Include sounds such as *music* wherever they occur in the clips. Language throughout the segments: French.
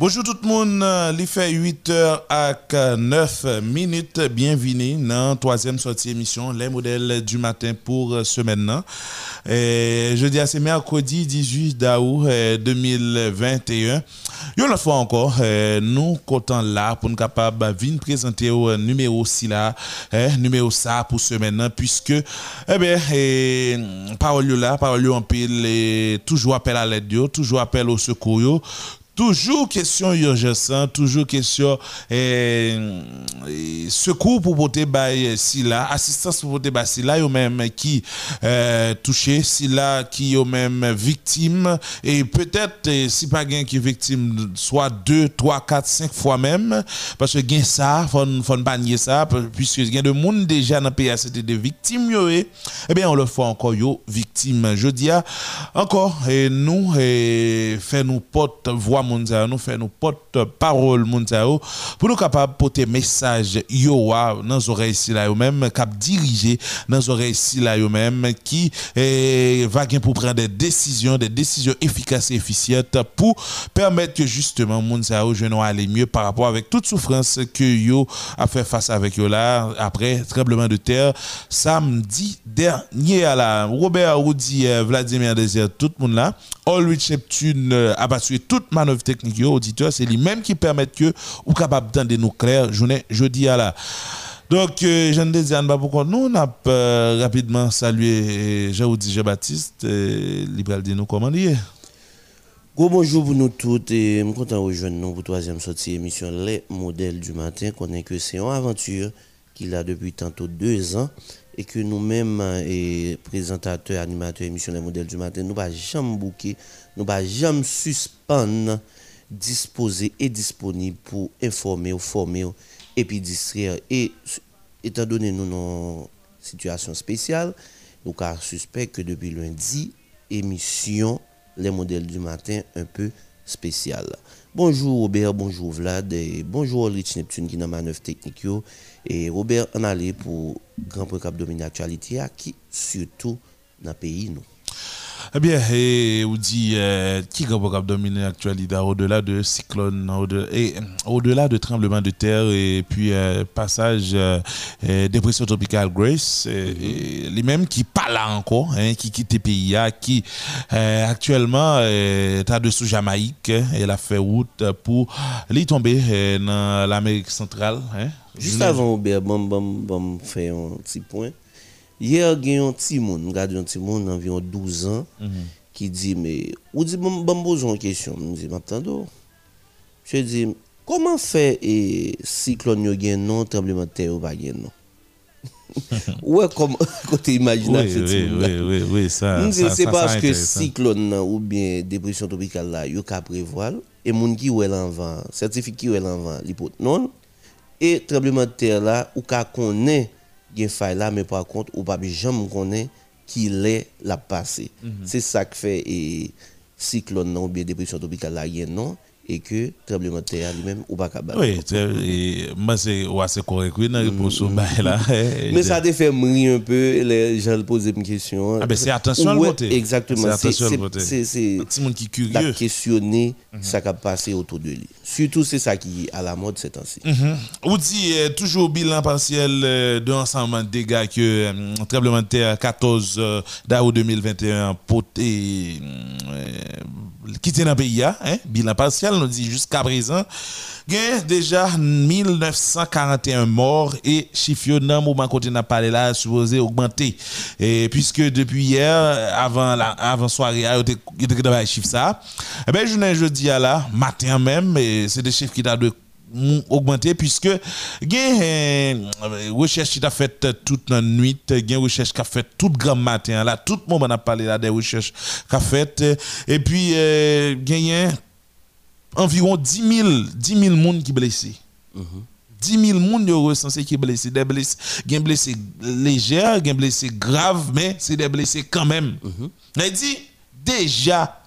Bonjour tout le monde, il fait 8h à 9 minutes. Bienvenue dans la troisième sortie émission, les modèles du matin pour ce maintenant. Et je dis à c'est mercredi 18 août 2021. Une fois encore, nous comptons là pour nous capables de présenter au numéro 6 là, numéro ça pour ce maintenant, puisque, eh bien, eh, parole là, parole en pile, toujours appel à l'aide, toujours appel au secours, Toujours question urgence, toujours question eh, eh, secours pour porter bail si là, assistance pour porter bail. Si là, même qui euh, touché, si qui yo même victime. Et peut-être eh, si pas gain qui victime soit deux, trois, quatre, cinq fois même. Parce que gain ça, faut faut pas ça puisque gain de monde déjà dans pays c'était des victimes yo eh. Bien on le fait encore yo victime. Je dis encore et nous et fait nous porte voix nous fait nos porte-parole pour nous capables porter message yo dans oreilles ici là même cap diriger dans oreilles ici là même qui eh, pour prendre des décisions des décisions efficaces et efficientes pour permettre que justement moun sa aller mieux par rapport avec toute souffrance que yo a fait face avec yo là après tremblement de terre samedi dernier à la Robert Audi Vladimir Désir tout le monde là Allwich Neptune euh, a battu toute technique, auditeur, c'est lui-même qui permet que ou capable d'entendre clair journée jeudi à la. Donc, euh, je ne dis pas pourquoi nous, on a euh, rapidement salué Jean-Audi Baptiste, libéral de nous comment dire. bonjour pour nous toutes et je suis content de rejoindre nous pour la troisième sortie émission Les modèles du matin. Qu'on est que c'est une aventure qu'il a depuis tantôt deux ans et que nous-mêmes, présentateurs, animateurs, émission Les modèles du matin, nous pas jamais bouquer, nous va jamais suspendre disposé et disponible pour informer ou former et puis distraire et étant donné nous nos situation spéciale nous car suspect que depuis lundi émission les modèles du matin un peu spéciale Bonjour Robert, bonjour Vlad, et bonjour Rich Neptune qui est dans manœuvre technique. Et Robert, on allait pour Grand Prix Cap Domine Actualité qui surtout dans le pays nous. Eh bien, et on dit euh, qui va dominer l'actualité au-delà de cyclone, au-delà de tremblement de terre et puis euh, passage euh, dépression tropicale Grace, mm-hmm. les mêmes qui pas là encore, hein, qui quittent pays, qui actuellement est dessous Jamaïque, elle a fait route pour aller tomber dans l'Amérique centrale. Hein. Juste avant, bon, bon, bon, fait un petit point. Hier, il y a un petit monde, regarde un petit monde d'environ 12 ans, mhm. qui dit, mais, ou dit, bon, bon, une question. Je dis, m'attends, je dis, comment fait et cyclone yo gen non, tremblement de terre ou pas gen non? *laughs* ouais, comme *laughs* côté imagination. Oui, oui, oui, oui, ça. C'est parce que cyclone ou bien dépression tropicale là, yo ka prévoir et moun qui ou en vent, certificat qui ou en vent, non. Et tremblement de terre là, ou ka connaît gen faille là mais par contre ou pas jamais connaît qu'il est la passé mhm. c'est ça que fait et cyclone non ou bien dépression tropicale là non et que tremblement de terre lui-même ou pas capable. Oui, moi c'est correct oui dans réponse là. Mais ça te fait un peu les gens poser une question. Ah ben c'est attention le côté. Exactement, c'est c'est c'est petit monde qui curieux. questionner mm ça qui a passé autour de lui. Surtout c'est ça qui est à la mode ces temps-ci. Mm -hmm. dit euh, toujours bilan partiel euh, de l'ensemble des dégâts que euh, tremblement de terre 14 d'août 2021 poté quitté dans le pays hein, bilan partiel nous dit jusqu'à présent, il y a déjà 1941 morts et chiffre le moment qu'on a parlé là supposé augmenter. Et puisque depuis hier, avant la avant soirée, il était dans les chiffres ça. Eh bien, je dis à là, matin même, c'est des chiffres qui ont augmenté puisque il y a une recherche qui a fait toute la nuit, il y a une recherche qui a fait tout grand matin là, tout le monde a parlé là des recherches qui a fait et puis il y a environ 10 000, 10 000 personnes qui blessés. 10 000 personnes recensés qui blessés. Des blessés, des blessés légers, des blessés graves, mais c'est des blessés quand même. Mm dit, déjà,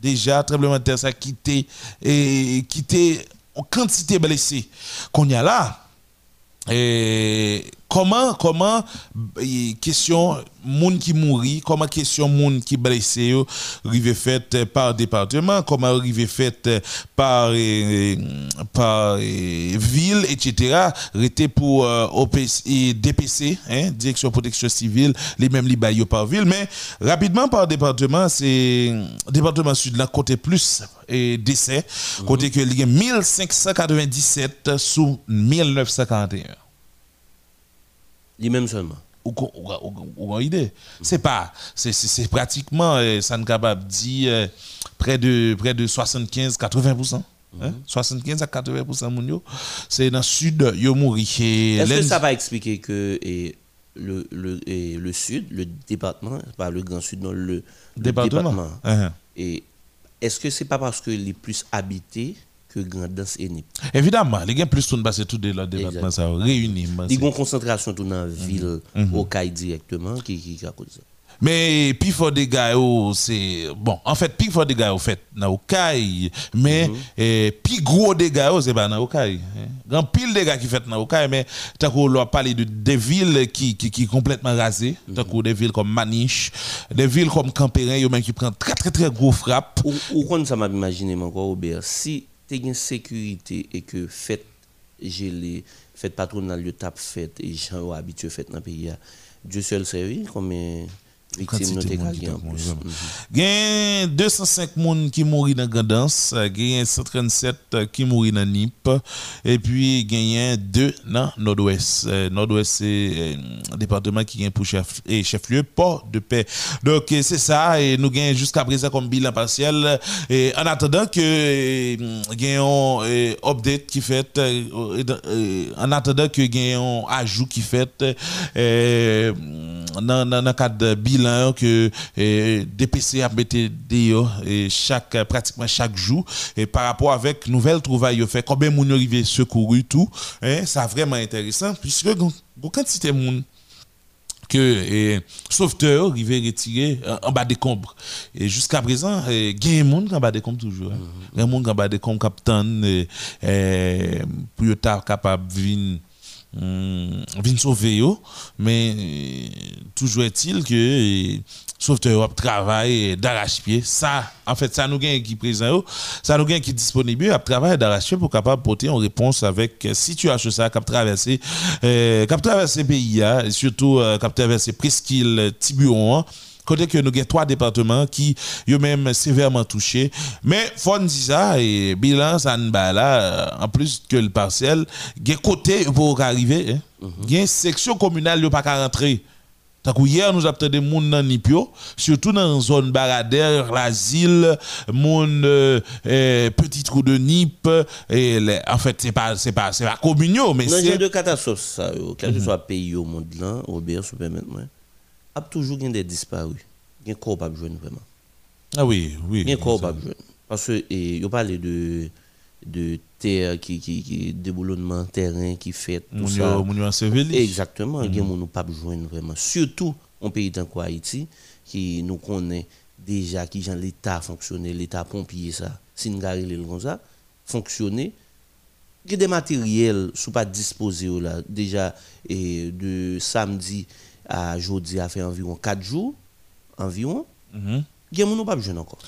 déjà, tremblement de terre, ça a quitté, et quitté en quantité blessés. Qu'on y a là, et comment comment question monde qui mourit comment question monde qui blessé rive faite par département comment arrivé faite par par ville etc était pour OPC, DPC hein, direction protection civile les mêmes li par ville mais rapidement par département c'est département sud là côté plus et décès mhm. côté que il y a 1597 sous 1941 lui-même seulement. Ou, ou, idée? C'est pas, c'est pratiquement, euh, ça ne capable dire euh, près de, près de 75-80%. 75 hein? à 80% c'est dans le sud, yo mouri. Est-ce que ça va expliquer que et, le, le, et le sud, le département, pas le grand sud, non, le, département. Uh-huh. Et est-ce que c'est pas parce que les plus habités que Grandance et Nip. Évidemment, les gens plus sont passés tout de l'autre département, ça réunit. Ils ont concentration tout dans la ville, mhm. au CAI directement, qui, qui, cause. Mais puis fort des gars c'est bon en fait puis fort des gars au fait dans Okaï mais mm -hmm. puis gros des gars c'est pas dans Okaï hein. grand pile des gars qui fait dans Okaï mais tant qu'on a parlé de des villes qui qui qui complètement rasées tant qu'on des villes comme Maniche des villes comme Campérin yo même qui prend très très très gros frappe ou ou quand ça m'a imaginé encore Robert si une sécurité et que fait gelé, fait patronal le tape fait et gens habitués fait dans le pays, Dieu seul servi comme plus. Il y a 205 personnes qui mourent dans Gandance, il y a 137 qui mourent dans Nip, et puis il y a 2 dans Nord-Ouest. Euh, Nord-Ouest, c'est un département qui est pour chef-lieu, chef port de paix. Donc c'est ça, et nous gagnons jusqu'à présent comme bilan partiel. Et en attendant que y ait un update qui fait, en attendant que un ajout qui fait, dans le cadre de bilan, que eh, DPC a mis et chaque pratiquement chaque jour. Et par rapport avec nouvelles trouvailles fait combien moun arrivé secouru tout hein, ça vraiment intéressant puisque quantité monde que et, sauveteur arrivé retirer euh, en bas des combres. Et jusqu'à présent a monde en bas des combres toujours il y a monde en bas des combres capitaine et, pour être capable venir Hum, vin sauver mais euh, toujours est-il que sauveteur travail d'arrache-pied. Ça en fait ça nous gagne qui présent ça nous gagne qui disponible à travail d'arrache-pied pour capable porter une réponse avec euh, situation ça cap traverser euh, cap traverser pays et surtout euh, cap traverser Presqu'île Tiburon Côté que nous avons trois départements qui sont même sévèrement touchés. Mais, faut dire ça, et bilan, ça là, en plus que le parcelle, il y a côté pour arriver, il y a une section communale qui pas rentrer. hier, nous avons des gens dans Nipio, surtout dans la zone baradère, l'asile, mon euh, euh, petit trou de Nip. Et en fait, ce n'est pas, c'est pas, c'est pas communion, mais c'est. Dans de catastrophe, ça, quel que soit le pays au monde là, au bien, si vous a toujours des disparus. Il y a corps pas jeune vraiment? Ah oui, oui. Il y a corps pas jeune. Parce que il parle de de terre qui qui, qui déboulonnement terrain qui fait tout ça. Exactement, il y a mm pas jeune vraiment. Surtout en pays comme Haïti qui nous connaît déjà qui genre l'état fonctionner, l'état pompier ça, Singari le comme ça, fonctionner il y a des matériels sont pas disposés là déjà et de samedi à a fait environ 4 jours environ. Il y a pas besoin encore.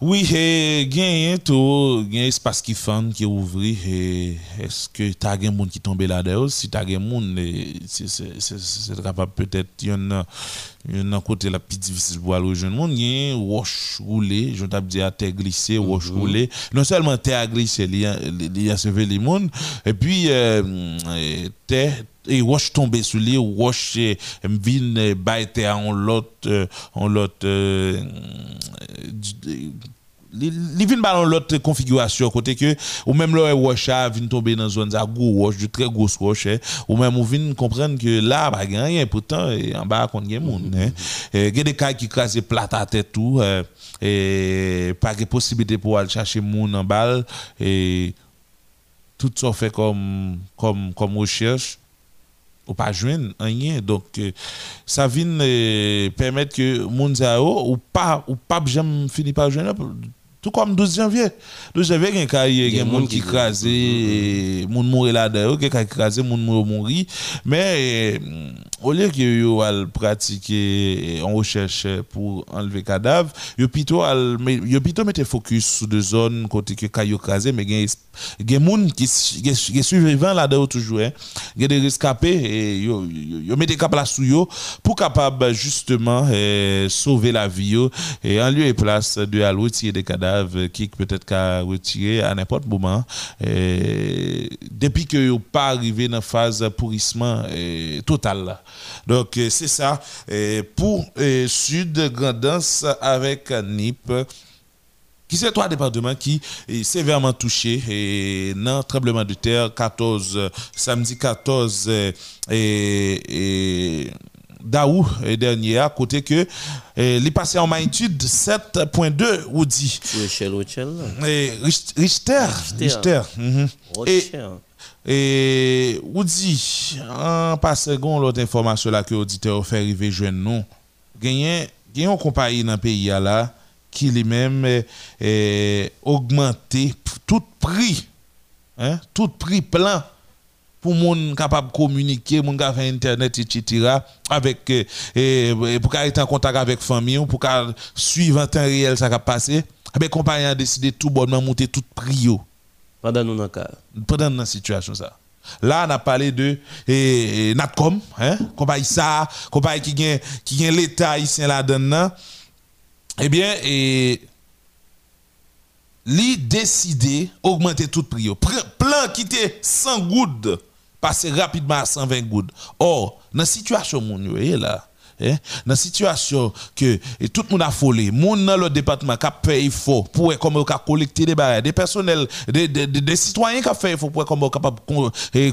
Oui, il y a a espace qui fan qui est ouvert est-ce que tu as des gens qui tombent là-dedans si tu as des gens c'est capable peut-être il y en a un côté la plus difficile pour aller rejoindre monde il y a wash roulé je t'ai dit à terre glissée wash mhm. roulé non seulement terre glissée il y a a les monde et puis euh, terre et roche tomber sur lui roche vin baiter en l'autre en l'autre li vin dans l'autre configuration côté que ou même le roche vient tomber dans zone za gros roche de très grosse roche ou même ou vin comprendre que là pas rien pourtant en bas qu'on gagne monde hein et des cas qui crasent plat à tête tout et pas de possibilité pour aller chercher monde en balle et tout ça fait comme comme comme recherche ou pas joindre rien. Donc euh, ça vient euh, permettre que moun ou pas ou pas jamais fini par joindre Tout comme 12 janvier. 12 janvier, il y a des gens qui crasent, des gens qui là-dedans, qui crasent, des gens mourir. Mais au lieu que yo pratiquer en recherche pour enlever cadavre, yo plutôt mettre focus sur des zones côté que caillou crasé mais il y a des gens qui qui survivants là-dedans toujours. Il y a des rescapés et yo yo mettre cap là yo pour capable justement eh, sauver la vie et en lieu et place de aller retirer des cadavres qui peut-être qu'à retirer à n'importe moment. Depuis que yo pas arrivé dans phase pourrissement total donc c'est ça. Pour euh, Sud Grandance avec NIP qui c'est trois départements qui est sévèrement touchés et non tremblement de terre 14 samedi 14 et, d'août dernier à côté que les passé en magnitude 7.2 ou dit Richter. Richter, mhm. et et dit en passant l'autre information là que l'auditeur fait arriver jeune non gagné une compagnie dans le pays là qui lui-même est augmenté tout prix hein tout prix plein pour moun capable de communiquer, moun capable faire internet etc. avec et, pour être en contact avec famille pour suivre en temps réel ça qui passé. Eh ben compagnie a décidé tout bonnement monter tout prix pendant nous Pendant la situation ça. Là, on a parlé de eh, Natcom, hein, compagnie ça, compagnie qui gagne qui gagne l'État ici là-dedans. Eh bien, et li décidé augmenter tout prix. Plan qui était 100 gouttes passer rapidement à 120 gouttes. Or, dans la situation mon là, Hein? Dans la situation que et tout le monde a folé, monde dans le département qui a effort pour comment collecter des barrières, des personnels, des, des, des, citoyens qui ont fait effort pour comment capable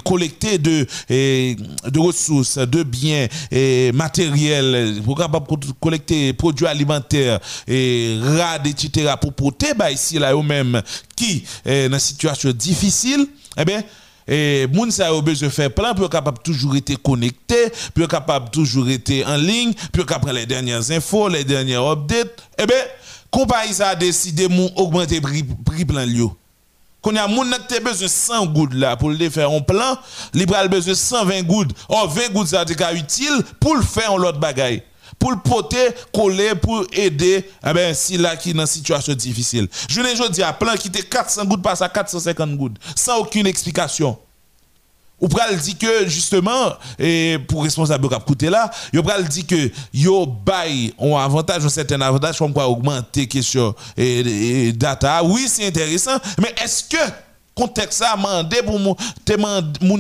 collecter de, de ressources, de biens et matériels, pour capable collecter produits alimentaires et rad, etc. pour porter bah, ici là eux-mêmes qui dans une situation difficile, eh bien, et moun ça a besoin de faire plein pour capable toujours être connecté, pour capable toujours être en ligne, pour capable les dernières infos, les dernières updates. Eh bien, compagnie ça a décidé d'augmenter le prix, prix plan lieu. Quand y a moun qui a besoin de 100 gouttes là pour le faire un plan, il a besoin de 120 gouttes. Or 20 gouttes ça est utile pour le faire en l'autre bagaille pour le porter, coller, pour aider, eh ben, si là qui est dans une situation difficile. Je ne dis à plan qui était 400 gouttes passe à 450 gouttes, sans aucune explication. Ou pral dit que justement et pour responsable cap coûter là, yo pral dit que yo bay un avantage un certain avantage comme quoi augmenter question et, data. Oui, c'est intéressant, mais est-ce que contexte a demandé pour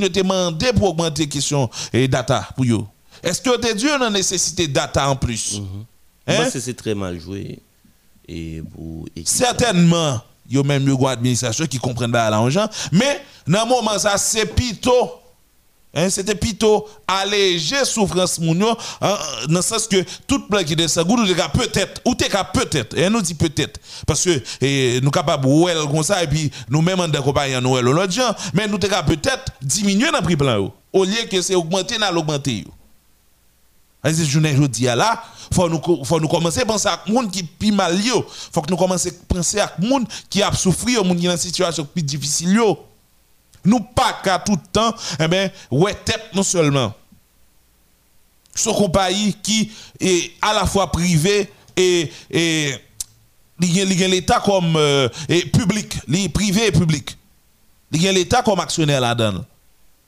demandé pour augmenter question et data pour yo? Est-ce que tu as une nécessité de data en plus? Mhm. hein? C'est très mal joué. Et pour Certainement, il y a même une administration qui comprennent pas l'argent. Mais dans le moment, ça, c'est plutôt. Hein, c'était plutôt alléger souffrance mounio hein, dans le sens que tout plan qui descend ou peut-être ou t'es peut-être et nous dit peut-être parce que et, nous capables ouais comme ça et puis nous même en Noël l'autre gens mais nous t'es peut-être diminuer dans prix plan au lieu que c'est augmenter n'a l'augmenter je journée aujourd'hui là, faut nous faut nous commencer à penser à monde qui pi mal yo. Faut que nous commencer à penser à monde qui a souffert, monde qui dans situation plus difficile yo. Nous pas qu'à tout le temps, eh ben ouais tête non seulement. Ce compagnie qui est à la fois privé et et l'État comme euh, et public, privé et public. Il y l'État comme actionnaire là-dedans.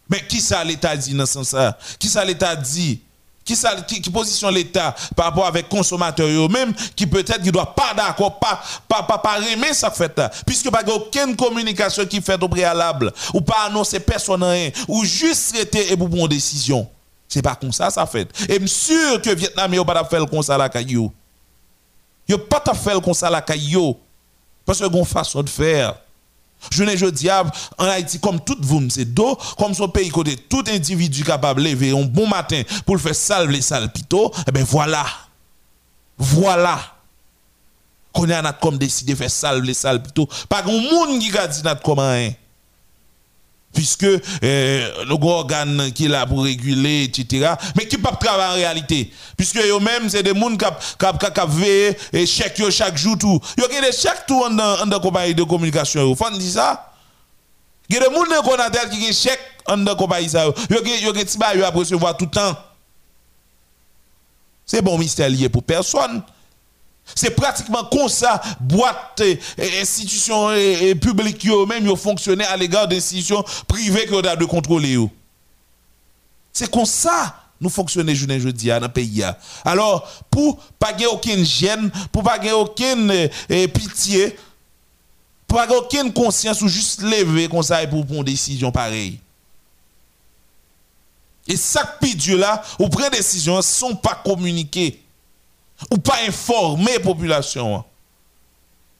Mais qui ça l'État dit dans ce sens ça Qui ça l'État dit? Qui, ça, qui, position l'État par rapport avec consommateurs eux-mêmes qui peut-être ne doit pas d'accord, pas, pas, pas, pas aimer ça fait là. Puisque pas aucune communication qui fait au préalable, ou pas annoncer personne rien, ou juste été et pour une décision. C'est pas comme ça ça fait. Et je suis sûr que Vietnam n'a pas fait comme ça la caillou. Il pas fait comme ça la caillou. Parce que une façon de faire. Je ne dis en Haïti, comme tout vous, c'est d'eau, comme son pays côté, tout individu capable de lever un bon matin pour le faire salve les salpito, eh bien voilà. Voilà. Qu'on a comme décidé de faire salve les salpito. Pas grand monde qui a dit comment hein. Puisque euh, le gros qui est là pour réguler, etc. Mais qui ne pas travailler en réalité. Puisque eux-mêmes, c'est des gens qui veillé et chèque chaque jour tout. Ils ont des chèques tout en la compagnie de communication. Vous faites ça? Il y a des gens qui ont des chèques en la compagnie. Ils ont des qui ont recevoir tout le temps. C'est bon mystère lié pour personne. C'est pratiquement comme ça, boîte, institutions publiques, même, ils fonctionné à l'égard d'institutions privées qui ont de contrôler. C'est comme ça nous fonctionnons journée jeudi dans le pays. Alors, pour pas avoir aucune gêne, pour pas avoir aucune eh, pitié, pour pas avoir aucune conscience ou juste lever comme ça pour prendre une décision pareille. Et ça, Dieu là, ou prend des décisions, ne sont pas communiquées ou pas informer la population.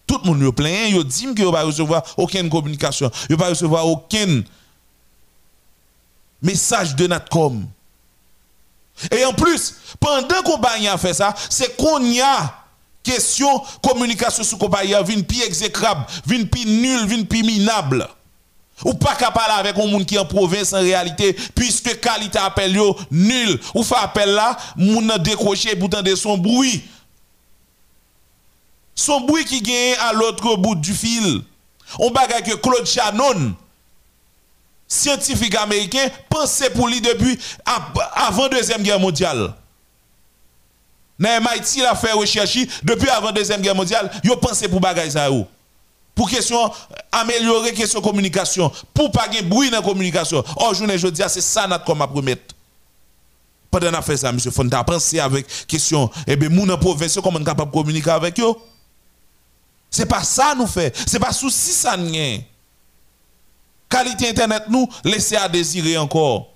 Tout le monde plein, il dit qu'il ne va recevoir aucune communication, ne va recevoir aucun message de notre com. Et en plus, pendant qu'on a fait ça, c'est qu'on y a question communication sur compagnie vient plus exécrable, vient plus nul, vient plus minable. Ou pas parler avec un monde qui est en province en réalité, puisque qualité appel nul. Ou fait appel là, moun décroché pour de son bruit. Son bruit qui gagne à l'autre bout du fil. On bagaille que Claude Shannon, scientifique américain, pensait pour lui depuis avant Deuxième Guerre mondiale. Dans MIT, il a fait recherche depuis avant Deuxième Guerre mondiale, il pensait pour bagaille ça pour question améliorer question communication. Pour pas de bruit dans la communication. Oh journée je dis c'est ça notre comme à promettre. Pendant qu'on fait ça monsieur Fonta penser avec question. Eh bien moun en province comment capable de communiquer avec eux? C'est pas ça nous fait. C'est pas souci ça rien qualité internet nous laisser à désirer encore.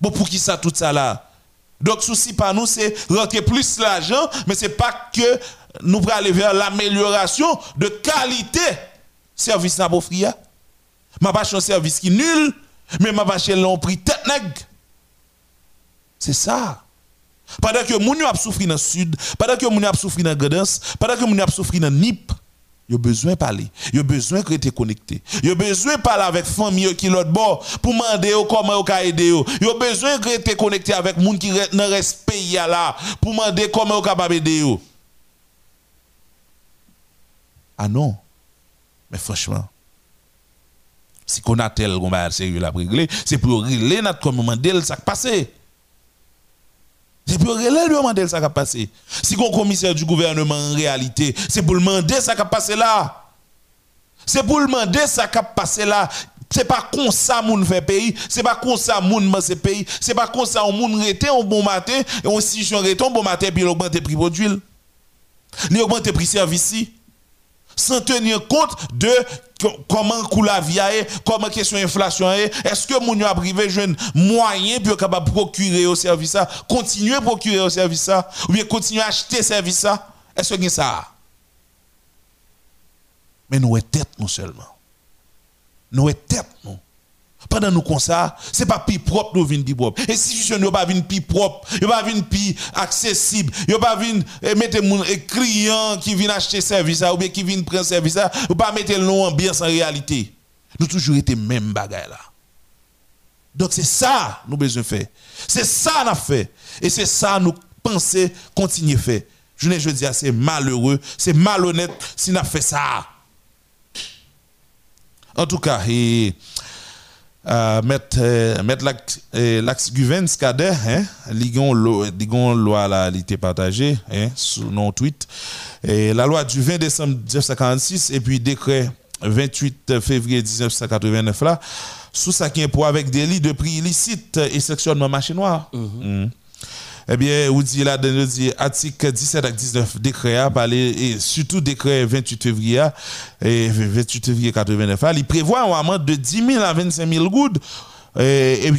Bon pour qui ça tout ça là? Donc souci pas nous c'est rentrer plus l'argent mais c'est pas que nous pour aller vers l'amélioration de qualité service n'a pas offrir. Ma pas un service qui nul, mais ma pas l'on prix tête C'est ça. Pendant que moun a souffri dans le sud, pendant que moun a souffri dans Gredens, pendant que moun a souffri dans Nip, il a besoin de parler, il a besoin de rester connecté. Il a besoin de parler avec famille qui l'autre bord pour demander comment il aider. Il a besoin de rester connecté avec moun qui dans respect là pour demander comment il capable aider. Ah non. Mais franchement, si on a tel qu'on va sérieux la régler, c'est pour régler notre commandel ça qui passé. C'est pour régler le commandel ça qui passé. Si on commissaire du gouvernement en réalité, c'est pour demander ça qui passé là. C'est pour demander ça qui passé là. C'est pas comme ça moun fait pays, c'est pas comme ça moun ce pays, c'est pas comme ça moun rete un bon matin et on si je un bon matin puis il augmente le prix produit. Il augmente le prix service sans tenir compte de comment coule la vie comment question inflation est-ce que mon a privé jeune moyen pour capable procurer au service ça continuer à procurer au service ça ou bien continuer à acheter service ça? Est-ce que ça? Mais nous est tête nous seulement. Nous est tête pendant nous comme ça, c'est pas plus propre nous vinn plus propre. Institution ne pas vinn plus propre, ne pas vinn plus accessible, ne pas eh, mettre mon eh, client qui vient acheter service ou bien qui vient prendre service ou pas mettre le nom ambiance en réalité. Nous toujours été même bagaille là. Donc c'est ça nous besoin faire. C'est ça nous fait et c'est ça nous penser continuer faire. Je ne dis c'est malheureux, c'est malhonnête si nous fait ça. En tout cas, et hein ligon ligon loi la était partagée hein sur non tweet et la loi du 20 décembre 1946 et puis décret 28 février 1989 là sous ça qui est pour avec délit de prix illicite et sectionnement marché noir. Mm eh bien, vous dit là, dans dit article 17 à 19 décret et surtout décret 28 février, et 28 février 89, il prévoit un amende de 10 000 à 25 000 gouttes, et,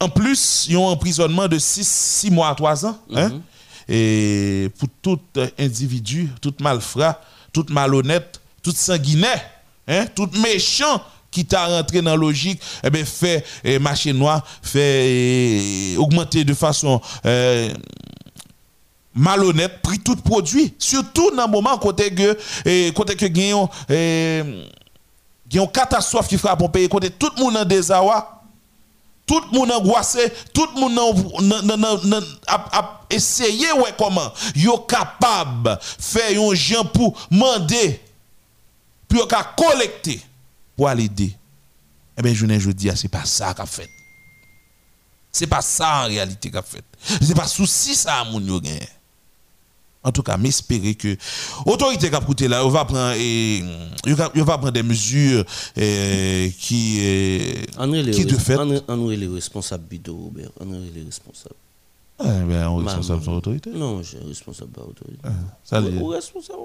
en plus, il y a un emprisonnement de 6, mois à 3 ans, hein, mhm. et pour tout individu, tout malfrat, tout malhonnête, tout sanguinaire, hein, tout méchant, qui t'a rentré dans la logique, eh bien, fait eh, marché noir, fait eh, augmenter de façon eh, malhonnête prix tout produit. Surtout dans le moment côté que, côté que a une catastrophe qui frappe un pays côté tout le monde en désarroi, tout le monde angoissé, tout le monde a essayé ouais comment? Yo capable faire un gens pour demander pour collecter pour aller aider. Eh bien, je ne dis, c'est pas ça qu'a fait. C'est pas ça en réalité qu'a fait. C'est pas souci ça à mon en tout cas, m'espérer que l'autorité qui a coûté là, on va prendre, et, va prendre des mesures qui, qui de fait. On est les responsables, Robert. On est les responsables. Eh bien, on est responsable de l'autorité. Non, je suis responsable de l'autorité. Ah, ça On est responsable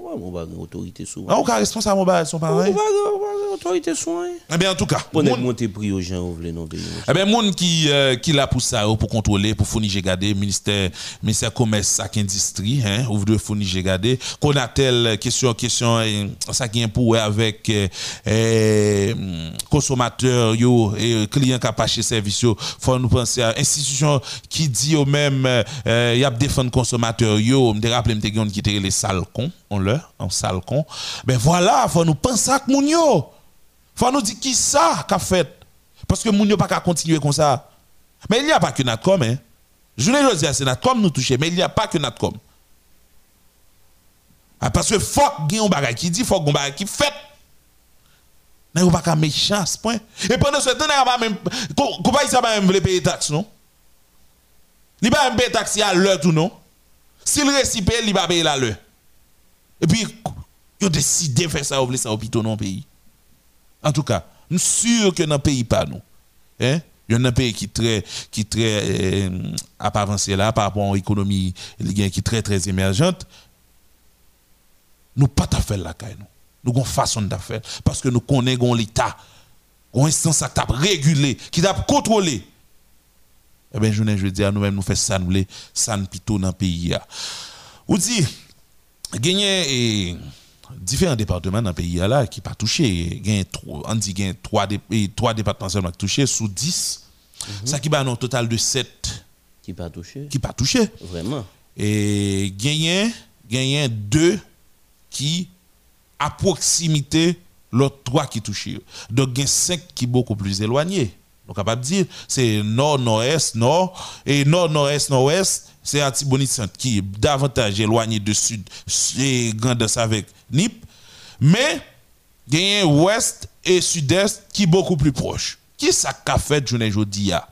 de l'autorité souvent. Ah, on est responsable de son pareil. On l'autorité souvent. Eh bien, en tout cas. Pour ne monter prix aux gens, vous voulez non Eh bien, monde qui, euh, qui l'a pour ça, pour contrôler, pour fournir, garder, ministère, ministère commerce, sac industrie, hein, ou de fournir, garder, qu'on a telle question, question, ça qui est pour avec, euh, consommateurs, yo, et clients qui a pas chez service, faut nous penser à institution qui dit au même, il euh, y a défendre consommateur yo me rappelle me qui était les salcons on leur en salcon ben voilà faut nous penser à moun yo faut nous dire qui ça qu'a fait. Parce que moun yo pas qu'à continuer comme ça. Mais il n'y a pas que Natcom hein. Je ne dire c'est Natcom nous toucher mais il n'y a pas que Natcom. Ah, parce que faut un bagage qui dit faut un bagage qui fait. N'a pas qu'à méchant ce point? Et pendant ce temps n'a pas même il va même payer taxe non? Il va payer taxi à l'heure tout non? S'il récipe, il va payer à l'heure. Et puis, il a décidé de faire ça, ouvrir ça hôpital dans le pays. En tout cas, nous sommes sûrs que dans le pays pas nous. Hein? Il y a un pays qui très, qui très, euh, à par rapport à l'économie qui est très, émergente. Nous pas faire la caille, nous. Nous avons façon de faire. Parce que nous connaissons l'État. Une instance qui a régulé, qui a contrôlé eh bien, je veux dire, nous-mêmes, nous faisons ça, nous voulons ça plutôt dans le pays. Ou dit, gagner différents départements dans le pays là qui pas touché, on dit qu'il y a trois, départements seulement touchés sous 10. Mhm. Ça qui va un total de 7 qui pas touché. Qui pas touché. Vraiment. Et gagner gagner deux qui à proximité l'autre trois qui touchent. Donc il y a 5 qui beaucoup plus éloignés. On capable de dire c'est nord nord-est nord. Et nord nord-est nord-ouest c'est Antibonite qui est davantage éloigné de sud et grandesse avec Nip. Mais il y a ouest et sud-est qui est beaucoup plus proche. Qui ça qu'a fait journée aujourd'hui a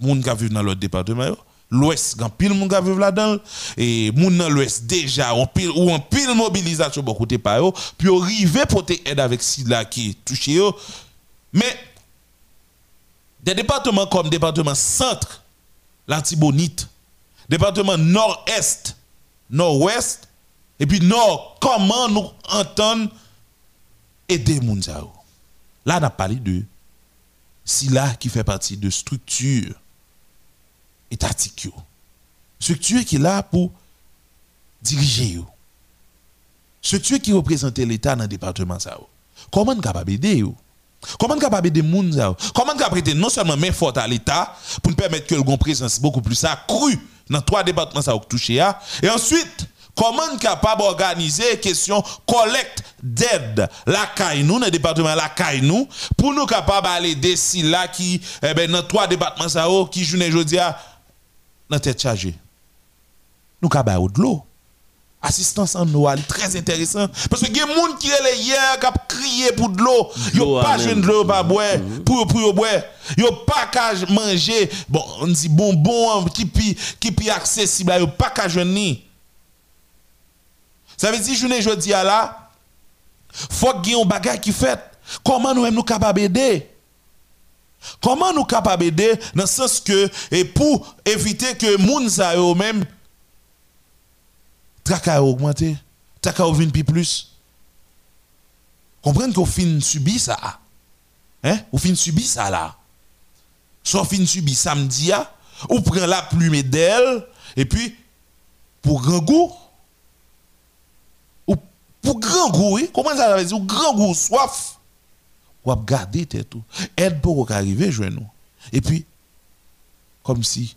moun qui vivent dans l'autre département l'ouest grand pile moun qui vivent là-dedans. Et moun dans l'ouest déjà on pile ou en pile mobilisation beaucoup de par puis arriver pour aider avec si là qui touché mais des départements comme département centre, l'Antibonite, département nord-est, nord-ouest, et puis nord, comment nous entendre aider Mounzao. Là, on a parlé de SILA qui fait partie de structure étatique. Structure qui est là pour diriger. Structure qui représente l'État dans le département. Comment on est capable d'aider Comment est capable de gens? Comment est prêter non seulement main forte à l'État pour permettre que le présence beaucoup plus accrue dans trois départements ça touché et ensuite comment est capable d'organiser question collecte d'aide? La caille nous dans le département la caille nous pour nous capable d'aller d'ici là qui eh ben dans trois départements ça qui journée aujourd'hui dans tête chargée. Nous capable de l'eau assistance en eau très intéressant. Parce que y a des gens qui est hier qui a crié pour de l'eau. Yo pas jeune de l'eau pas boire. Mm-hmm. pour pour boire. Yo pas qu'à manger. Bon on dit bonbon qui pi qui pi accessible yo pas qu'à ni. Ça veut dire journée jodi à là faut qu'il y ait un bagage qui fait. Comment nous nous capable d'aider? Comment nous capable d'aider dans le sens que et pour éviter que moun sa eux même traka a augmenté, traka a venu plus. Comprenez qu'on fin subi ça. Hein? Ou fin subi ça là. Soit fin subi samedi, ou prend la plume d'elle, et puis, pour grand goût, ou pour grand goût, oui, comment ça veut dire, ou grand goût, soif, ou à garder tout. Aide pour arriver, je nous. Et puis, comme si,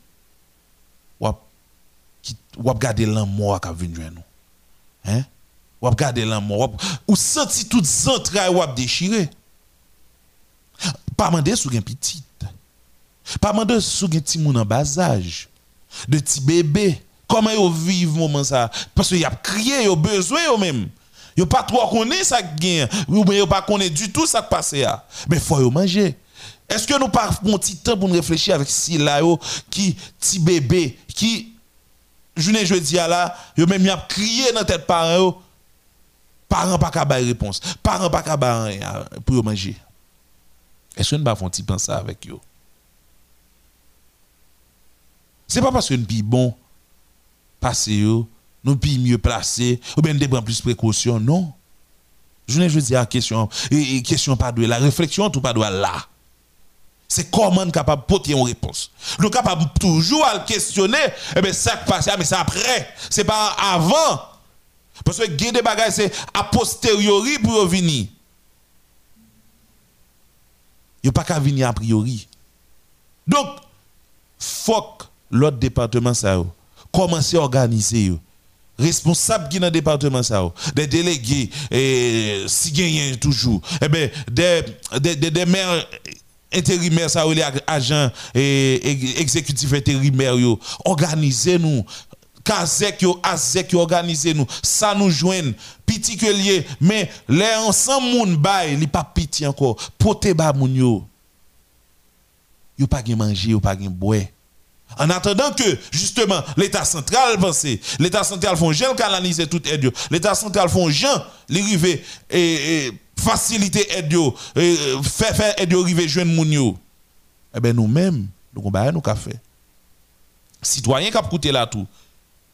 ou ou ap gade lan mort qui vient nous. Hein? Ou regarder l'amour, ou senti toutes entrailles ou déchiré. Pas demander sous un petit. Pas demander sous un petit moun bas âge. De petits bébés. Comment ils vivent moment ça Parce qu'il y a crié, ils ont besoin eux même. Ils pas trop connaît ça gain ou bien pas connaît du tout ça qui passe là. Mais yo. Est-ce que nous pas petit temps pour nous réfléchir avec si là qui petit bébé qui je ne jeudi là, yo même y a crié dans tête parents parents pas qu'à réponse, parents pas qu'à pour manger. Est-ce que nous pas font penser avec eux C'est pas parce que nous sommes bon passer nous sommes mieux placés ou bien nous prendre plus de précautions non. Je veux dire question et, question pas de la réflexion tout pas de là. C'est comment nous capable de porter une réponse. Nous sommes capables toujours à questionner, et eh bien ça passe, mais c'est après, c'est pas avant. Parce que des bagages, c'est a posteriori pour venir. Il n'y a pas qu'à venir a priori. Donc, faut l'autre département, ça, commence à organiser. Responsable qui dans le département, ça, des délégués, et, si gagnent toujours, eh bien, des, des, des, des maires intérimaires, ça, les agents et, exécutifs intérimaires, organisez-nous. Kazek yo, Azek yo organiser nous. Ça nous joigne. Petit que lié. Mais les ensemble moun bay, li pas piti encore. Pote ba moun yo. Yo pas gen manger, yo pas gen boire. En attendant que, justement, l'État central pense, l'État central font gel canaliser tout aide. L'État central font gens, li rive et, faciliter aide yo, faire faire aide yo rive joindre moun yo. Eh ben nous-mêmes, nous ba nous ka fait. Citoyens qui coûté là tout.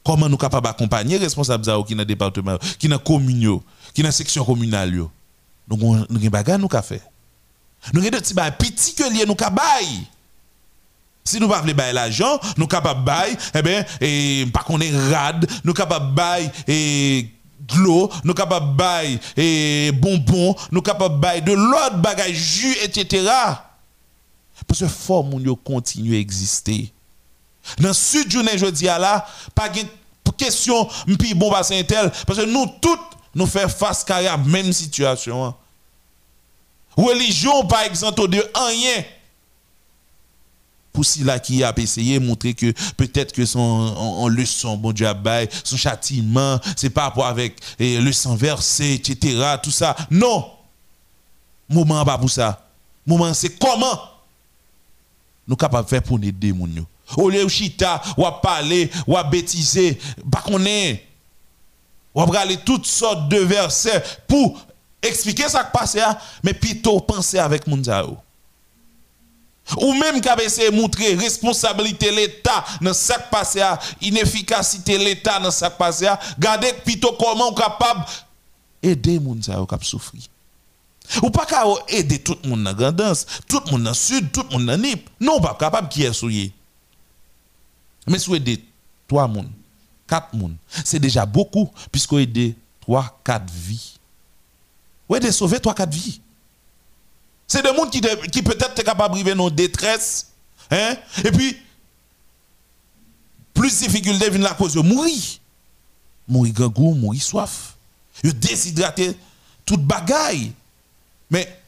Comment nous capables d'accompagner les responsables qui dans département, qui dans commune, qui dans section communale. Nous avons bagages nous faire. Nous avons des petits petits que liés nous bailler. Si nous ne pouvons pas l'argent, nous sommes capables de bailler, eh bien, et qu'on est rad, nous sommes capables de bailler et de l'eau, nous capables de bailler et bonbons, nous capables de bailler de l'autre bagage, jus, etc. Parce que faut nous continuer à exister. Dans ce journée, je dis à là, pas de question, puis bon, c'est tel, parce que nous toutes, nous faisons face à la même situation. Religion, par exemple, de rien. Pour cela qui a essayé montrer que peut-être que son leçon, bon Dieu, son châtiment, c'est pas rapport avec eh, le sang versé, etc. Tout ça. Non. Moment pas pour ça. Moment, c'est comment nous capables de faire pour aider les gens. Au lieu de chita, ou parler, ou bêtiser, pas qu'on est. Ou parler toutes sortes de versets pour expliquer ce qui passe, mais plutôt penser avec Mounzao. Ou même qu'à essayer de montrer responsabilité l'État dans ce qui passe, inefficacité l'État dans ce qui passe, regardez plutôt comment on est capable d'aider Mounzao qui souffrir. Ou pas qu'à aider tout le monde dans grandance, tout le monde dans le sud, tout le monde dans NIP. Non, pas capable qui est souillé. Mais si aidez 3 personnes, 4 personnes, c'est déjà beaucoup, puisque aidez 3, 4 vies. Vous aidez sauver 3, 4 vies. C'est des gens qui, peut-être sont capables de vivre dans détresse. Hein? Et puis, plus de difficultés viennent à cause de mourir. Mourir gangou, mourir soif. Vous déshydrater toute bagaille. Mais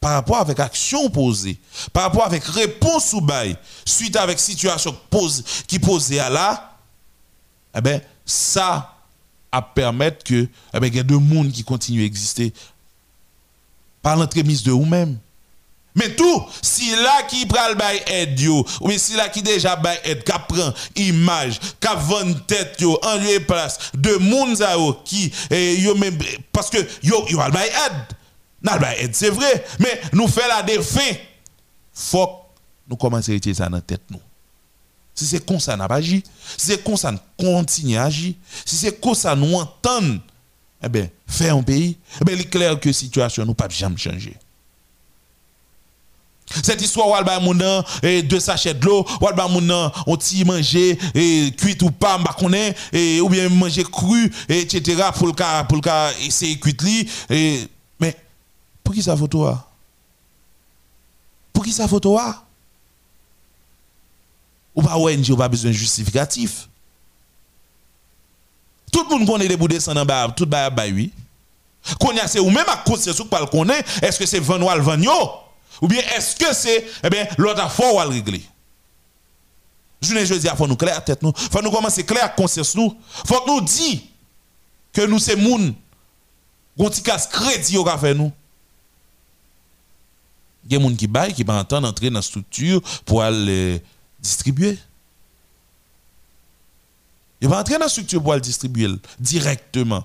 par rapport avec action posée, par rapport avec réponse ou bail, suite avec situation pose, qui posée à là, eh ben, ça a permettre que, eh ben, y a deux mondes qui continuent à exister par l'entremise de vous-même. Mais tout, si là qui le bail aide ou si là qui déjà bail aide, qui prend image, qui vend tête yo, en lieu place, de monde qui, eh, parce que yo, yo a le bail aide c'est vrai, mais nous faisons la défense. Faut nous commencer à retirer ça dans la tête nous. Si c'est comme ça, n'a pas agi. Si c'est comme ça, nous continuons à agir. Si c'est comme ça, nous entendons, eh bien, faire un pays, eh bien, il est clair que la situation nous pas jamais changer. Cette histoire, où alba et deux sachets de l'eau, ou alba mounan, on t'y manger, et cuit ou pas, et ou bien manger cru, etc., pour le cas, pour le cas, essayer cuit li, et pour qui ça photo Pour qui ça photo Ou pas ONG, ou pas besoin de justificatif. Tout le monde connaît des bouts en bas, tout bas, bas, oui. Qu'on y a, c'est ou même à cause de ce qu'on est-ce que c'est Vanois le Vanyo? Ou bien est-ce que c'est, eh bien, l'autre fois ou à le régler? Je ne dis faut nous clair tête nous, faut nous commencer clair conscience nous, faut nous dire que nous c'est moun, gon ti casse crédit au fait nous. Il y a des gens qui baillent, qui pas entendre entrer dans la structure pour aller distribuer. Il va entrer dans la structure pour aller distribuer directement.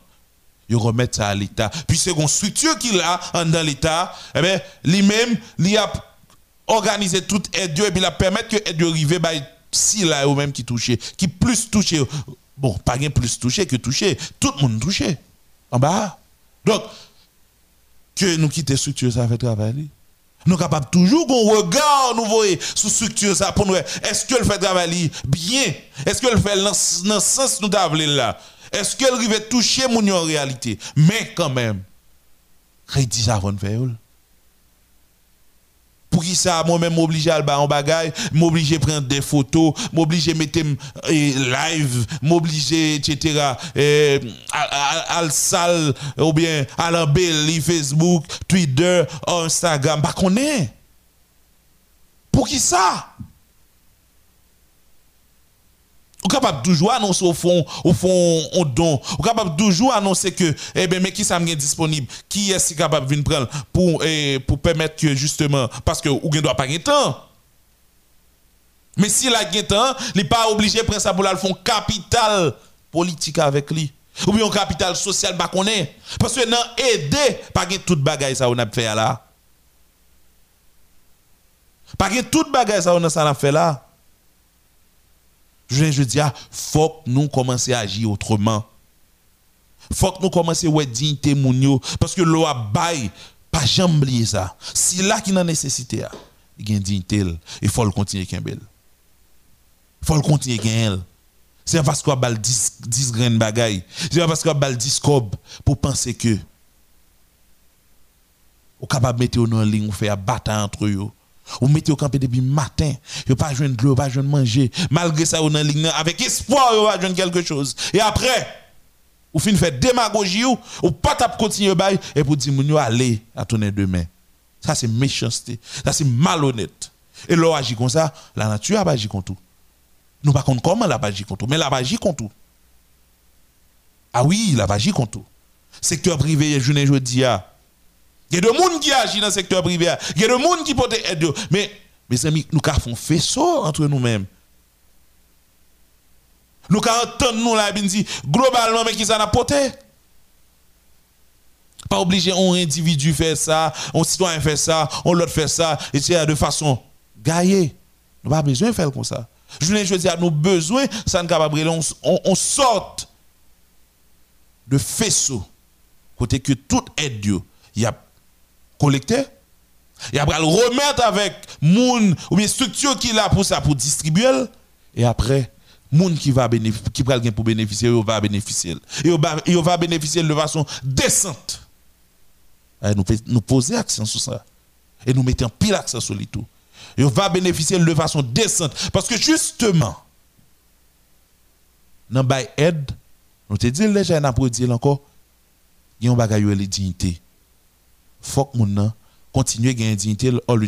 Il remet ça à l'État. Puis c'est une structure qu'il a dans l'État, eh bien, lui-même, il a organisé toute aide et puis il a permis que aide arrive bah, si là ou même qui touché, qui plus touché. Bon, pas plus touché que touché, tout le monde touché. En bas. Donc, que nous quitter structure, ça fait travailler. Nous sommes capables toujours qu'on regarde, nous voyons sous structure ça pour nous. Est-ce qu'elle fait travailler bien? Est-ce qu'elle fait dans le sens nous là? Est-ce qu'elle arrive toucher mon en réalité? Mais quand même, crédit ça avant de faire. Pour qui ça, moi-même, m'oblige à aller en bagaille, m'oblige à prendre des photos, m'oblige à mettre live, m'oblige, etc. à, la salle, ou bien à la belle, Facebook, Twitter, Instagram, bah qu'on est. Pour qui ça? Ou capable toujours annoncer au fond, au fond, au don. Ou capable toujours annoncer que, eh bien, mais qui ça est disponible? Qui est-ce capable de venir prendre pour, eh, pour permettre que justement, parce que ou ne doit pas gagner temps? Mais si la gagne temps, il n'est pas obligé de prendre ça pour le fond capital politique avec lui. Ou bien capital social, bah qu'on est. Parce que non, aider, pas gagner toute bagaille ça on a fait là. Pas gagner toute bagaille ça on a fait là. Je, dis, ah, faut que nous commencer à agir autrement. Faut que nous commencions à dignité mounio parce que l'eau a bail pas jamais oublier ça. Si là qui a nécessité il y a une dignité il faut le continuer bel. Il faut le continuer elle. C'est parce qu'on a 10 10 graines bagaille. C'est parce qu'on a 10 cob pour penser que ou capable mettre en ligne ou faire bataille entre eux. Ou mettez au campé depuis matin, vous pas joindre de l'eau, pas de manger. Malgré ça, vous dans ligne avec espoir, vous va joindre quelque chose. Et après, vous finissez faire démagogie ou, ou pas tap continuer bail et pour dire vous allez à tourner demain. Ça c'est méchanceté, ça c'est malhonnête. Et l'eau agit comme ça, la nature a pas agi comme tout. Nous pas contre comment la pas agi contre tout, mais la pas agi contre tout. Ah oui, la pas agi contre tout. Secteur privé, je ne dis il y a des gens qui agissent dans le secteur privé. Il y a des gens qui portent aide. Mais, mes amis, nous avons fait ça entre nous-mêmes. Nous avons entendu nous là, dit, globalement, mais qui ça n'a porté? Pas obligé un individu faire ça, un citoyen faire ça, on l'autre faire ça, et c'est de façon gaillée. Nous n'avons pas besoin de faire comme ça. Je ne dis à nous besoin, ça ne capable on, on, on de faisceau, côté que tout aide Dieu, il y a collecter. Et après, le remettre avec moun ou bien structure qui a pour ça, pour distribuer. Et après, moun qui va bénéficier, qui va pour bénéficier, il va bénéficier. Il va bénéficier de façon décente. Et nous, nous poser accent sur ça. Et nous mettons pile accent sur tout. Et on va bénéficier de façon décente. Parce que justement, dans le aide, nous te disons déjà, nous encore, il y a un bagage de dignité faut que moun continue à gagner dignité hors le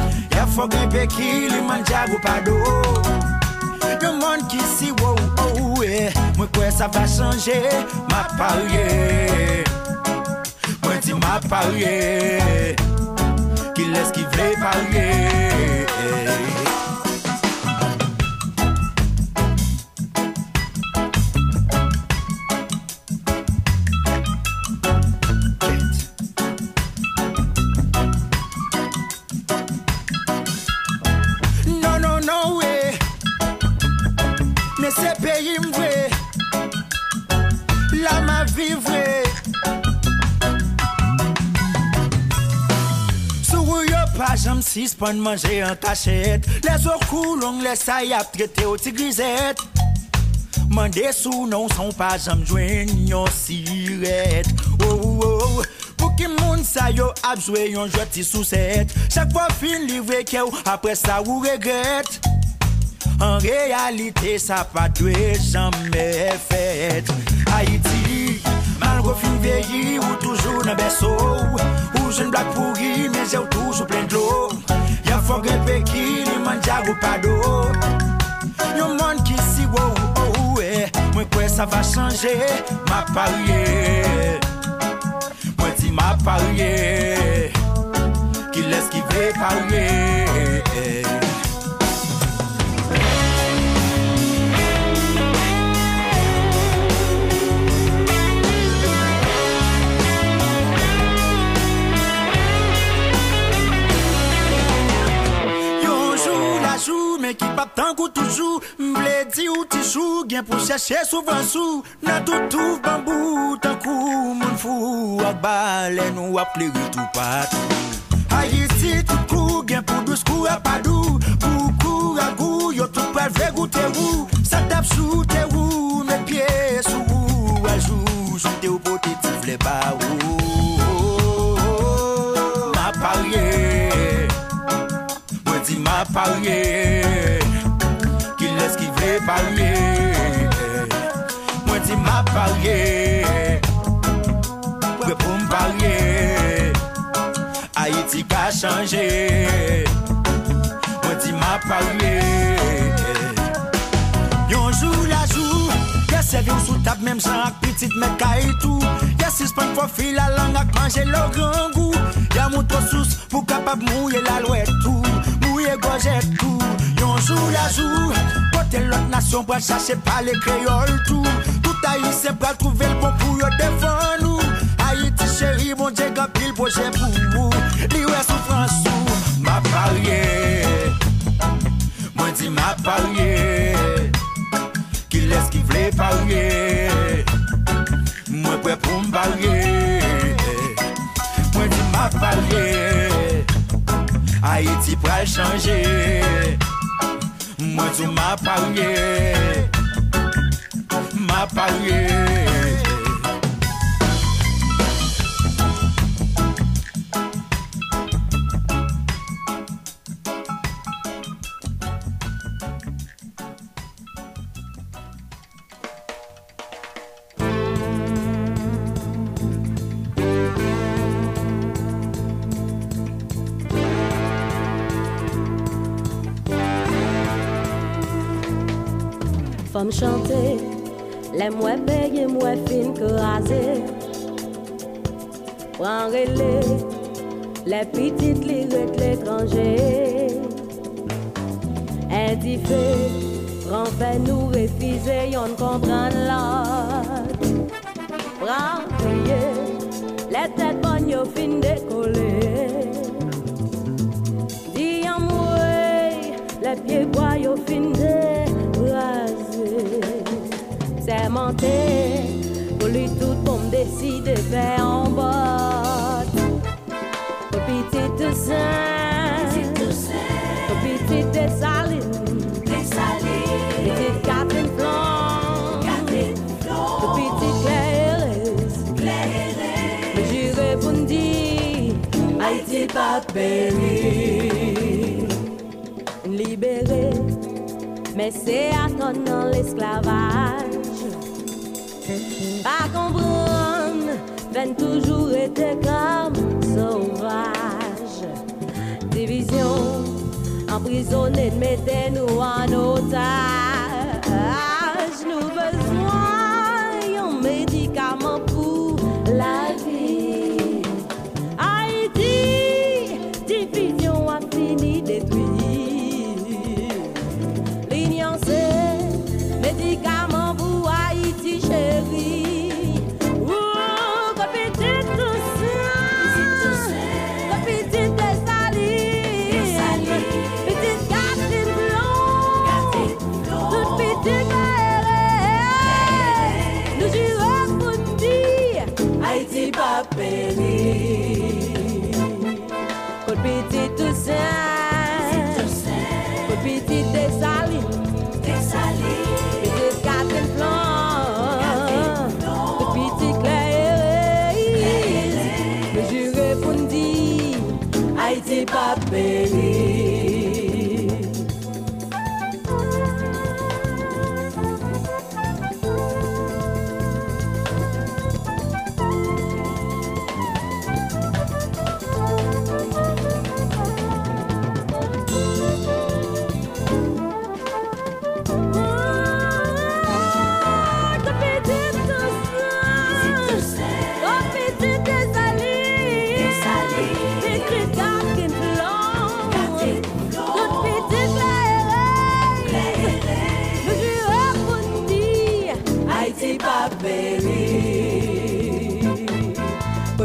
Yè fò gèpè ki li manjagou pado. Yon moun ki si wou ou e eh. Mwen kwe sa va chanje Ma parye. Mwen di ma parye Ki les ki vle parye. 6 pon manje an kachet Les ou koulong les ay ap trete ou ti grizet Mande sou nou son pa jam jwen yon siret Ou oh, ou oh, ou oh, Pou ki moun sa yo ap jwe yon jweti sou set Chak po fin livre ke ou apre sa ou regret An realite sa pa dwe jame fet Haiti Mal refin veyi ou toujou nan beso Ou jeune blague pourri, mais j'ai toujours plein de l'eau. Y'a fort grépé qui, ni manja ou pas d'eau. Yon monde qui si wow, oh, ouais. Moi, quoi, ça va changer, m'a parié. Moi, dis m'a parié. Qui laisse qui veut parier? kou toujou Mble di ou ti chou Gen pou chache souvan sou. Nan toutou bambou Tan kou moun fou Ak bale nou ap pleri tou patou. Haiti tout kou Gen pou dous kou apadou Pou kou ragou Yo tout pal vre goute ou Sa tap sou te ou parye Wè pou m parye Haiti ka chanje Mwen di ma parye Yonjou la jou Yè se vyon sou tab mèm jan ak pitit mè ka etou Yè sispan fò fi la lang ak manje lò gangou Yè moun tò sous pou kapab mouye la lwet tou Mouye gojet tou Yonjou la jou Kote lot nasyon pou al chache pa le kreyol tou Tout haïtien pour trouver le bon pour défendre nous Haïti chéri mon Dieu quand pile projet pour vous Li ouais souffrance sous m'a parié Moi dis m'a parié qui laisse qui voulait parier? Moi prêt pour me parier. Moi dis m'a parier. Haïti pral changer. Moi dis m'a parier. Femme chanter, les mouais payés, mouais fin que raser. Prends relais, les petites lirettes l'étranger. Indifférent, fait nous refuser, on comprend l'autre. Prends prier, les têtes bonnes, yo fin décoller. Dis en moi, les pieds quoi, yo fin sermente Pou li tout pou m deside pe an bot Pou piti te sen Pou piti te saline Piti Catherine Flan Pou piti Claire Hélène. Me jure pou n di Haïti pa péri Libéré. Mè se aton nan l'esklavaj comprendre, veine toujours été comme sauvage. Division, emprisonné, mettez-nous en otage. Nous besoin Yeah.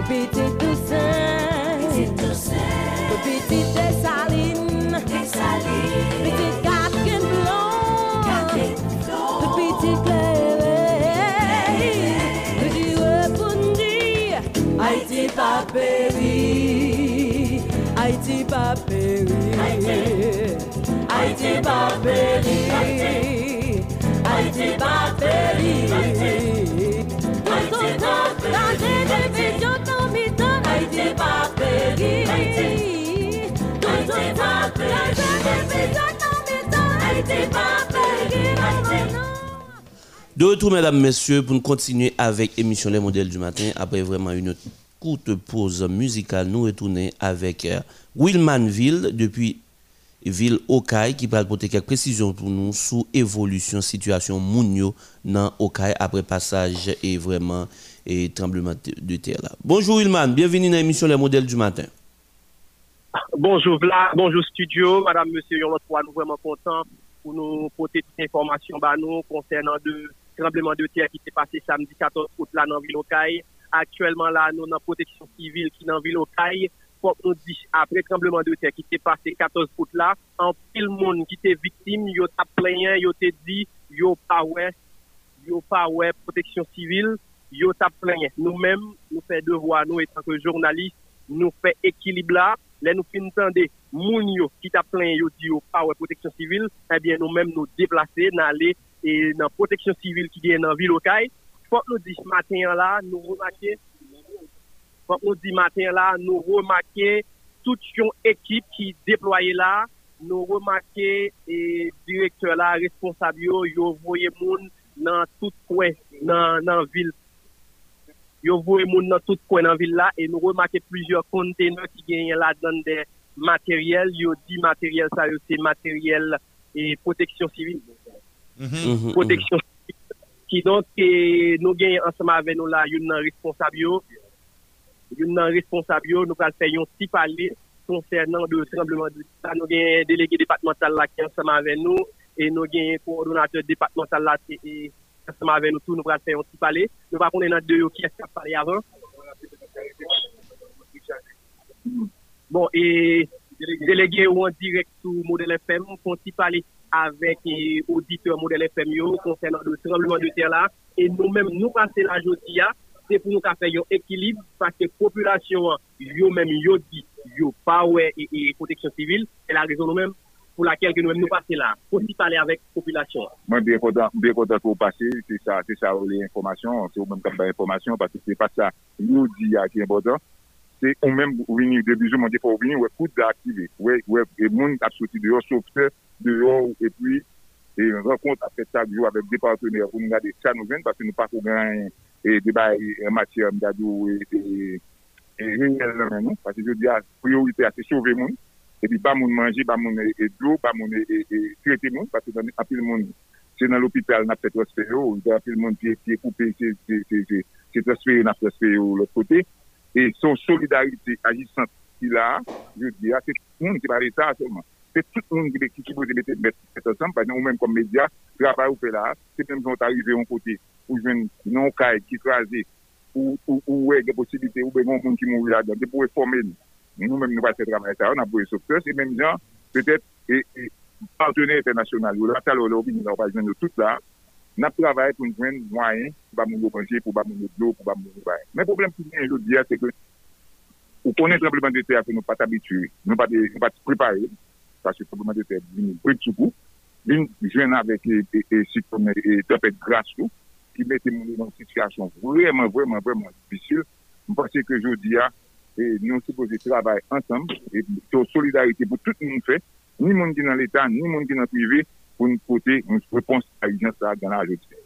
Petit Toussaint, petit Dessalines, petit Catherine Blanc, petit Claire, petit Repundi, Haïti pas péri, Haïti pas péri, Haïti pas péri, De retour, mesdames, messieurs, pour nous continuer avec l'émission Les modèles du matin. Après vraiment une courte pause musicale, nous retournons avec euh, Willmanville depuis ville Okaï qui va apporter quelques précisions pour nous sur évolution situation Mounio dans Okaï après passage et vraiment et tremblement de terre. Bonjour Willman, bienvenue dans l'émission Les modèles du matin. Bonjour Vlad, bonjour studio, madame, monsieur, on nous sommes vraiment contents pour nous porter toute information bah, nous, concernant le tremblement de terre qui s'est passé samedi 14 août là dans ville Okaï. Actuellement là, nous avons protection civile qui dans ville Okaï. Faut nous dit après tremblement de terre qui s'est passé 14 août là, en pile monde qui était victime, yo t'a plaint, yo t'a dit, yo pas ouais, yo pas ouais protection civile, yo t'a plaint. Nous-mêmes, nous faisons devoir, nous, étant que journalistes, nous faisons équilibre là. lè nou fin tande moun yo ki ta plen yo di yo pa wè proteksyon sivil, ebyen eh nou mèm nou deplase nan lè e, nan proteksyon sivil ki gen nan vil okay. Fok nou di matin la, nou remake, fok nou di matin la, nou remake tout yon ekip ki deploye la, nou remake e direktor la, responsabyo, yo voye moun nan tout kwen nan, nan vil yo voye moun dans tout coin dans ville là et nous remarquons plusieurs containers qui gagnent là dans des matériels. Yo dit matériel ça yo, c'est matériel et protection civile. Mhm, protection civile qui donc eh, nous gagnons ensemble avec nous là une responsable yo. Une responsable yo nous allons faire un petit parler concernant le tremblement de terre. Nous gagnons délégué départemental là qui est ensemble avec nous et nous gagnons coordonnateur départemental là qui est avec nous tout nous allons faire un petit parler nous va connaître deux yo qui est parlé avant. Bon, et délégué ou en direct sur Modèle FM, qu'on s'y parler avec auditeur Modèle FM concernant le tremblement de terre là. Et nous-mêmes, nous passer la journée, c'est pour nous faire un équilibre parce que la population, yo même yo dit, yo pas ouais et, et protection civile, c'est la raison nous-mêmes pour laquelle que nous nous passer là, pour parler avec la population. Moi, bien content, bien content pour passer, c'est ça, c'est ça, les informations, c'est vous-même comme information, parce que c'est pas ça, nous dit qui est important. C'est on même venir, de bisous, on dit pour venir, ouais, tout activé, ouais, ouais, et monde a sorti dehors, sauveteur dehors, et puis, et rencontre après chaque jour avec des partenaires pour nous regarder ça nous vient, parce que nous pas pour gagner, et débat, en matière, d'adou, et, et, et, parce que je dis, priorité, c'est sauver monde. epi ba moun manje, ba moun e dlo, ba moun e trete moun, pati nan apil moun, se nan l'opital nan ptet resfer yo, apil moun piye koupe, se transfer yo nan transfer yo l'ot kote, e son solidarite agisant ki la, yo diya, se moun ki pare sa seman, se tout moun ki boze bete bete seman, pa nan ou men kom media, travay ou pe la, se men jont arive yon kote, ou jen non kay ki traze, ou we de posibite, ou be yon moun ki moun vila, de pou e formen nou. nou men nou pa te travay sa yo, nan pou yon soukses, e men jan, petet, e partenè internasyonal yo, la talo la obi, nou pa jwen nou tout la, nan travay pou nou jwen mwayen, pou ba moun nou konje, pou ba moun nou blou, pou ba moun nou bayen. Men problem pou mwen yo diya, se ke, ou konen trembleman de terre, nou pa t'abitue, nou pa te prepare, parce que trembleman de terre, vini bril soukou, vini jwen avèk e sitpon, e topèk gras sou, ki mette moun nou nan sityasyon vreman, vreman, vreman, visil, mwen pense ke yo diya, E nou se pose travay ansam, sou solidarite pou tout moun fè, ni moun ki nan l'Etat, ni moun ki nan privé, pou nou pote moun repons a yon sa gana a jòk.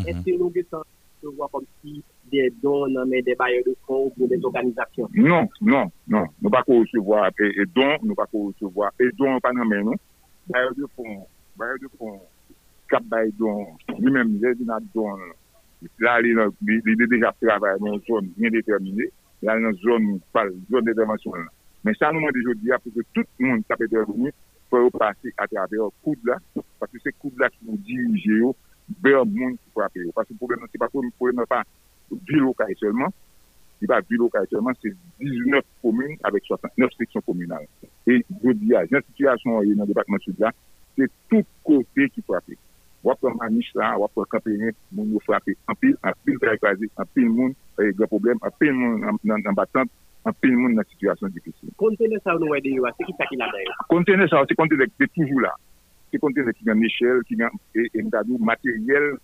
Eske nou de san se wwa kom si de don nan men de baye de fond ou de organizasyon? Non, non, non. Nou pa ko recevo a don, nou pa ko recevo a don pa nan men nou. Baye de fond, baye de fond, kap baye don, li men mizè di nan don, la li deja travay nan son bien determiné, la nan zon, pal, zon de devensyon la. Men sa nouman de jodi ya, pou ke tout moun tapè de reveni, pou yo pase atrave yo koud la, pati se koud la ki pou dirije yo, be yo moun ki pou apè yo. Pati pou gen nan se pa pou, pou gen nan pa bilo kaye selman, se pa bilo kaye selman, se 19 komune avèk 69 seksyon komunal. E jodi ya, jan situasyon yo nan debatman sud la, se tout kote ki pou apè. Wap kon manish la, wap kon kampenye, moun yo frape, anpil, anpil trajkazi, anpil moun, Eh, e gwa problem apil moun nan batant, apil moun nan situasyon difisil. Kontene sa ou nou wè de yo a, se ki sa ki la de yo? Kontene sa ou, se kontene de toujou la. Se kontene ki nan eshel, ki nan e, e, mdadou materyel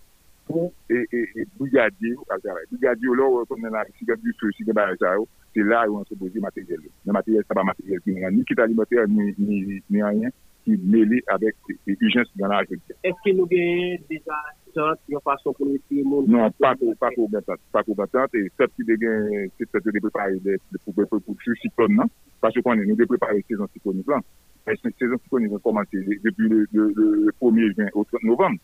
pou e, e brigadi ou al taray. Brigadi ou lò, konnen la, si gen du sou, si gen ba yon sa yo, se la yon se bozi materyel yo. Nan materyel sa ba materyel ki nan, ni kit alimenter, ni anyen, ki mele avèk urjens nan la agrikulture. Eske nou genye deja chante yon fason pou nou iti moun? Non, pa kou batante. Pa kou batante, e sep ki de genye, se sep de deprepare pou chou sikon nan, pa chou konen nou deprepare sezon sikon nou plan. Sezon sikon nou ven komanse depi le 1er jen au 30 novem.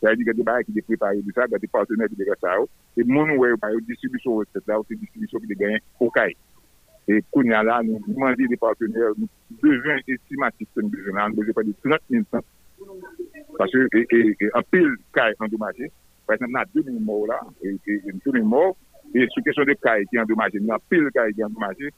Sa yon di gade baye ki deprepare de sa, gade partenè ki de gade sa ou, e moun wè ou baye ou distribusyon ou se la ou se distribusyon ki de genye okaye. Et Kounia là, nous demandons des partenaires, nous besoin estimatif, nous besoin là, nous besoin pas de 30 000 francs. Parce que, et, et, et, en pile, caille endommagée, par exemple, on a 2 000 morts là, et, et, 2 000 morts, et sur question de caille qui est endommagée, nous avons pile caille qui est endommagée,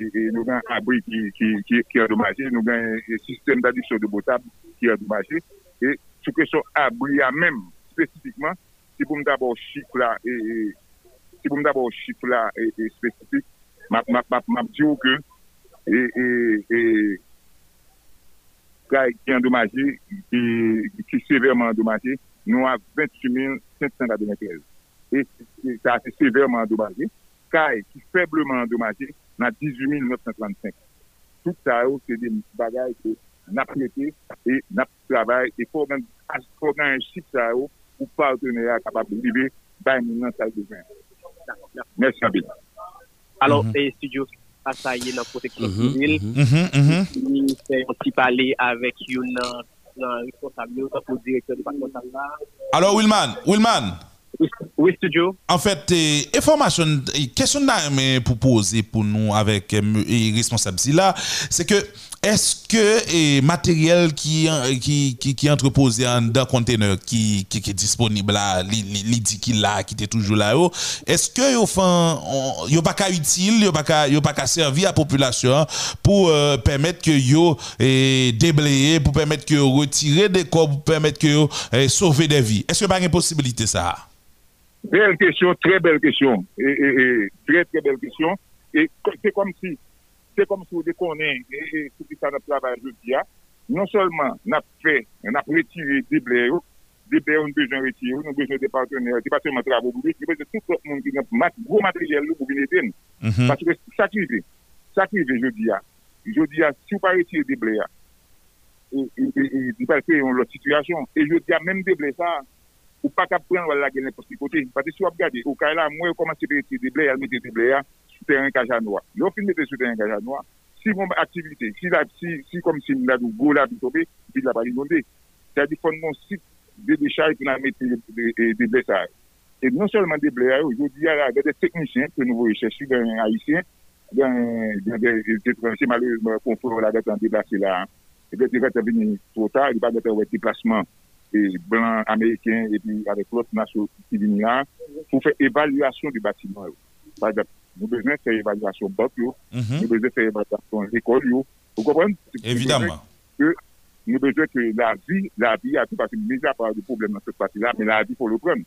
et, nous avons un abri qui, qui, qui, qui est endommagé, nous avons un système d'addiction de potable qui est endommagé, et sur question abri à même, spesifikman, si pou me d'abord chiffre là, et, si pou me d'abord chiffre là, e, spesifik, map, map, map, map diyo ke e, e, e kaj ki e endomaje ki, ki severman endomaje nou a 28.793 e sa se severman endomaje kaj ki febleman endomaje nan 18.935 tout sa yo se de bagay ke nap prete e nap travay e fogan an chik sa yo ou partenera kapab libe bay moun nan sal de ven Mersi an bilan Alors, mm -hmm. studio est dans protection civile. Il fait un petit parler avec une responsable pour directeur départemental. Alors, Wilman, Wilman. Oui, studio. En fait, eh, information, eh, question pour poser pour nous avec responsable là, c'est que est-ce que le matériel qui qui qui, qui entreposé dans conteneur qui, qui, est disponible là, il là, qui est toujours là, est-ce que enfin, a pas qu'à utile, il pas pas qu'à servir à la population pour euh, permettre que yo et déblayer, pour permettre que retirer des corps, pour permettre que sauver des vies? Est-ce que pas une possibilité ça? Belle question, très belle question. Très, très belle question. Et c'est comme si, se kom sou de konen, e se ki sa nap travay jodi ya, non solman nap fe, nap retire deble yo, deble yo nou bejan retire yo, nou bejan de partener, de partener travo boubik, nou bejan tout moun ki nan gro materyel yo pou vin eten, pati sa krive, sa krive jodi ya, jodi ya, si ou pa retire deble ya, di pa kre yon lot situasyon, e jodi ya menm deble sa, ou pa kap pren wala genen posti kote, pati si wap gade, ou ka la mwen koman se pe retire deble ya, mwen te deble ya, terrain Cajanois. Là, on mettre sur terrain Cajanois. Si mon activité, si, la, si, si comme si nous avons gros là, tomber, puis la pas inondé. C'est-à-dire qu'on mon site de décharge pour mettre des, blés. Et non seulement des blés, aujourd'hui, il y a des techniciens que nous recherchons dans un haïtien, dans des étrangers malheureusement fait la dette en déplacé là. Et puis, il va venir trop tard, il va être un déplacement et blancs américains et puis avec l'autre nation qui vient là pour faire évaluation du bâtiment. Par exemple, nous besoin de faire évaluation bac, nous besoin de faire évaluation école. Vous comprenez? Évidemment. Que nous besoin que la vie, la vie a tout parce que mis à part de problèmes dans cette partie-là, mais la vie, il faut le prendre.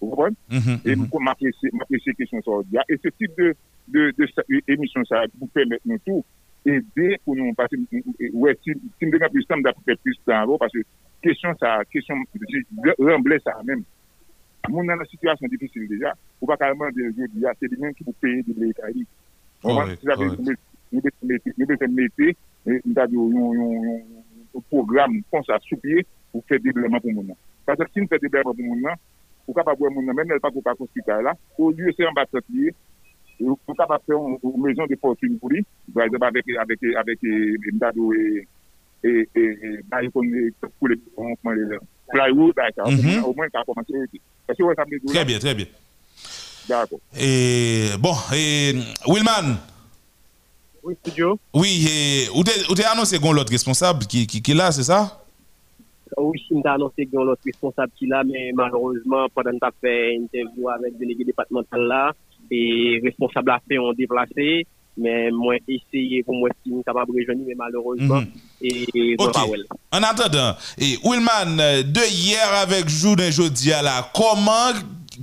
Vous comprenez? Et nous, m'apprécier la question sur Et ce type de, de, de, émission, ça vous permet nous tout aider pour nous, parce que, ouais, si, si nous avons plus de temps, d'après plus de temps, parce que question ça, question, remblait ça même. moun nan la situasyon difisil deja, ou pa kalman de yo diya, se di men ki pou peye di ble Itali. Mwen se zave yon program kon sa soupye pou fè debleman pou moun nan. Pasè si nou fè debleman pou moun nan, ou kapap wè moun nan, men el pa pou pa konspikal la, ou liye se yon batat liye, ou kapap fè yon mezon de fortune pou li, vwa yon avèk mdado e baye kon pou le konfman le lèm. Plywood, d'accord, Mhm. au moins, ça a commencé. Que, dit, Très bien, très bien. D'accord. Et bon, et Willman, Oui, studio. oui, et, ou t'es annoncé qu'on l'autre responsable qui, qui, qui est là, c'est ça? Oui, je m'ai annoncé a l'autre responsable qui est là, mais malheureusement, pendant que tu fait une interview avec le délégué départemental là, et responsable a fait on déplacé, mais moi, essayé pour moi, si capable de rejoindre, mais malheureusement, Mhm. et, pas well. En attendant, et Willman, euh, de hier avec journée jeudi à là, comment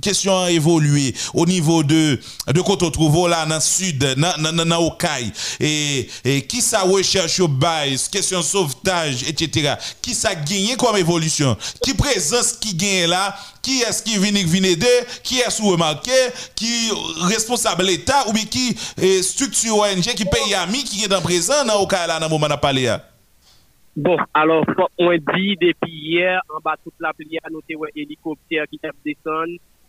question a évolué au niveau de de côté trouve là dans le sud dans dans et, qui ça recherche au bail question sauvetage etc qui ça gagné comme évolution? Qui présence qui gagne là? Qui est-ce qui vient vient aider? Qui est-ce remarqué qui responsable l'état ou bien qui eh, structure ONG qui paye ami qui est dans présent dans Okaï là dans le moment n'a parlé Bon, alors, on dit depuis hier, en bas toute la plière, nous avons un hélicoptère qui tape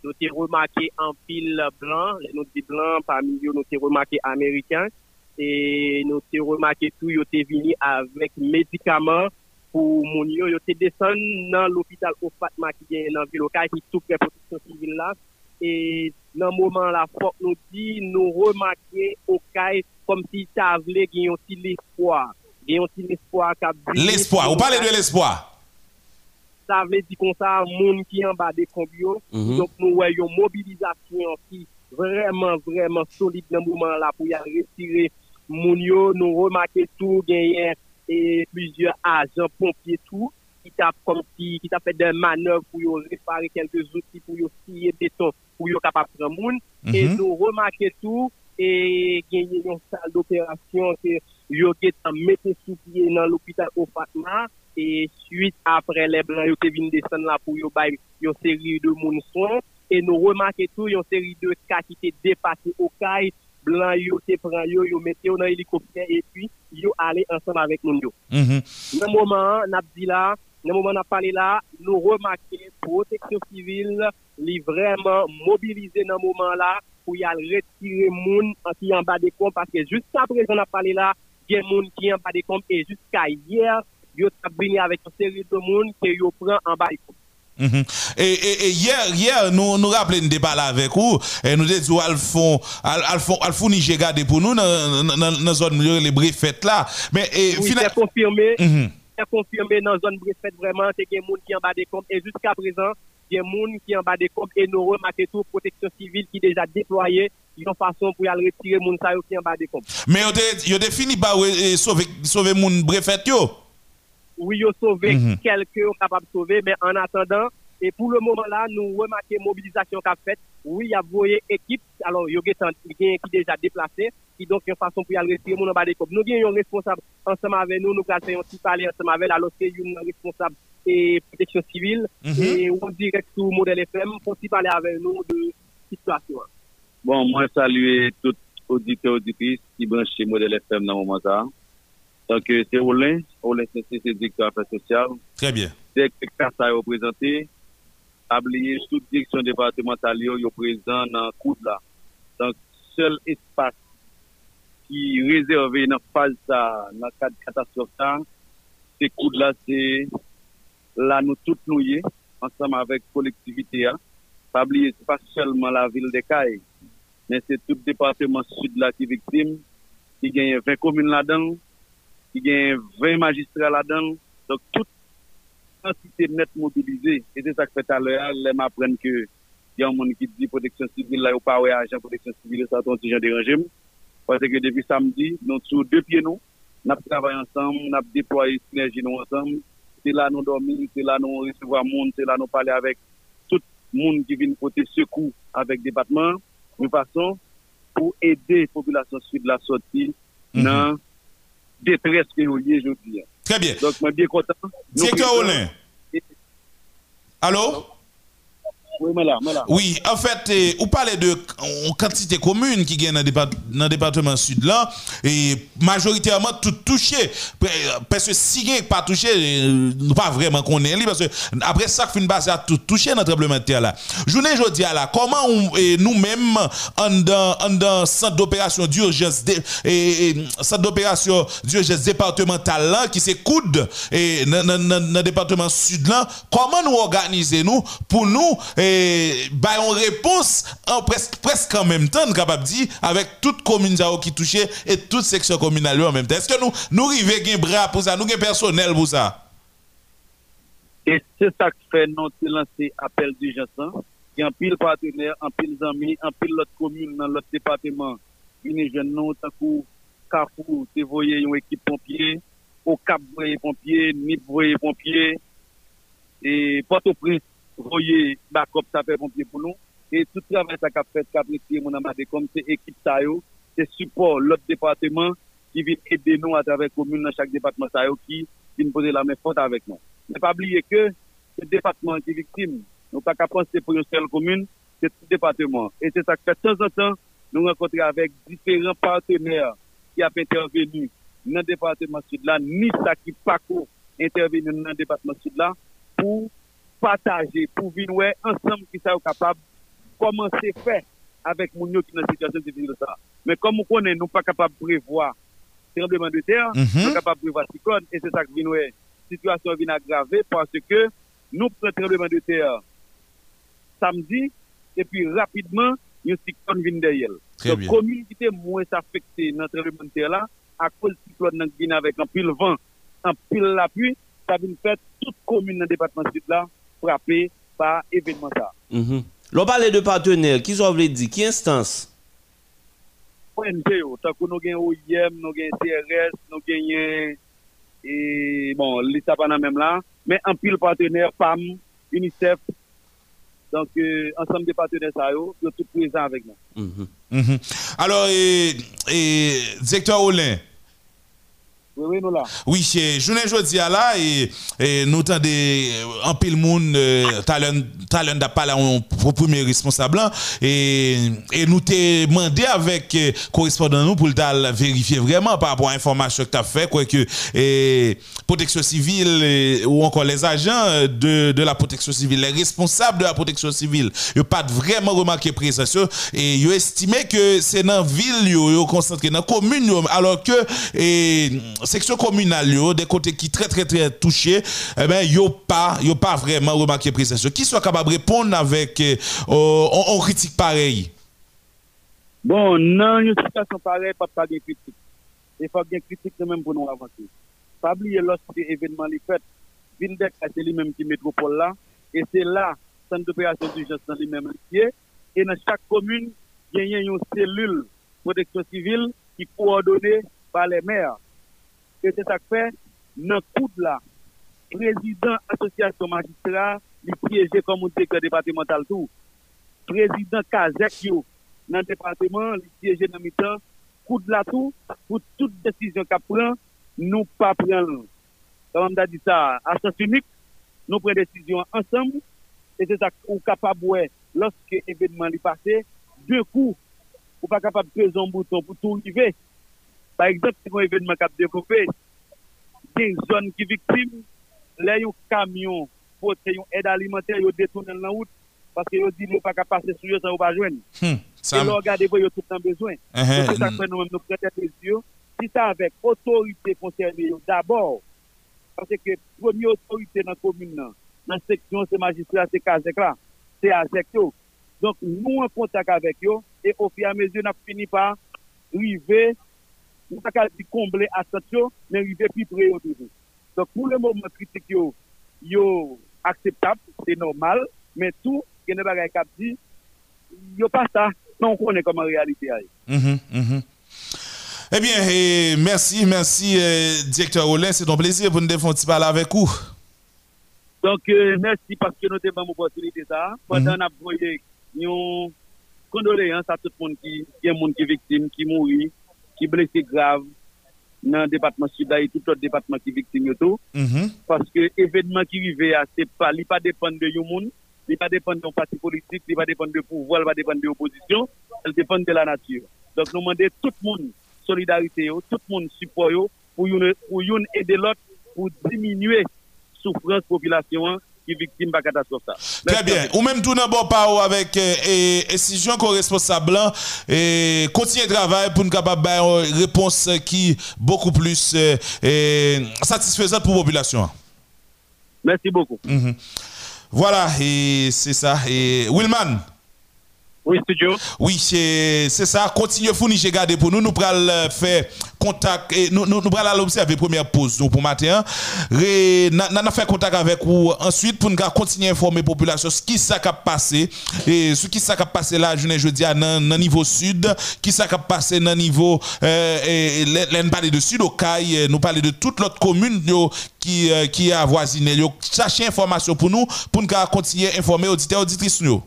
Nous avons remarqué un fil blanc, les nous dit blanc, parmi eux, nous avons remarqué américain. Et nous avons remarqué tout, ils étaient venus avec médicaments pour mon yo, ils étaient descendus dans l'hôpital au Fatma qui est dans la ville locale, qui est tout près protection civile là. Et dans le moment là, faut que nous dit, nous remarquer au comme si ça voulait aussi l'espoir. Gagner aussi l'espoir vous parlez nous. de l'espoir. Ça veut dire comme ça, monde qui en bas des combio. Mhm. Donc, nous voyons une mobilisation qui vraiment, vraiment solide dans ce moment-là pour y retirer moun yo. Nous remarquons tout, gagner et plusieurs agents, pompiers, tout, qui t'a comme si, qui t'a fait des manœuvres pour réparer quelques outils, pour scier béton, pour y capable prendre moun. Et Mhm. nous remarquons tout, et gagner une salle d'opération que yo getan mette sous pied dans l'hôpital au Fatma et suite après les blancs yo vinn descendre là pour yo bay une série de moun soins. Et nous remarquons tout une série de cas qui étaient dépassés au CAI blanc yo te prend yo yo mette yo dans hélicoptère et puis yo aller ensemble avec moun yo. Dans le moment, n'a dit là, dans moment, n'a parlé là, nous remarquons protection civile, li vraiment mobilisé dans le moment là pour y aller retirer moun qui en bas des comptes parce que jusqu'à présent, n'a parlé là, a moun qui en bas des comptes et jusqu'à hier, yo t'a venu avec une série de moun que yo prend en bas des comptes. Mhm. Et, et, et hier, hier, nous nous rappelons un débat là avec vous, et nous disons al font al al font al font Niger garder pour nous dans dans zone les briefettes là. Mais et Oui, final- c'est confirmé. Mhm. c'est confirmé dans la zone Brefet vraiment, c'est des gens qui en bas des comptes. Et jusqu'à présent, des gens qui en bas des comptes et nous remarquons tout protection civile qui est déjà déployée. Ils ont façon pour y aller retirer les gens qui en bas des comptes. Mais yo te yo te fini par eh, sauver sauver moun briefette yo? Oui, ils ont sauvé Mhm. quelques qui sont capables de sauver, mais en attendant, et pour le moment là, nous remarquons la mobilisation qu'a faite. Oui, il y a voyé équipe, alors il y a qui déjà déplacé, qui donc une façon pour y aller retirer les gens en bas des comptes. Nous avons un responsable ensemble avec nous, nous faire un petit parler ensemble avec alors nous un responsable et protection civile Mhm. et on direct sur modèle FM pour parler avec nous de situation. Bon, moi, saluer tout auditeur, auditrice qui branche chez Modèle FM dans le moment ça. Donc, euh, c'est Olin, Olin c'est directeur affaires sociales. Très bien. Dès que ça est représenté, oublier toute direction départementale, yo yo présent dans le coup là. Donc, seul espace qui est réservé dans la phase ça, dans le cadre de catastrophe ça, c'est coup là, c'est là nous tous nous y est, ensemble avec collectivité. Hein. Pas oublier, c'est pas seulement la ville de Caille, mais c'est tout le département sud qui est victime, qui gagne 20 communes là-dedans, qui gagne 20 magistrats là-dedans. Donc, toute quantité net mobilisée. Et c'est ça que fait à l'heure, les m'apprennent que il y a un monde qui dit protection civile là, ou pas ouais, agent protection civile, ça ton gens dérangé. Parce que depuis samedi, nous sur deux pieds nous, nous travaillé ensemble, nous avons déployé synergie nous ensemble. C'est là nous dormir, c'est là nous recevoir monde, c'est là nous parler avec tout le monde qui vient porter secours avec département, de façon pour aider la population sud la sortie Mhm. dans détresse que est aujourd'hui. Très bien. Donc, moi, bien content. Directeur Olin. Allô? Oui, mais là, mais là. Oui, en fait, eh, vous parlez de quantité commune qui gagne dans le département sud là, et majoritairement tout touché. Parce que si gagne pas touché, euh, nous pas vraiment lui, parce que après ça, fin base à tout touché dans le tremblement de terre là. Journée jeudi là, comment eh, nous-mêmes, en dans, en dans centre d'opération d'urgence, et, centre d'opération d'urgence départemental là, qui c'est coude, dans le département sud là, comment nous organiser nous pour nous bah on réponse en presque presque en même temps capable dire avec toute commune qui touchée et toute section communale en même temps est-ce que nous nous river gain bras pour ça? Nous gain personnel pour ça? Et c'est ça que fait nous lancer appel d'urgence. hein. Il y a un pile partenaire, un pile amis, un pile l'autre commune dans l'autre département. Une jeune nous, tant que Carrefour, te voyé une équipe pompier, au Cap voyé pompier, Nip voyé pompier, et Port-au-Prince voyé backup sapeur pompier pour nous. Et tout travail ça qu'a fait, qu'a apprécié mon amadé, comme c'est équipe ça c'est support l'autre département qui vient aider nous à travers commune dans chaque département ça qui vient poser la main forte avec nous. Ne pas oublier que ce département qui est victime, nous pas qu'à penser pour une seule commune, c'est tout département. Et c'est ça que de temps en temps, nous rencontrons avec différents partenaires qui ont intervenu dans le département sud-là, ni ça qui pas qu'au intervenir dans le département sud-là, pour partager, pour venir ensemble qui sont capables de commencer à faire avec mon qui sont dans une situation difficile ça. Mais comme on connaît, nous pas capables de prévoir tremblement de terre, nous pas capables de prévoir cyclone, et c'est ça qui vient ouais, situation vient aggraver parce que nous prenons tremblement de terre samedi, et puis rapidement, un cyclone vient derrière. Qui était moins affectée dans le tremblement de terre là, à cause du cyclone qui vient avec un pile vent, un pile la pluie, ça vient faire toute commune dans le département sud là frappée par événement ça. Mhm. L'on parle de partenaires, qui sont voulu dire, qui instance? ONG tant que nous gagnons OIM, nous gagnons CRS, nous gagnons et bon, l'État pas même là, mais un pile partenaire PAM, UNICEF. Donc euh, ensemble des partenaires ils sont tous présents avec nous. Mhm. Mhm. alors et, et directeur Olin Oui, oui. Oui, c'est à là et, et nous tendons en pile monde euh, talent talent d'a pas là pour premier responsable et et nous t'ai demandé avec euh, correspondant nous pour le vérifier vraiment par rapport à l'information que tu as fait quoi que et protection civile ou encore les agents euh, de, de la protection civile les responsables de la protection civile ils pas vraiment remarqué présence et ils estimé que c'est dans ville yo yo concentré dans commune yo, alors que section communale des côtés qui très très très touchés eh ben pas pas vraiment remarqué yo. qui soit capable de répondre avec euh, on, on critique pareil Bon, dans une situation pareille, pas pas de critique. Il faut bien critique quand même pour nous avancer. Pas oublier lorsque l'événement est fait, Vindec c'est lui-même qui métropole là, et c'est là, centre d'opération d'urgence dans lui-même lié, et dans chaque commune, il y a une cellule protection civile qui est coordonnée par les maires. Et c'est ça que fait, dans le coup là, président association magistrat, il siège comme un directeur départemental tout. Président Kazek dans le département, il siège dans le temps, coup de la tout, pour toute décision qu'a prend, nous pas prendre. Comme on a dit ça, à sens unique, nous prenons décision ensemble, et c'est ça qu'on est capable, lorsque l'événement est passé, deux coups, ou pas capable de peser un bouton pour tout arriver. Par exemple, si un événement qui a développé, des zones qui victimes, là, a un camion, pour une aide alimentaire, ils détournent dans la route, parce qu'ils disent qu'ils ne pas passer sur eux sans pas joindre. Hmm, ça Et là, regardez, vous avez tout le temps besoin. C'est ça que nous, nous prêtons yeux. Si ça avec autorité concernée, d'abord, parce que première autorité dans la commune, dans la section, c'est magistrat, c'est Kazek là, c'est Azek. Donc, nous en contact avec eux, et au fur et à mesure, nous avons fini par arriver, ou ta ka di komble astasyon, men rive pi pre yo toujou. Donk pou le mouman kritik yo, yo akseptab, se normal, men tou, genne bagay kap di, yo pa sa, non konen koman realite a yo. Mm-hmm, mm-hmm. Ebyen, eh eh, mersi, mersi, eh, direktor Rolen, se ton plesir pou nou defonti pala avek ou. Donk, eh, mersi, paske nou te ban mou posilite sa, padan mm -hmm. ap voye, yon kondole yon sa tout moun ki, yon moun ki viktim, ki mouri, qui blessé grave dans le département sud et tout autre département qui est victime. Mhm. Parce que l'événement qui vivait, pas, il pas dépend de monde, il va dépendre d'un parti politique, il va dépendre de pouvoir, il va dépendre de l'opposition, il dépend de la nature. Donc nous demandons tout le monde solidarité, tout le monde support pour une, pour une aider l'autre pour diminuer souffrance population qui victime de la catastrophe. Très bien. Ou même tout n'importe pas avec décision co-responsable et continuer le travail pour nous capable une réponse qui beaucoup plus satisfaisante pour la population. Merci beaucoup. Mhm. Voilà, et c'est ça. Et Willman. Oui, studio. Oui, c'est ça. Continuez fournir, j'ai gardé pour nous. Nous allons faire contact et nous nous, nous allons observer première pause pour matin. Nous allons faire contact avec vous ensuite pour nous continuer à informer la population ce qui s'est passé et ce qui s'est passé là, je ne dis à dans niveau sud, qui s'est passé dans niveau euh, et nous parler de sud au nous parler de toute l'autre commune qui euh, qui a avoisiné. Cherchez information pour nous pour nous continuer à informer auditeurs auditrices nous.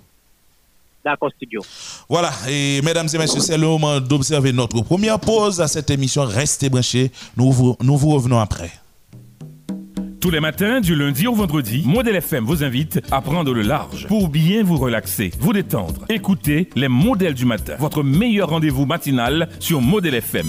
D'accord, studio. Voilà, et mesdames et messieurs, c'est le moment d'observer notre première pause à cette émission. Restez branchés, nous vous, nous vous revenons après. Tous les matins, du lundi au vendredi, Modèle FM vous invite à prendre le large pour bien vous relaxer, vous détendre. Écoutez les modèles du matin, votre meilleur rendez-vous matinal sur Modèle FM.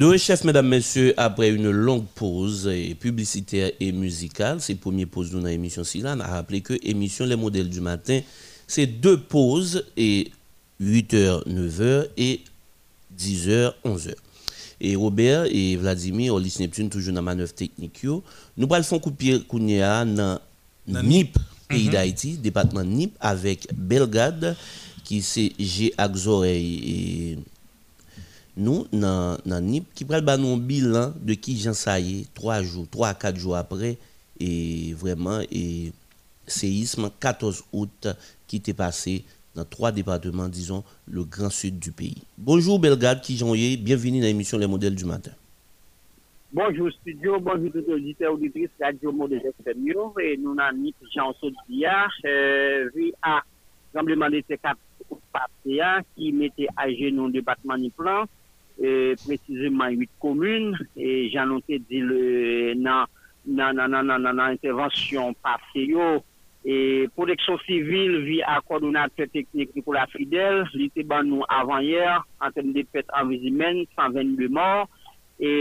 Le chef, mesdames, messieurs, après une longue pause publicitaire et musicale, c'est première pause de l'émission Silan, a rappelé que l'émission Les modèles du matin, c'est deux pauses et 8h, 9h et 10h, 11h. Et Robert et Vladimir, Olis Neptune, toujours dans la manœuvre technique, nous allons faire coup de pied dans NIP, pays mhm. d'Haïti, département NIP, avec Belgade, qui c'est G. et nous, dans NIP, qui prend un bilan de qui Jean Saillé, trois jours, trois à quatre jours après, et vraiment, et séisme 14 août qui était passé dans trois départements, disons, le grand sud du pays. Bonjour Belgade, qui j'en bienvenue dans l'émission Les modèles du matin. Bonjour studio, bonjour tout auditeurs auditrices Radio Modèle FM. Et nous avons mis Jean Sodia, euh, vu à tremblement de C4 qui mettait à genoux le département du plan E precizeman 8 komune, e janonte di nan intervensyon pase yo, e proteksyon sivil vi akordonate teknik Nikola Fidel, li te ban nou avan yer, an tem de pet avizimen, 122 mor, e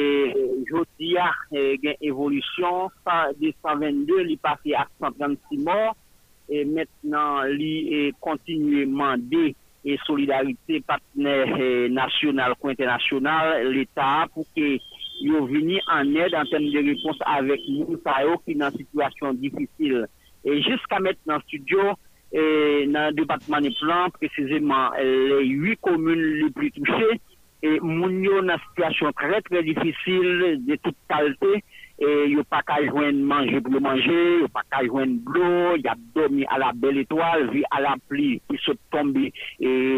jodi ya gen evolisyon, de 122 li pase a 136 mor, e metnan li kontinueman de et solidarité partenaire eh, national ou international, l'État, pour que nous venions en aide en termes de réponse avec nous, qui dans une situation difficile. Et jusqu'à maintenant, studio, et dans le département des plans, précisément les huit communes les plus touchées, et nous dans une situation très très difficile de toute qualité et il n'y a pas qu'à joindre manger pour manger, il n'y a pas qu'à joindre l'eau, il y a dormi à la belle étoile, vu à la pluie qui se tombe et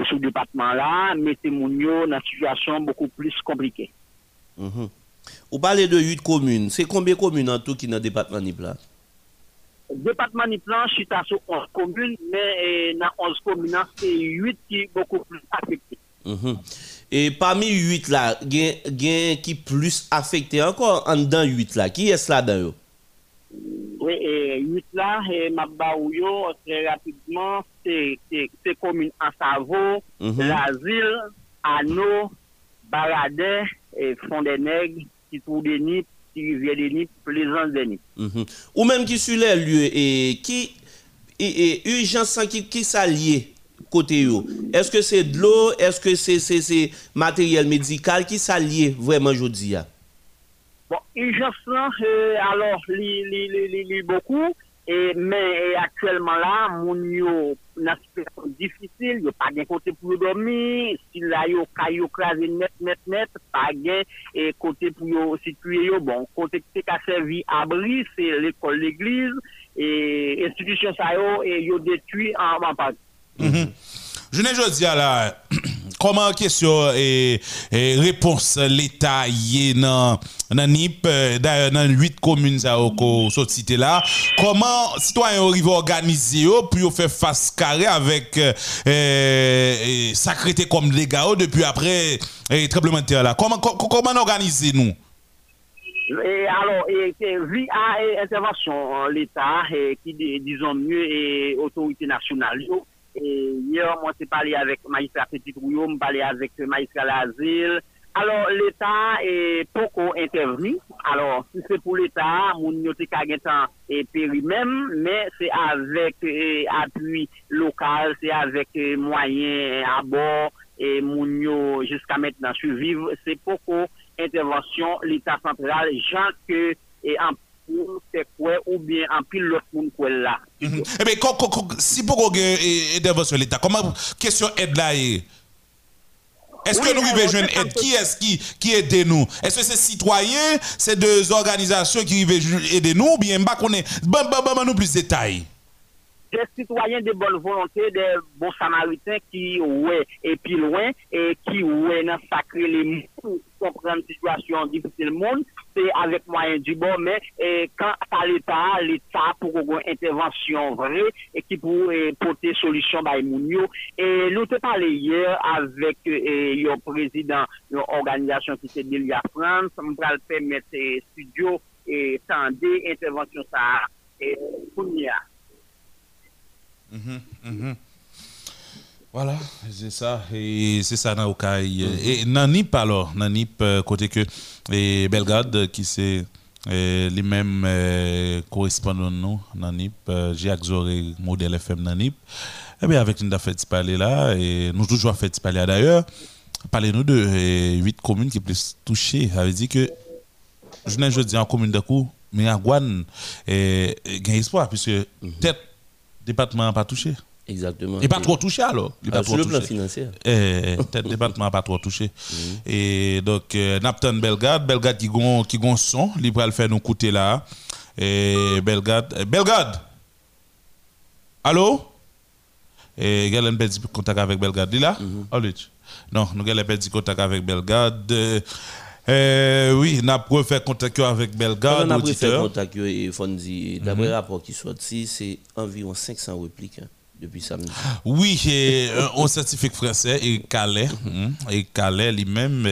ce département-là, mais c'est dans une situation beaucoup plus compliquée. Vous parlez de 8 communes, c'est combien de communes en tout qui dans le département Nipla Le département Nipla, je suis à 11 communes, mais dans 11 communes, c'est 8 qui sont beaucoup plus affectées. Mhm. Et parmi 8 là, il y qui plus affecté encore en dedans 8 là. Qui est là dedans Oui, et 8 là, et Mabaouyo, très rapidement, c'est commune en Savo, mm -hmm. l'Asile, Anneau, Baradin, et Fond des Nègres, Titou des Nippes, Rivière des Nippes, Plaisance des Nippes. Mm Ou même qui sur les lieux, et qui, et, et urgence qui, qui s'allie côté Est-ce que c'est de l'eau, est-ce que c'est matériel médical? Qui s'allie vraiment aujourd'hui Bon, urgence euh, alors, li, beaucoup, et, mais actuellement là, mon yo, une situation difficile, il n'y a pas de côté pour dormir, si là, il y a net, net, net, pas de côté pour situer, bon, côté qui a servi abri, c'est l'école, l'église, et institution ça yo, et yo détruit en, en. Mhm. Je n'ai pas dit là, comment question et, réponse l'État y est dans NIP, euh, dans huit communes ça cette cité là, comment citoyens arrivent à organiser pour faire face carré avec euh, euh sacrété comme les gars depuis après le tremblement de terre là. Comment comment organiser nous? Et alors, et, via intervention l'État, qui disons mieux, et autorité nationale, et hier, moi, j'ai parlé avec Maïstra Petit Rouillot, parlé avec Maïstra Lazil. Alors, l'État est beaucoup intervenu. Alors, si c'est pour l'État, mon yoté est péri même, mais c'est avec eh, appui local, c'est avec eh, moyens à bord, et mon jusqu'à maintenant survivre. C'est beaucoup intervention l'État central, gens que, et en c'est quoi ou bien en pile l'autre monde quoi là. Mhm. Eh bien, si pour qu'on ait sur l'État, comment question aide là est-ce que nous vivons jeune aide? Qui est-ce qui, qui aide nous? Est-ce que c'est citoyens, c'est deux organisations qui vivent aider nous ou bien bah qu'on est bah, bah, bah, nous plus de détails. Des citoyens de bonne volonté, des bons samaritains qui, ouais, et puis loin, et qui, ouais, dans sacré les comprendre situation difficile monde, c'est avec moyen du bon, mais quand à l'État, l'État pour une intervention vraie et qui pourrait porter solution by Mounio. Et nous te parlé hier avec le président de l'organisation qui s'est à France, on va permettre studio et tendre intervention ça. Mm. Voilà, c'est ça. Et c'est ça, dans Et Nanip, alors, Nanip, euh, côté que et Belgrade, qui c'est les mêmes euh, correspondants, nous, Nanip, euh, Jacques Zoré, modèle FM Nanip. Eh bien, avec une affaire parler là, et nous toujours fait parler d'ailleurs, parlez-nous de huit communes qui plus touchées. Ça veut dire que, je n'ai dis en commune de coup, mais à Guan, il y a espoir, puisque peut-être département n'a pas touché. Exactement. Il n'est pas trop touché alors. Il sur le plan financier. Eh, peut-être département n'a pas trop touché. Et donc, euh, Napton Belgrade, Belgrade qui gon qui gon son, il va le faire nous coûter là. Et Belgrade, Belgrade. Allô? Et il a perdu contact avec Belgrade. Il là? Mm -hmm. Non, nous avons perdu contact avec Belgrade. Euh, oui, nous avons refait contact avec Belgrade. Nous avons refait contact avec Fondi. D'après le rapport qui sorti, c'est environ 500 répliques. Hein depuis samedi. Oui, un scientifique français, et Calais, hein, et Calais lui-même,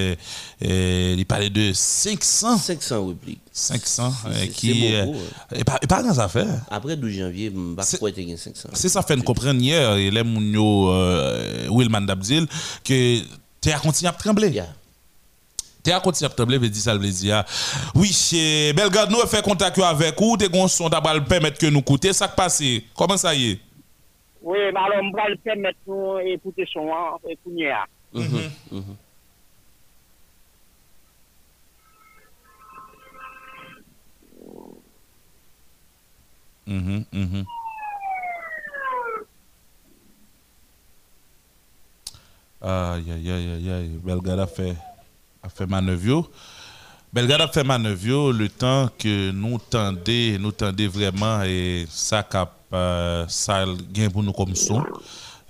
il parlait de 500. 500 répliques. 500 qui est beaucoup, et pas, pas grand affaire. Après 12 janvier, je 500. C'est ça fait nous comprendre hier, et les Mounio euh, Wilman Dabdil, que tu as continué à trembler. Tu as continué à trembler, veut dire ça le dire. Oui, Belgrade, nous fait contact avec vous, des son d'abord permettre que nous coûter, ça passe. Comment ça y est? Oui, mais alors, on va le permettre nous écouter son et écouter. Mhm. Mhm. Mhm, mhm. Aïe, aïe, aïe, aïe, Belgrade a fait, a fait manœuvre. Belgrade a fait manœuvre le temps que nous tendait, nous tendait vraiment et ça cap euh, ça gain pour nous comme son.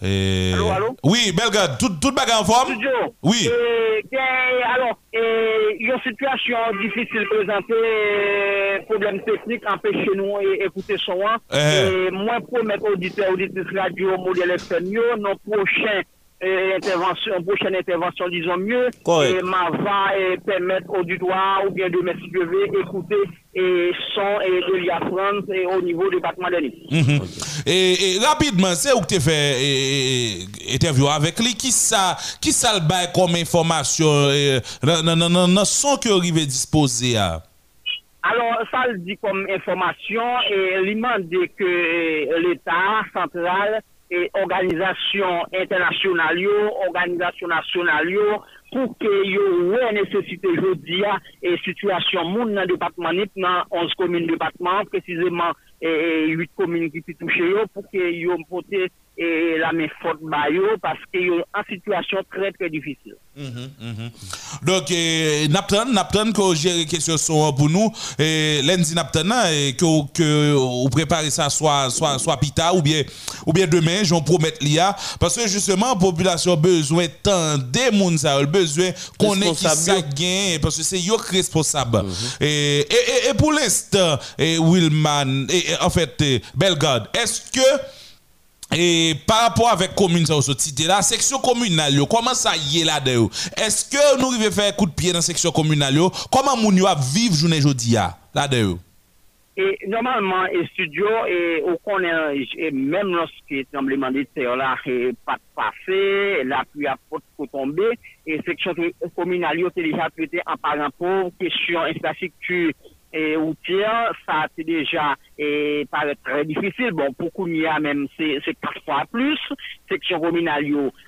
Et... Allô, allô? Oui, Belgrade, tout, tout bagarre en forme? Studio. Oui. Et, alors, il y a une situation difficile présentée, problème technique empêche nous d'écouter son. Eh. Et moi, pour mettre auditeur, auditrice radio, modèle FM, nos prochains intervention, prochaine intervention, disons mieux, et ma va permettre au auditoire ou bien de vais écouter et son et de l'IA France et au niveau du département de mm et, et, rapidement, c'est où tu fait et, interview avec lui, qui ça, qui ça le bail comme information, non, non, non, non, son que arrive disposer à? Alors, ça le dit comme information et il demande que l'État central e organizasyon internasyonal yo, organizasyon nasyonal yo, pou ke yo wè nesesite jodi ya e situasyon moun nan depatman nip nan 11 komine depatman, precizeman e, e 8 komine ki pi touche yo, pou ke yo mpote et la main forte parce que yo en situation très très difficile. Mm-hmm, mm-hmm. Donc, eh, Napton, Napton, que j'ai question pour nous, et lundi Napton, et que, que vous préparez ça soit, soit, soit pita ou bien, ou bien demain, j'en promets l'IA, parce que justement, la population a besoin tant des gens, besoin qu'on ait qui ça gagne, parce que c'est eux responsable. Mm-hmm. et, et, et, pour l'instant, Willman, et, en fait, eh, Belgrade, est-ce que E par rapport avèk komune sa ou sot site la, seksyon komunal yo, koman sa ye la de yo? Eske nou rive fè kout piye nan seksyon komunal yo? Koman moun yo ap viv jounen jodi ya la de yo? E normalman, e studio, e ou konen, e menm loske trembleman de teyo la, e pat pase, e la pu apot ko tombe, e seksyon komunal yo te deja pwete an paran pou, kesyon infrastruktur, et routière, ça c'est déjà et paraît très difficile. Bon, pour Kounia même, c'est quatre fois plus. Section communale,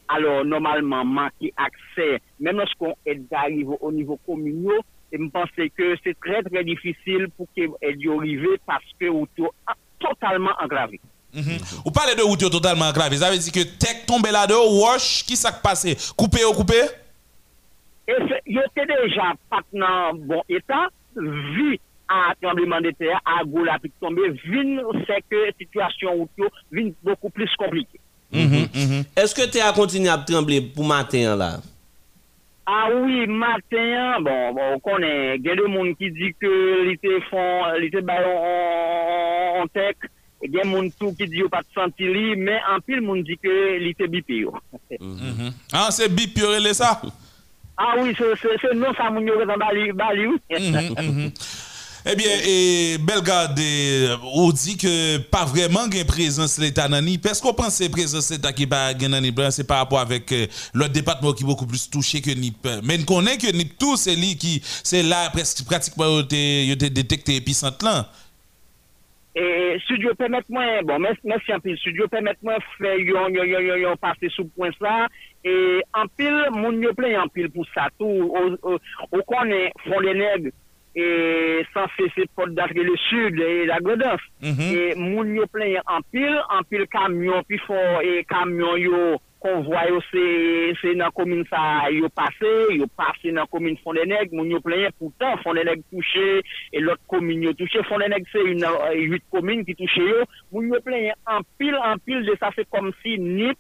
alors normalement, manquer accès, même lorsqu'on est arrivé au niveau communal, et je pense que c'est très très difficile pour qu'elle y arrive parce que l'auto totalement engravé. Mm Vous parlez de route totalement engravé. Ça veut dire que tech tombe là-dedans, wash, qui s'est passé? Coupé ou coupé? Et il était déjà pas dans bon état, vu à tremblement de terre, à gros la pique tomber, vin, c'est que situation auto vin beaucoup plus compliquée. Mm -hmm, Est-ce que tu as continué à trembler pour matin là? Ah oui, matin, bon, bon, on connaît, il y a des gens qui disent que l'été font, l'été en, en tech, il y a des gens qui disent pas de sentir, mais en pile, monde dit que l'été bipio. Mm Ah, c'est bipio, c'est ça? Ah oui, c'est non, ça, mon yo, dans Bali, Bali, oui. Eh bien, et euh, on dit que pas vraiment une présence l'État dans NIP. Est-ce qu'on pense que présence l'État qui pas dans NIP, c'est par rapport avec euh, l'autre département qui est beaucoup plus touché que NIP. Mais on connaît que NIP tout, c'est lui qui, c'est là presque pratiquement il a détecté épicentre là. Et studio permettez-moi, bon, merci un peu, studio permettez-moi faire yon, yon, yon, yon, yon, passer sous point ça. Et en pile, moun yo plein en pile pour ça tout. On connaît fond des nègres et sans cesser porte d'Afrique le Sud et la Godance. Et moun yo plein en pile, en pile camion, puis fort et camion yo convoi yo c'est c'est dans commune ça yo passé yo passé dans commune Fond-des-Nègres moun yo plein pourtant Fond-des-Nègres touché et l'autre commune yo touché Fond-des-Nègres c'est une huit communes qui touché yo. Moun yo plein en pile en pile de ça c'est comme si NIP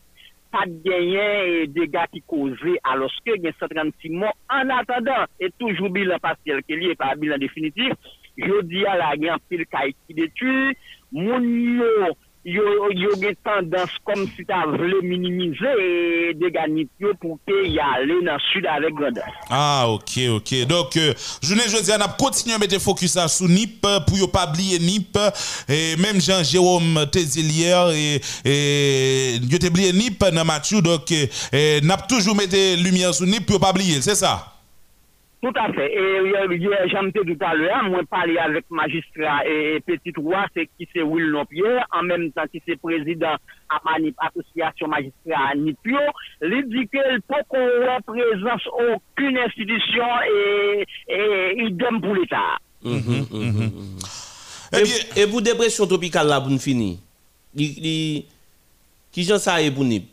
pas gagné et dégâts qui causés alors que il y a 136 morts. En attendant et toujours bilan partiel qui est par bilan définitif je dis à la guerre pile qui détruit moun yo yo yo gen tendance comme si tu voulu minimiser des gagnants pour que y aller dans le sud avec grandeur. Ah, ok, ok. Donc, euh, je ne dis, on a continué à mettre focus sur NIP pour ne pas oublier NIP. Et même Jean-Jérôme Tézilière et, yo oublié NIP dans Mathieu. Donc, euh, on a toujours mis lumière sur NIP pour ne pas oublier, c'est ça? Tout à fait. Et hier, j'en tout à l'heure, moi parlé avec magistrat et petit roi, c'est qui c'est Will Pierre, en même temps qui c'est président à Manip Association Magistrat à Nipio, il dit qu'il peut qu'on présence aucune institution et, et idem pour l'État. Mhm, mhm, mhm. et, et, pour dépression tropicale là, pour nous finir, qui j'en sais pour Nip?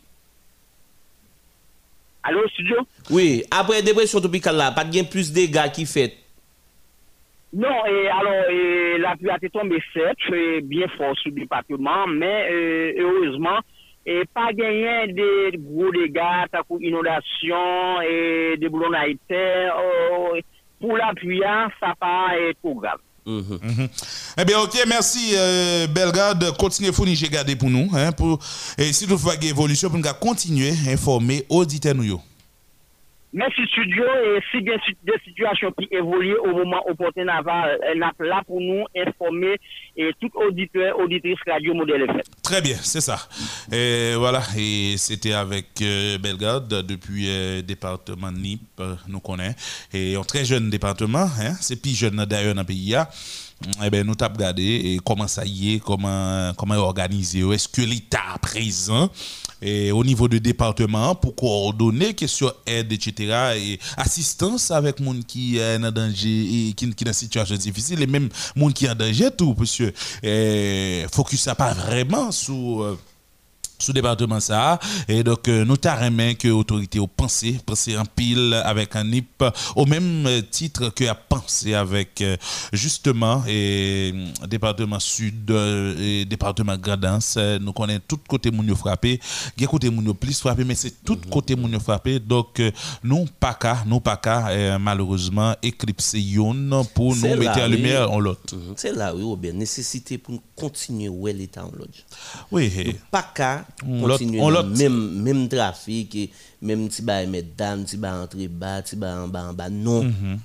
Allô, studio? Oui, après dépression tropicale là, pas de plus de dégâts qui fait. Non, et alors, et, la pluie a été tombée sèche, bien fort sur le département, mais euh, heureusement, et pas gagné de gros dégâts, comme inondation et des boulons à terre. Oh, pour la pluie, hein, ça pas trop grave. Mm Eh bien, ok, merci euh, Belgrade. Continuez à gardé pour nous. Hein, pour, et si vous faites évolution, pour nous continuer à informer auditeurs nous. Merci studio et si bien des situations qui évoluent au moment opportun, elle là pour nous informer et tout auditeur, auditrice radio modèle FM. Très bien, c'est ça. Et voilà, et c'était avec euh, depuis le euh, département NIP, euh, nous connaissons. Et un très jeune département, hein, c'est plus jeune d'ailleurs dans le pays. Hein eh ben, nous avons regardé comment ça y est, comment, comment organiser. Est-ce que l'État présent? Au niveau du département pour coordonner question aide, etc. et assistance avec monde qui est en danger et qui, qui dans situation difficile et même monde qui est en danger tout, parce que focus ça pas vraiment sur euh, sous département ça. Et donc euh, nous t'arrêtons que l'autorité ont pensé pensé en pile avec un NIP au même titre que a pensé avec euh, justement et département sud et département Gradance nous connaissons tout côté moun frappé il côté plus frappé mais c'est tout mhm. côté moun frappé. Donc euh, nous pas qu'à nous pas qu'à malheureusement éclipser yon pour nous mettre en lumière en l'autre c'est là oui bien nécessité pour continuer où l'état en l'autre oui pas qu'à on même même trafic même si ba mettre dan si ba entrer bas si ba en bas en bas. Non. Mm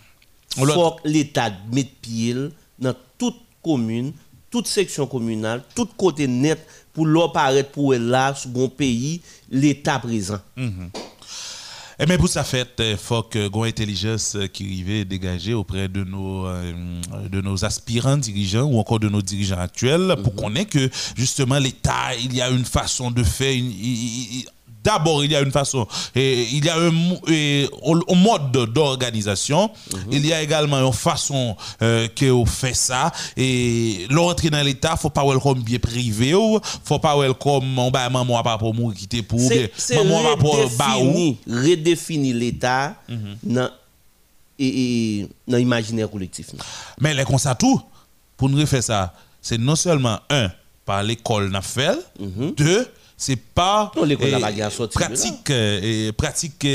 faut que l'état mette pied dans toute commune toute section communale tout côté net pour l'apparaître pour là sur bon pays l'état présent. Mhm. Et eh mais pour ça fait, il euh, faut que une intelligence euh, qui arrive dégager auprès de nos, euh, de nos aspirants dirigeants ou encore de nos dirigeants actuels pour mhm. qu'on ait que justement l'État, il y a une façon de faire, D'abord, il y a une façon, et il y a un, mode d'organisation. Mhm. Il y a également une façon euh, que fait ça. Et l'entrée dans l'État, faut pas comme bien privé ou faut pas comme on va maman pas pour mourir quitter pour maman va pour baou. Redéfinir l'État mhm. dans et, l'imaginaire collectif. Mais les ça tout pour nous faire ça, c'est non seulement un par l'école n'a fait, mhm. deux c'est pas pratique et pratique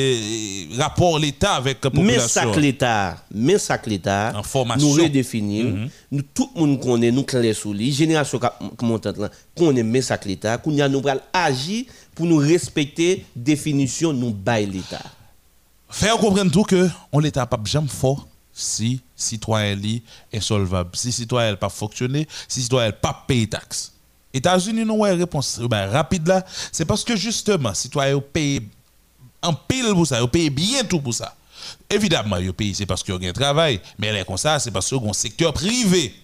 rapport l'État avec la population. Mais ça que l'État, mais ça que l'État nous redéfinir, mhm. nous tout le monde connaît nous clair sur lui, génération qui monte là, connaît mais ça que l'État, qu'on a nous agir pour nous respecter définition nous bail l'État. Faire comprendre tout que on l'État pas jamais fort si citoyen li insolvable, si citoyen pas fonctionner, si citoyen pas payer taxe. États-Unis nous une réponse ben, rapide là, c'est parce que justement citoyen paye en pile pour ça, ils payent bien tout pour ça. Évidemment, ils payent c'est parce qu'ils ont un travail, mais est comme ça, c'est parce qu'ils ont un secteur privé.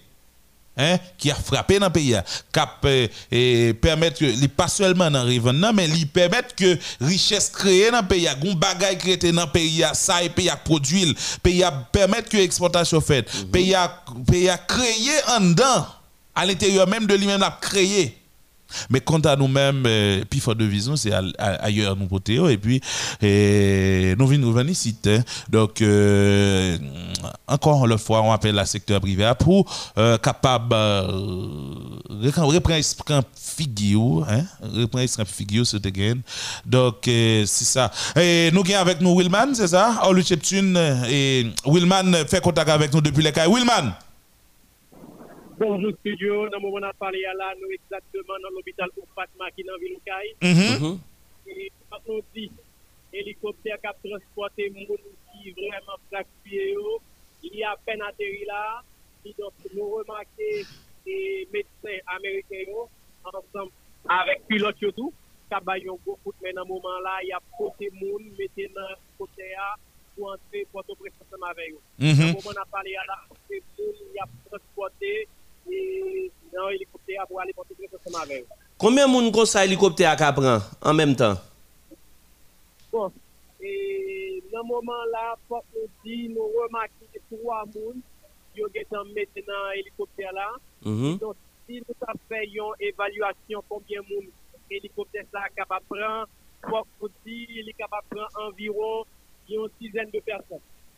Hein, qui a frappé dans le pays, cap euh, et permettre que pas seulement dans non mais lui permettre que richesse créée dans le pays, gon bagay créé dans le pays, ça et pays a produit, pays a permettre que l'exportation faite, mm -hmm. pays a pays a créé en dedans à l'intérieur même de lui-même a créé mais quant à nous-mêmes, euh, puis de vision, c'est ailleurs nous côté et puis nous venons ici. Hein. Donc euh, encore une fois, on appelle la secteur privé pour euh, capable euh, reprendre figure, hein, reprendre figure ce gain. Donc euh, c'est ça. Et nous avons avec nous Willman, c'est ça? Oh, le et Willman fait contact avec nous depuis les cas. Willman. Bonjour studio, dans le moment où on a parlé là, nous exactement dans l'hôpital pour Fatma qui est dans ville mm Et quand on dit hélicoptère qui a transporté les gens qui vraiment fracturé, il y a peine atterri là. Et donc nous remarquons les médecins américains ensemble avec pilote et tout, qui ont beaucoup de dans ce moment là, il y a côté monde, mettez dans le côté pour entrer pour te présenter avec eux. Dans le moment où on a parlé là, il y a transporté nan helikopter pour aller porter ensemble avec Combien de monde comme ça hélicoptère en même temps? Bon, et dans ce moment-là, faut nous dire, nous remarquons trois personnes qui ont été dans l'hélicoptère là. Mhm. Donc, si nous avons fait une évaluation combien de monde l'hélicoptère est capable de prendre, prendre environ une dizaine de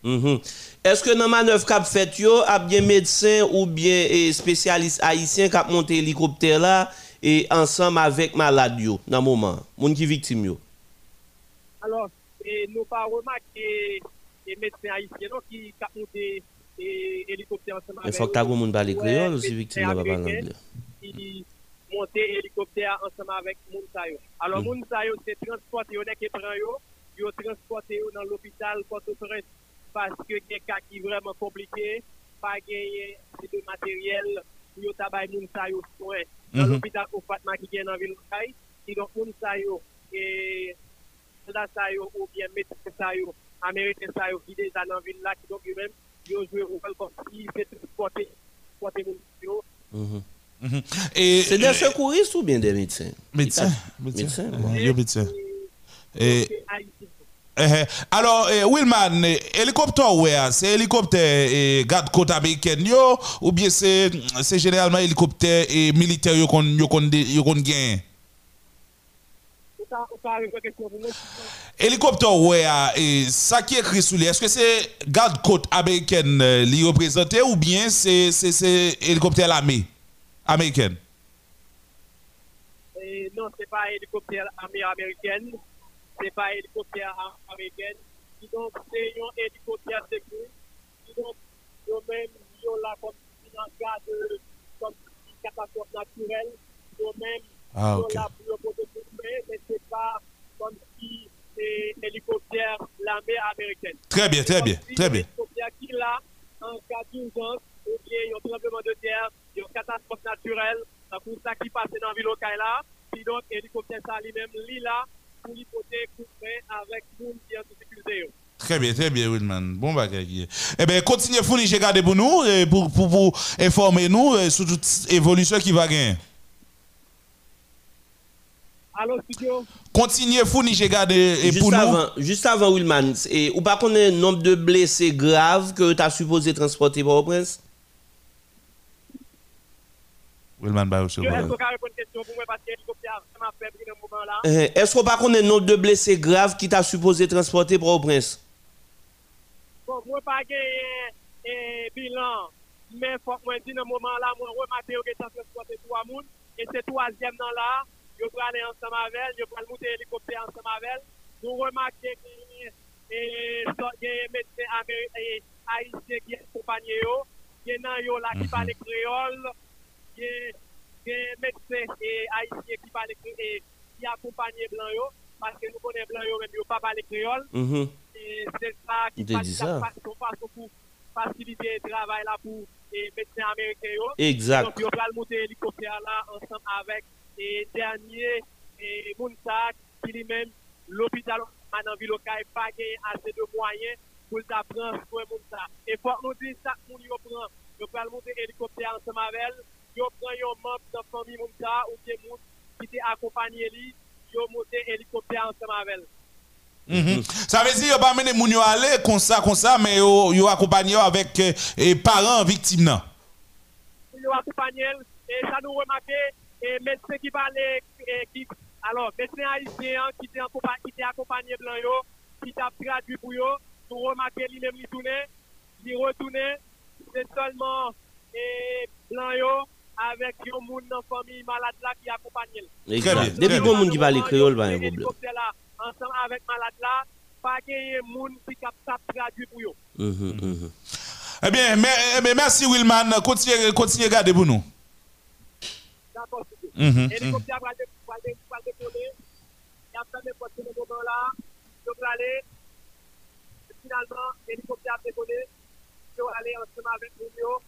Mhm. Est-ce que dans la manœuvre qu'a fait yo, a bien médecin ou bien spécialiste haïtien qui a monté l'hélicoptère là et ensemble avec malade yo dans moment, moun qui victime yo? Alors, et nous pas remarqué les médecins haïtiens qui a monté l'hélicoptère ensemble avec Il faut que tu aies moun parler créole ou si victime va parler anglais. Qui monté l'hélicoptère ensemble avec moun sa yo. Alors moun sa yo c'est transporté yo qui prend yo, yo transporté yo dans l'hôpital Port-au-Prince parce que des cas qui vraiment compliqué, pas gagner de matériel pour yo tabay moun sa yo soin. Dans Mhm. l'hôpital au Fatma qui est dans ville Kay, et donc moun sa yo et soldat sa yo ou bien médecin sa yo, américain sa yo qui déjà dans ville là qui donc eux même yo joué au rôle comme si transporter moun yo. Mhm. Mhm. Et C'est des secouristes ou bien des médecins? Médecin, Médecin, médecin, bon. Ouais, yo médecin. Et Et Haïti. Eh, eh. Alors, eh, Willman, eh, hélicoptère, ouais, ah, c'est hélicoptère eh, garde côte américaine ou bien c'est généralement hélicoptère militaire pour nous. Hélicoptère, ouais, et ça qui est écrit sous lui, est-ce que c'est garde côte américaine euh, li représenté ou bien c'est hélicoptère l'armée américaine? Non, c'est pas hélicoptère armée américaine, c'est pas hélicoptère américaine. Qui donc, c'est un hélicoptère sécurité. Qui donc, eux-mêmes, ils ont là comme le cas de comme catastrophe naturelle. Eux-mêmes, Ah, ils ok. sont là pour protéger, mais c'est pas comme si c'est hélicoptère l'armée américaine. Très bien, très bien, très bien. hélicoptère qui là, en cas d'urgence, ou bien il y a un tremblement de terre, il y a une catastrophe naturelle, c'est pour ça qui passe dans la ville locale là, puis donc hélicoptère ça lui-même, lui là, pour l'hypothèque, pour faire avec nous qui est en difficulté. yo. Très bien, très bien, Willman. Bon bagage. Eh bien, continuez fournir j'ai gardé pour nous, pour, pour, pour informer nous sur toute évolution qui va gagner. Allô, studio? Continuez fournir j'ai gardé et Juste pour nous. avant, juste avant Willman, et, ou pas connaître le nombre de blessés graves que tu as supposé transporter par au prince Willman ba Yo, est-ce qu'on peut répondre à une question pour moi parce que l'hélicoptère a vraiment faible dans ce moment-là? Eh, Est-ce qu'on pas le nombre de blessés graves qui t'a supposé transporter par au prince Bon, moi pas gagné un bilan, mais faut que moi dire dans ce moment-là, moi remarqué que ça transporté trois et c'est troisième dans là, yo pour aller ensemble avec elle, yo pour monter hélicoptère ensemble avec elle. Nous remarqué que et so- il y a un médecin haïtien qui accompagné yo, il y en a yo là qui parle créole, il y a- il y a un médecin et haïtien qui parle créole qui accompagne blanc yo parce que nous connaissons blanc yo même yo pas parler créole. Mhm. Et c'est ça qui Il te passe dit ça ça. passe son passe pour faciliter le travail pour les médecins américains. yo. Exact. Donc, ils vont monter hélicoptère là ensemble avec les derniers et qui lui-même, l'hôpital dans ville locale pas assez de moyens pour ta prendre soin de Mounsa. Et faut nous dire ça, moun yo prend, yo pral monter hélicoptère ensemble avec elle, yo pran yon map nan fami moun ta ou te moun ki te akompanye li, yo monte helikopter an semavel. Mm -hmm. Ça veut dire, yo pas mené moun yo aller comme ça, comme ça, mais yo, yo accompagné avec eh, eh parents victimes nan. Yo accompagné, et ça e nous remarqué, et médecin qui parlait, qui, e, alors, médecin haïtien qui était accompagné, accompagné blanc yo, qui t'a traduit pour yo, nous remarqué lui-même, il tourné, il retourné, c'est seulement, et blanc yo, avec un monde dans famille malade là qui accompagne. Depuis bon monde qui parle créole, pas un problème. ensemble avec malade là pas gagner monde qui traduit pour Mhm, mhm. Eh bien, mais, eh merci Wilman, continuez, à garder pour nous. d'accord c'est tout. Mhm, hélicoptère va dé- va dé- va décoller. Il y a plein de postes de moment là. Je vais aller. Et Finalement, l'hélicoptère a décollé. Je vais aller ensemble avec nous dans,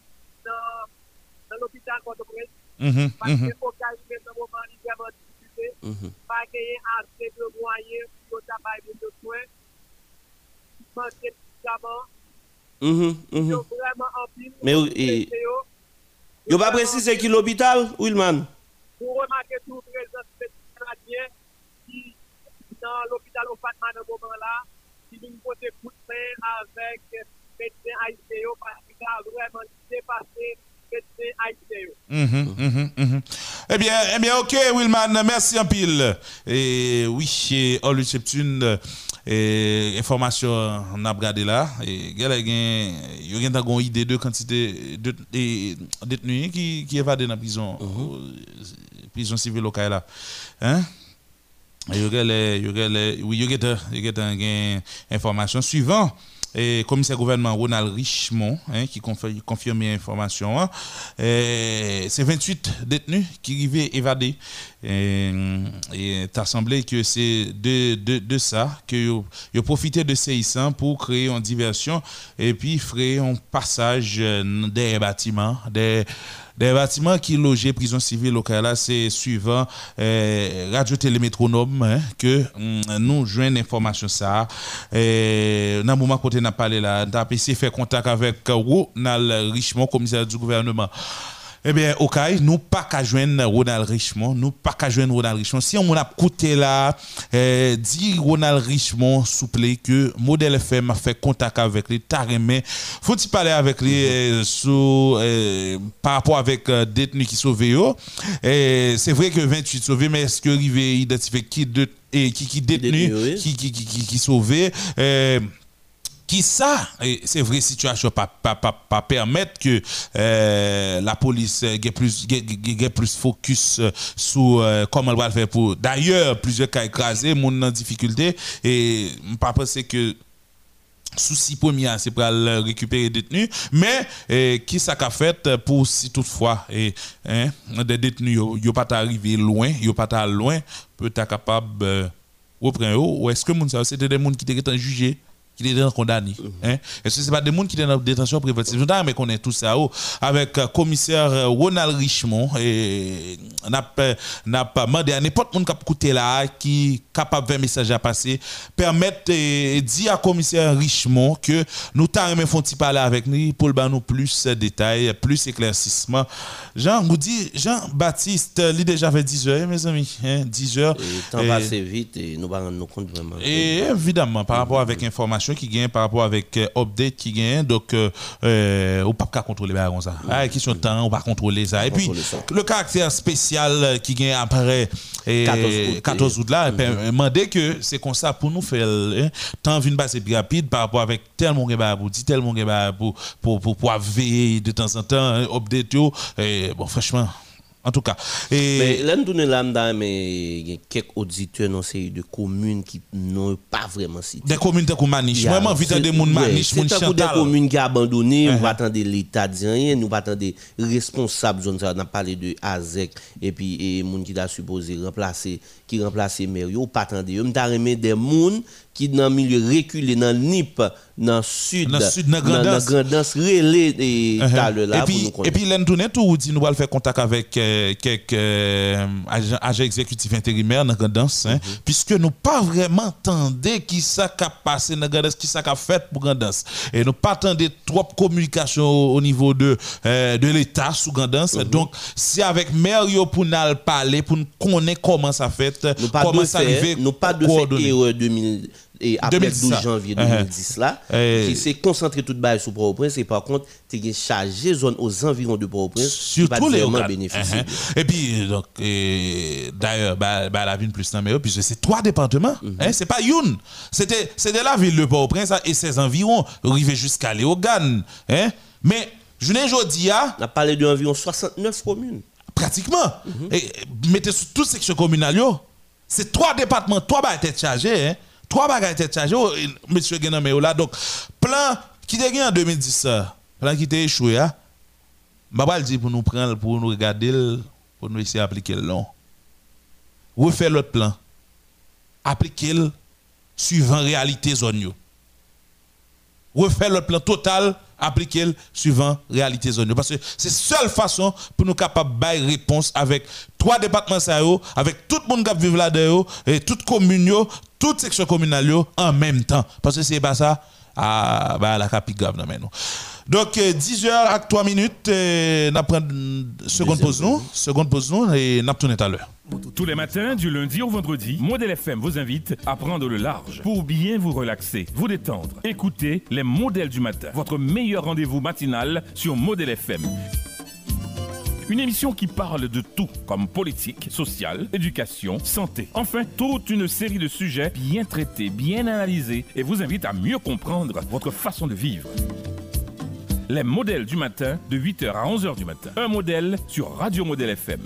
dans l'hôpital Port-au-Prince. mhm, Parce que dans le moment, il y a vraiment difficulté. Pas gagner assez de moyens pour travailler pour le soin. Manquer de médicaments. Ils sont vraiment en pile. Mais et- Yo pas précisé qui l'hôpital, Wilman? Vous remarquez tout le présence des Canadiens qui, dans l'hôpital au Fatma, dans ce moment-là, qui nous poser coup de main avec médecins haïtiens parce qu'il a vraiment dépassé Mhm, mhm, mhm. Eh bien, eh bien, ok, Wilman, merci en pile. Et oui, et Olu Cheptune, et information, on a regardé là. Et il y a une idée de quantité de détenus qui qui évadent dans la prison, euh, prison civile locale là. Hein? Il y a une information suivant. Et commissaire gouvernement Ronald Richemont, hein, qui confirme, l'information, hein, c'est 28 détenus qui arrivaient évadés. Et, t'as semblé que c'est de, ça que yo profité de ces séismes pour créer une diversion et puis faire un passage euh, des bâtiments, des des bâtiments qui logeaient prison civile locale c'est suivant euh, Radio Télémétronome hein, que hum, nous joignons l'information ça. Et dans le moment côté n'a parlé là, on a faire contact avec Ronald Richemont, commissaire du gouvernement. Eh bien, ok, nous pas qu'à joindre Ronald Richemont, nous pas qu'à joindre Ronald Richemont. Si on a coûté là, eh, dit Ronald Richemont, souple que Modèle FM a fait contact avec lui, tarément. Faut-il parler avec lui eh, sous, eh, par rapport avec euh, détenus qui? Eh, C'est vrai que 28 sauvés, mais est-ce que arrivé identifier qui, de, et qui, qui détenu, Détenu, oui. qui, qui, qui, qui, qui sauvé? Qui ça c'est vrai situation pas pas pas, pas permettre que euh, la police euh, ait plus plus focus euh, sur comment elle va le faire pour d'ailleurs plusieurs cas écrasés monde en difficulté et pas penser que souci premier c'est pour aller récupérer des détenus mais qui ça qu'a fait pour si toutefois et hein, des détenus yo, pas arrivé loin yo pas loin peut être capable euh, reprendre ou est-ce que c'était des gens qui étaient jugés? Qui étaient condamnés hein. Est-ce que c'est pas des gens qui étaient en détention préventive mais connaît tout ça avec euh, commissaire euh, Ronald Richemont et n'a pas n'a pas demandé à n'importe monde qui a écouté là qui capable de faire message à passer permettre et dire à commissaire Richemont que nous t'arrêtons font parler avec nous pour le nous plus de détails plus éclaircissement Jean vous dit Jean-Baptiste il déjà fait 10 heures mes amis hein, 10 heures. Et le temps passe vite et nous ne rendre nous compte vraiment. et évidemment, par rapport avec information qui gagne, par rapport avec euh, update qui gagne, donc, euh, euh, on ne peut pas contrôler comme ça. Ah, question de temps, on va contrôler ça. Et puis, le caractère spécial euh, qui gagne après eh, 14 août. 14 août là, ben, demander que c'est comme ça pour nous faire, temps vient passer plus rapide par rapport avec tellement choses pour dire, tellement choses pour, pour, pour, veiller de temps en temps, hein, update, bon, franchement, en tout cas. Et, Mais là, nous tournons lambda, mais il y a quelques auditeurs dans série de communes qui n'ont pas vraiment cité. des communautés comme Maniche, vite c'est- des gens Maniche, moun coup des Chantal. communes qui ont abandonné, Uh-huh. nous va attendre l'État dire rien, nous des responsables, on a parlé de AZEC, et puis et moun qui a supposé remplacer, qui remplacer yo, pas attendre, m'ta remet des moun qui dans milieu reculé dans NIP dans sud Dans sud, dans Grandance. Grandance relais et Uh-huh. le là et puis, tournée, tout, dit, nous allons faire contact avec euh, quelques euh, agents, exécutifs intérimaires dans Grandance, hein, Mhm. puisque nous pas vraiment entendé qui ça a passé dans Grandance, qui ça a fait pour Grandance. Et nous pas attendé trop de communication au, au niveau de, euh, de l'État sous Grandance. Mhm. Donc, si avec maire yo pour nous parler, pour nous connaître comment ça fait, comment ça arrivé, nous pas de coordonner. erreur 2000 et après 2010 12 ça. janvier Uh-huh. 2010 là Eh. qui s'est concentré toute balle sur Port-au-Prince et par contre tu chargé zone aux environs de Port-au-Prince Surtout pas les vraiment bénéficier. Uh-huh. Et puis, donc, et d'ailleurs, bah, bah, la ville plus non, mais eux, puisque c'est trois départements. Mhm. hein, c'est pas une. C'était, c'était la ville de Port-au-Prince hein, et ses environs, arrivé jusqu'à Léogane. Hein. Mais, je n'ai aujourd'hui, On a parlé d'environ 69 communes. pratiquement, Mhm. et, mettez sur toute section communale, c'est trois départements, trois bagages tête chargés, hein. Trois bagages tête chargés, oh, monsieur mais là. Donc, plan qui était gagné en 2010, ça, plan qui était échoué. Je vais dire pour nous prendre, pour nous regarder, le- pour nous essayer d'appliquer le long. Refaire l'autre plan. Appliquer le suivant réalité zone. Refaire l'autre plan total, appliquer le suivant réalité zone. Parce que c'est la seule façon pour nous capables de bailler réponse avec trois départements, avec tout le monde qui vit là-dedans, et toute commune, toute section communale en même temps. Parce que c'est pas ça, ah, bah, la capi grave. Donc, 10h à 3 minutes, euh, une seconde pause nous, seconde pause nous, et tourné tout à l'heure. Tous les matins, du lundi au vendredi, Modèle FM vous invite à prendre le large pour bien vous relaxer, vous détendre. Écoutez les modèles du matin, votre meilleur rendez-vous matinal sur Modèle FM. Une émission qui parle de tout, comme politique, sociale, éducation, santé. Enfin, toute une série de sujets bien traités, bien analysés et vous invite à mieux comprendre votre façon de vivre. Les modèles du matin de 8h à 11h du matin. Un modèle sur Radio Modèle FM.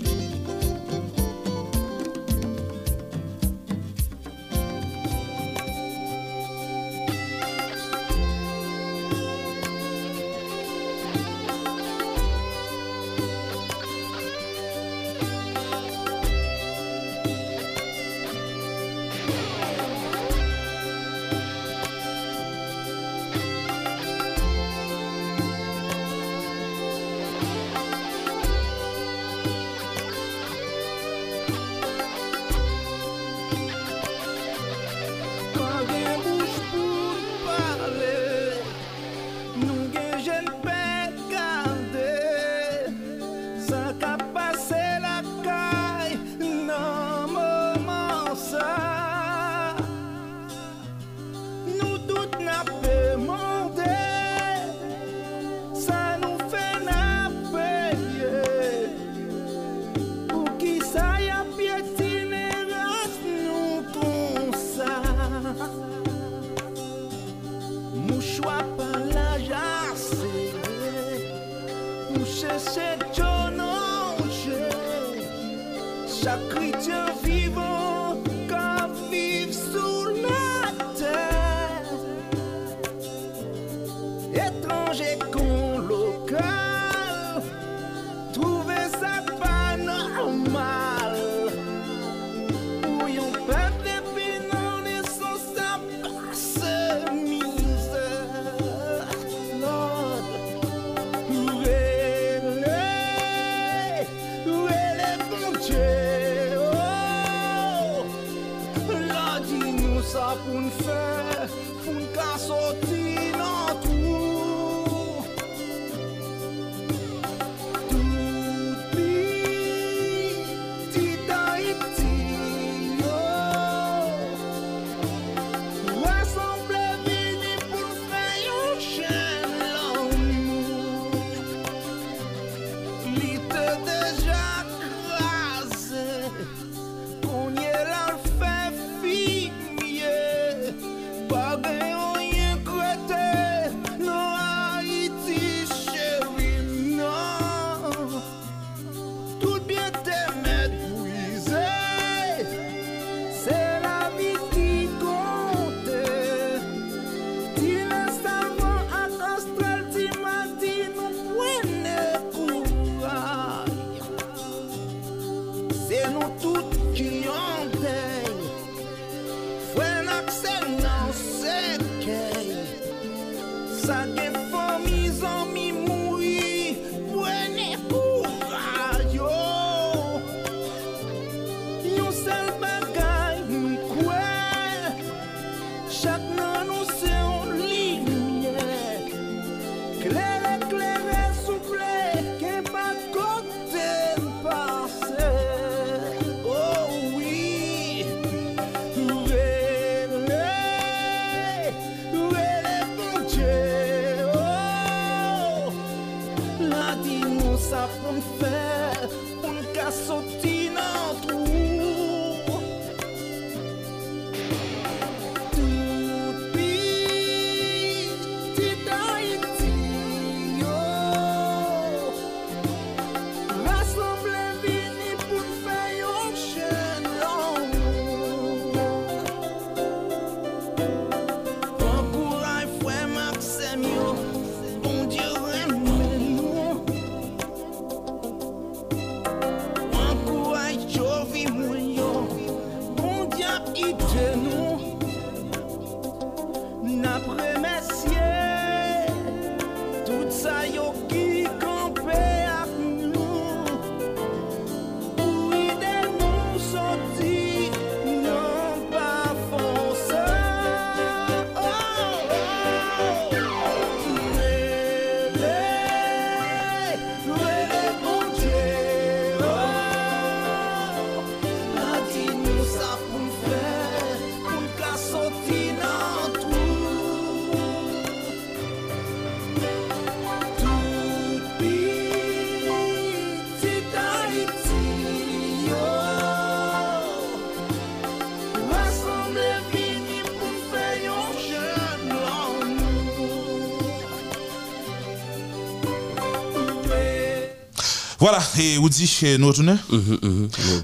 Voilà, et vous dites chez nous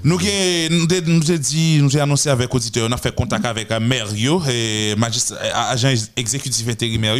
Nous gen- nous te- nous te dit, nous avons annoncé avec auditeur, on a fait contact avec euh, Merio, euh, agent exécutif intérimaire.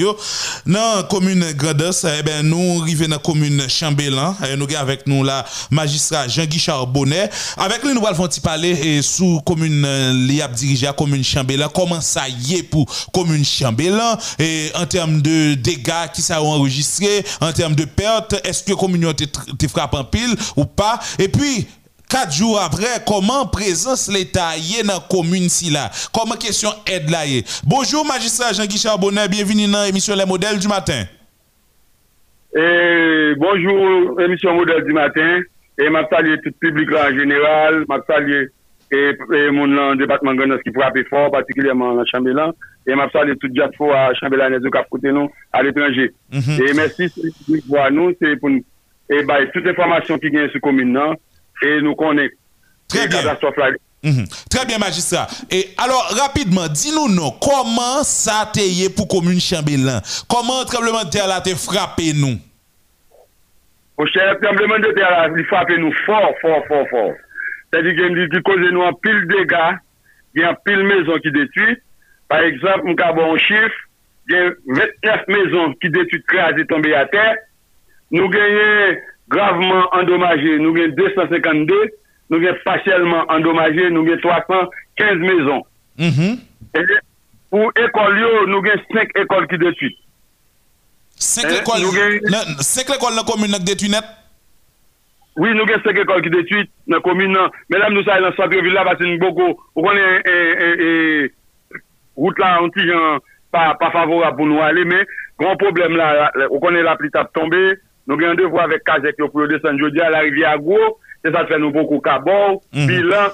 Dans commune Grandos, eh ben nous arrivons dans commune Chambellan, et nous avons avec nous là magistrat Jean-Guichard Bonnet. Avec lui nous allons parler et sous commune euh, li a dirigé à commune Chambellan, comment ça y est pour commune Chambellan? Et en termes de dégâts qui ça ont enregistré, en termes de pertes, est-ce que commune a été frappée en pile ou pas et puis Quatre jours après, comment présence l'État y est dans la commune si là? Comment question aide là est? Bonjour magistrat Jean-Guichard Bonnet, bienvenue dans l'émission Les Modèles du matin. Et bonjour, émission modèle du matin. Et m'a salué tout le public là en général. M'a salué et, et mon le département Ganos qui frappe fort, particulièrement en Chambellan. Et m'a salué tout diaspora à Chambellan et cap côté nous à l'étranger. Et merci pour nous, c'est pour nous. e bay tout informasyon ki gen sou komine nan, e nou konen katastrof la gen. Mm -hmm. Très bien magistrat. Et alors rapidement Dis-nous non Comment ça te yé pou commune Chambellan? Comment tremblement de terre la te frappe nou O chè tremblement de terre la Li frappe nou fort fort fort fort. C'est-à-dire gen li di koze nou an pile dégâts Gen pile maison ki détui Par exemple mou ka bon chif Gen 29 maison ki détui krasi tombe a terre. nou genye gravman endomaje, nou genye 252, nou genye pasyelman endomaje, nou genye 315 mezon. Mm -hmm. E pou ekol yo, nou genye 5 ekol ki detuit. 5 ekol nan komune nan detuit net? Oui, nou genye 5 ekol ki detuit nan komune nan. Mèdame nou sa yon sotre villa batin boko, ou konen route la anti jan pa, pa favora pou nou ale, men, gran problem la, ou konen la pli tap tombe, Nous avons un devoir avec Kazek pour descendre jeudi à la rivière Gros. C'est ça fait nous beaucoup cabot, Mhm. bilan,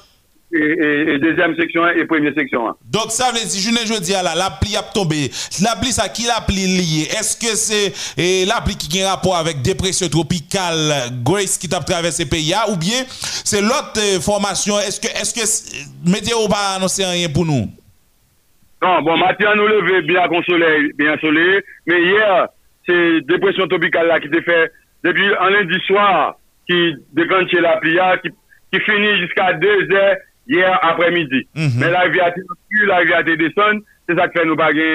et, et, et deuxième section et première section. Donc ça veut dire, je ne dis là, la pluie a tombé. La pluie, ça qui la pluie liée? Est-ce que c'est la pluie qui a un rapport avec dépression tropicale Grace qui t'a traversé le pays ou bien c'est l'autre eh, formation? Est-ce que, est-ce que c'est- météo pas annoncé rien pour nous? Non, bon, matin, nous levé bien soleil, bien soleil. Mais hier, se depresyon topikal la ki te fe depi an lendi swar ki dekanche la plia ki, ki fini jiska 2 zè yè apremidi. Men mm -hmm. la vi ati la vi ati deson, se sa ki fè nou bagè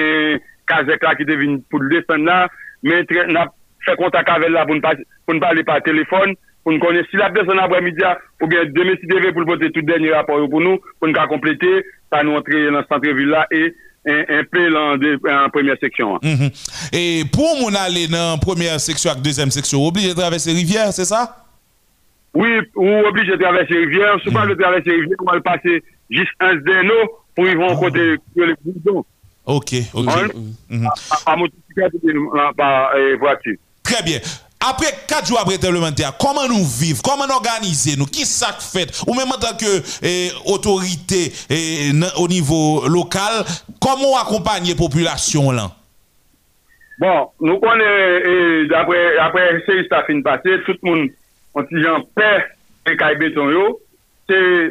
kazek la ki devin pou deson la, men na fè kontak avèl la pou n'pale pa telefon, pou n'konè si la deson apremidi a, ou gen demè si devè pou l'pote tout denye rapor yo pou nou, pou n'ka komplete, pa nou antre nan santre vil la, e un peu en, première section. hein. Mhm. Et pour mon aller dans la première section avec deuxième section, obligé de traverser rivière, c'est ça? Oui, ou obligé de traverser rivière. Si pas de traverser rivière, on va le passer juste un d'eau pour y voir côté que les boudons. Ok, ok. Mhm. Par motocyclette ou par eh, voiture. Très bien. Après 4 jours après parlementaire, comment nous vivre, comment nous organiser, nous, qui ça fait, ou même en tant que eh, autorité eh, au niveau local, comment accompagner la population là? Bon, nous connaissons, d'après après ça fin passé, tout le monde, on dit en paix, et caille béton,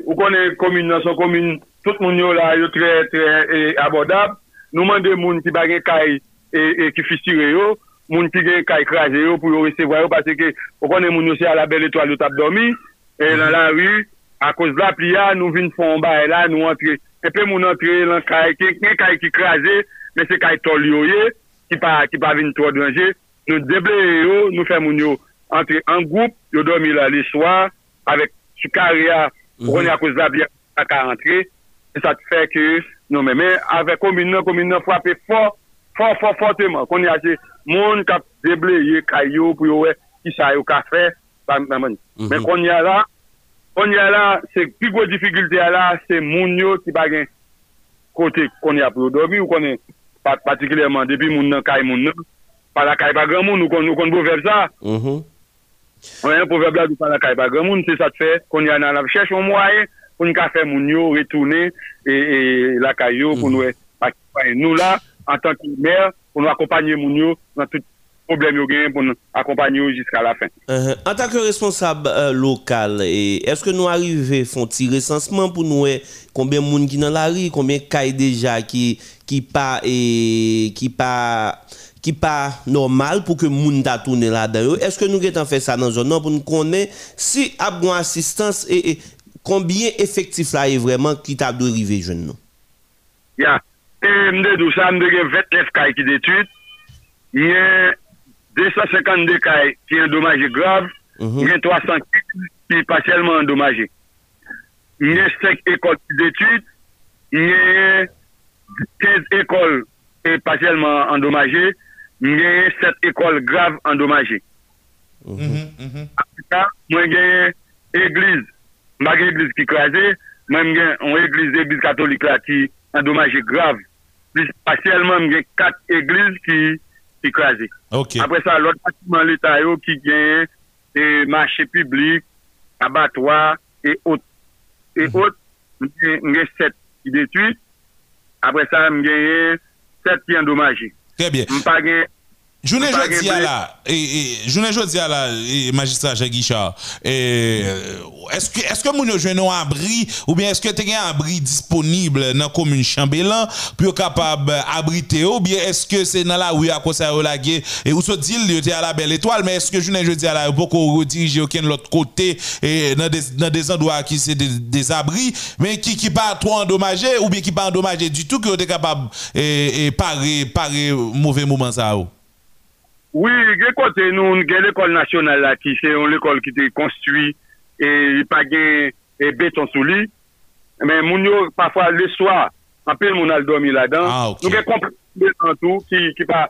vous connaissez commune dans son commune, tout le monde là, est très, très abordable. Nous demandons aux gens qui baguent caille et qui fissure, moun ki gen ka ekraje yo pou yo resevwa yo, pase ke pou konen moun yo se a la bel etoal yo tap domi, e nan la ru, a koz la pli ya, nou vin fon ba e la, nou antre, tepe moun antre lan ka e ke, ken ka e ki kraje, men se ka e tol yo ye, ki pa, ki pa vin to adranje, nou deble yo, nou fe moun yo antre an goup, yo domi mhm. la li swa, avek su karya, pou konen a koz la pli ya, a ka antre, e sa te fe ke, nou men men, avek komine, komine fwape fwa, fwa, fwa, fwa teman, konen a se, moun kap deble ye kayo pou yo we ki sa yo ka fe, pam naman. Mm -hmm. Men kon ya la, kon ya la, se pi gwo difikilte ya la, se moun yo ki bagen kote kon ya pou yo dobi ou kon pat, patikileman depi moun nan kay moun nan, pala kay bagan moun ou kon, ou kon bo ver sa. Mm -hmm. Mwen pou ver blad ou pala kay bagan moun, se sa te fe, kon ya nan ap chèche ou mwaye, kon ka fe moun yo retourne e, e la kayo mm -hmm. pou mhm. nou e, pa ki fay nou la, an tanki mer pou nou akompanyen moun yo nan tout problem yo gen pou nou akompanyen yo jiska la fin. Uh -huh. An tanke responsab euh, lokal, eske nou arrive fon ti resansman pou nou e konbyen moun ki nan la ri, konbyen kay deja ki, ki pa e, ki pa... ki pa normal pou ke moun ta toune la dayo. Eske nou getan fè sa nan zon nan pou nou konen si ap gwen asistans e, e konbyen efektif la e vreman ki ta do rive jen nou? Ya, yeah. E mde dou sa mde gen 29 kay ki detuit, yon 252 kay ki yon domaje grav, yon 300 ki pasyelman endomaje. Yon 5 ekol ki detuit, yon 15 ekol e pasyelman endomaje, yon 7 ekol grav endomaje. Apika, mhm. mwen gen eglize, mhm. mhm. mwen gen eglize ki kraze, mwen gen eglize, eglize katolik la ki endomaje grav, Plus partiellement, mwen gen 4 eglize ki, ki kraze. Ok. Apre sa, lot bâtiment l'État yo ki gen e marché public, abattoir, et autres. Et autres, mwen gen- mwen gen 7 ki détruit. Apre sa, mwen gen 7 ki endommagé. Très bien. Mwen pa gen Pas jeudi gen à blé. la, journée jeudi à la, et, magistrat Jacques Guichard, que, est-ce que moun yo jwenn un abri, ou bien est-ce que tu un abri disponible dans la commune Chambellan, pour capable abriter, ou bien est-ce que c'est dans la rue à cause de la guerre, et où se dit, il était à la belle étoile, mais est-ce que journée jeudi à la, pour qu'on redirige aucun de l'autre côté, et dans des, dans des endroits qui c'est des, abris, mais qui, qui pas trop endommagé, ou bien qui pas endommagé du tout, qui ont été capable, et, et parer, parer mauvais moment ça, ou? Oui, gen kote nou, gen l'ekol nasyonal la ki, se yon l'ekol ki te konstui, e pa gen e beton sou li, men moun yo, pafwa le swa, anpil moun al domi la dan, ah, okay. nou gen kompleks beton tou, ki, ki pa,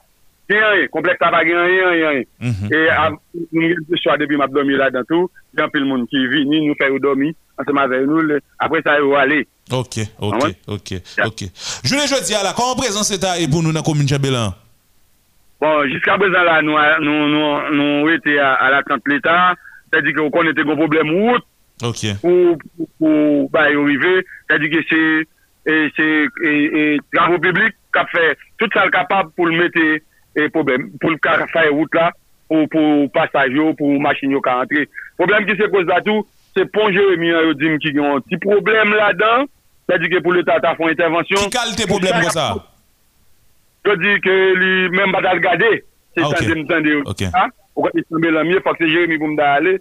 gen yon, kompleks ta pa gen yon, yon, mm e av, nou gen le swa debi map domi la dan tou, gen anpil moun ki vini, nou fè yon domi, anseman fè yon nou, apre sa yon wale. Ok, ok, ok, ok. Joun e jodi ala, kon prezant se ta e pou nou nan komin Chabelan? Bon, jiska bezan la nou ete a la kante l'Etat, te di ki ou kon ete kon problem wout, ou ba yon rive, te di ki se travou publik kap fe, tout sa l kapab pou l mette problem, pou l kar faye wout la, ou pou pasaj yo, pou machin yo ka antre. Problem ki se koz da tou, se pon Jeremie yo dim ki yon ti problem la dan, te di ki pou l'Etat ta fon intervensyon. Ki kal te problem kon sa? yo di ke li men batal gade, se ah, okay. sante okay. mtande yo. Ou kati seme la miye, fok se Jeremie pou mda ale,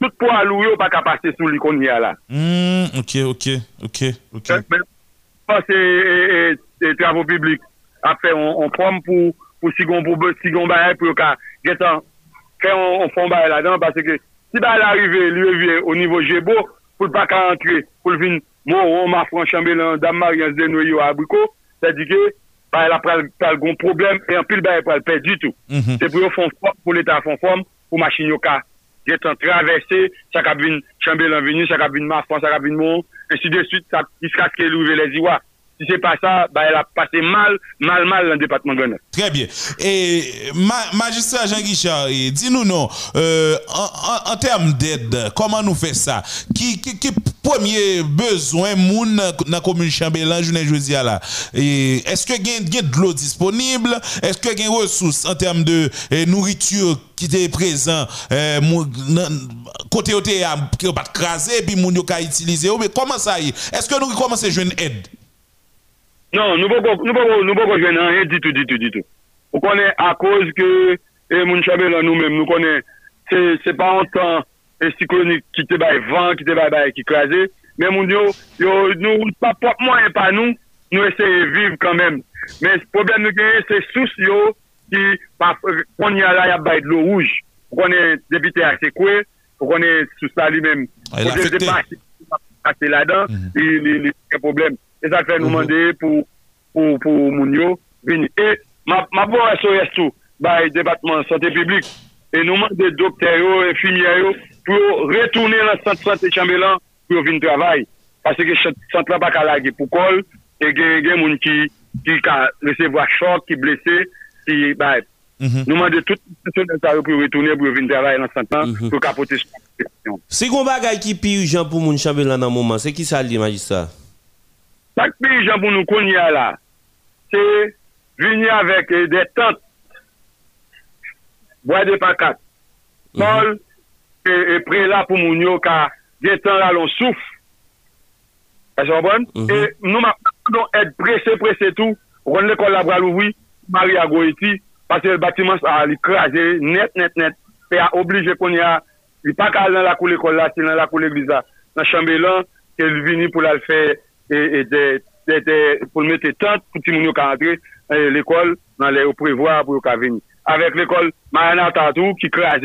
tout pou alou yo pa ka pase sou li kon ya la. Mm, ok, ok, ok, ok. Men, pas se travou publik, apre on prom pou, pou sigon pou, sigon baye pou yo ka getan, fè on fon baye la dan, parce ke si baye la rive, li revye o nivou jebo, pou l'pa ka antre, pou l'vin, mou, on ma franchanbe lan, dam maryan zden yo abriko, sa di ke, ba la pral gon problem, e anpil ba la pral pe du tout. Mm -hmm. Se pou yo fon form, pou l'Etat fon form, pou machin yo ka. Getan travesse, sa kabine chanbe l'anveni, sa kabine mafan, sa kabine moun, ensi de suite, sa iska ke louve le ziwa. Si c'est pas ça, bah, elle a passé mal, mal, mal dans le département de Très bien. Et magistrat Jean Guichard, dis-nous non, euh, en, termes d'aide, comment nous fait ça? Qui, qui, qui premier besoin moun la commune Chambélan, je ne là? Est-ce que y a de l'eau disponible? Est-ce que y a ressources en termes de eh, nourriture qui était présent euh, côté côté qui pas crasé puis moun yo ka utiliser? Mais comment ça y Est-ce que nous commençons à jouer une aide? Non, nou pou kon jwen nan, ditou, ditou, ditou. Ou konen a koz ke eh, moun chabe lan nou men, nou konen se pa an tan eh, siklonik ki te bay van, ki te bay bay ki klaze, men moun yo, yo nou pa pot mwen pa nou, nou eseye viv kan men. Men problem nou genye se sous yo ki pa kon yala ya bay de lo rouj. Ou konen debite a se kwe, ou konen sous sa li men. Ou konen debite a se la dan, li ke problem. E sa fè nou mande pou moun yo vini. E ma pou SOS tou bay debatman sante publik e nou mande dokter yo e finia yo pou yo retounen la sante sante chanbelan pou yo vini travay. Pase ke sante la baka lage pou kol e gen moun ki ki ka resevo a chok, ki blese ki bay. Nou mande tout pou yo retounen pou yo vini travay la sante lan pou kapote sante. Se kon bagay ki pi yon jan pou moun chanbelan nan mouman, se ki sa li majisa? Sak peyjan pou nou konye la, se vini avèk e de tant, boye de pakat, sol, mhm. e, e pre la pou moun yo ka getan la lon souf, e son bon, mm -hmm. e nou ma nou et prese prese tou, ronne kon la bral ouvi, mari a go iti, pase l batiman sa li krasé net net net, pe a oblige konye a, li pa ka lan la kou le kon la, se lan la kou le glisa, nan chanbe lan, ke li vini pou la l fè, et, de, de, de, pour mettre tente pour tout le monde entrer l'école dans les prévoir pour venir. Avec l'école Mariana Tatou qui crase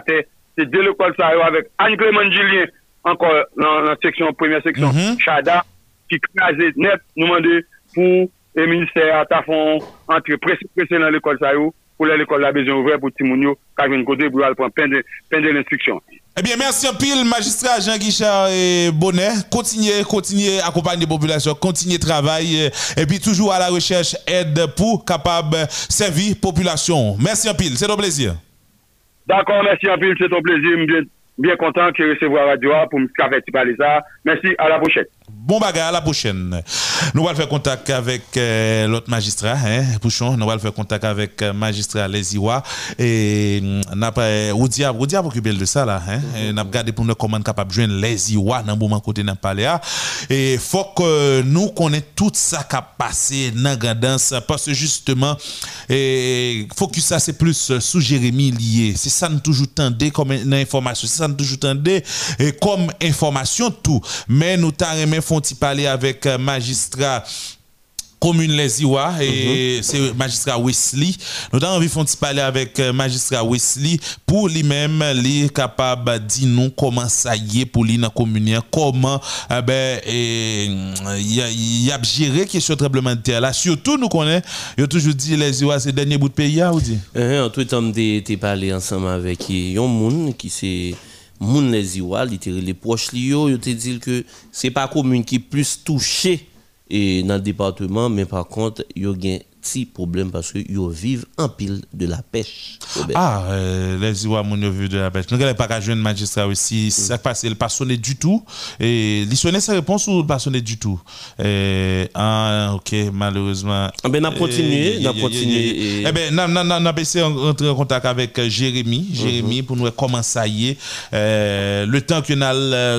terre, c'est de l'école ça avec Anne Clément Julien encore dans la section première section Chada qui crase net nous demander pour le ministère à fond entrer pressé dans l'école ça pour l'école la besoin ouvert pour Timounio qui vient côté pour prendre peine de l'instruction. Eh bien, merci un pile, magistrat Jean-Guichard et Bonnet. Continuez, continuez à accompagner les populations, continuez travail et puis toujours à la recherche aide pour capable servir population. Merci un pile, c'est un plaisir. D'accord, merci un pile, c'est un plaisir. Bien, content de recevoir Radio pour me faire parler ça. Merci, à la prochaine. Bon bagage, à la prochaine. Nous allons faire contact avec euh, l'autre magistrat, hein, Pouchon. Nous allons faire contact avec euh, magistrat Lesiwa. Et n'a pas, Oudia, Oudia occupé de ça là, hein. N'a regardé pour nous comment capable de joindre Lesiwa dans le moment côté n'a parlé Et faut que nous connaissions tout ça qui a passé dans Gandance parce que justement, et focus ça c'est plus sous Jérémy lié. C'est ça nous toujours tendé comme information. C'est ça nous toujours tendé comme information tout. Mais nous t'arrêtons font parler avec magistrat commune Les Iwa et c'est magistrat Wesley. Nous avons envie de parler avec magistrat Wesley pour lui-même, lui capable de dire nous comment ça y est pour lui dans la commune, comment eh ben, il a géré question de tremblement de terre là. Surtout, nous connaissons, il a toujours dit Les Iwa c'est dernier bout de pays, ou dit? En tout temps, tu parlé ensemble avec un monde qui c'est moun les Iwa, les proches liés, ils te dit que c'est pas commune qui plus touchée et dans le département, mais par contre, il y a un petit problème parce que ils vivent en pile de la pêche. Ah, euh, les Iwa, mon vivent de la pêche. Nous n'avons pas qu'à jouer un magistrat aussi. Ça passe, il pas sonné du tout. Et il sonnait sa réponse ou pas sonné du tout? ah, ok, malheureusement. Ah ben, on a continué, on a continué. Eh ben, on a d'entrer en contact avec Jérémy, Jérémy, pour nous comment ça y est? le temps qu'on a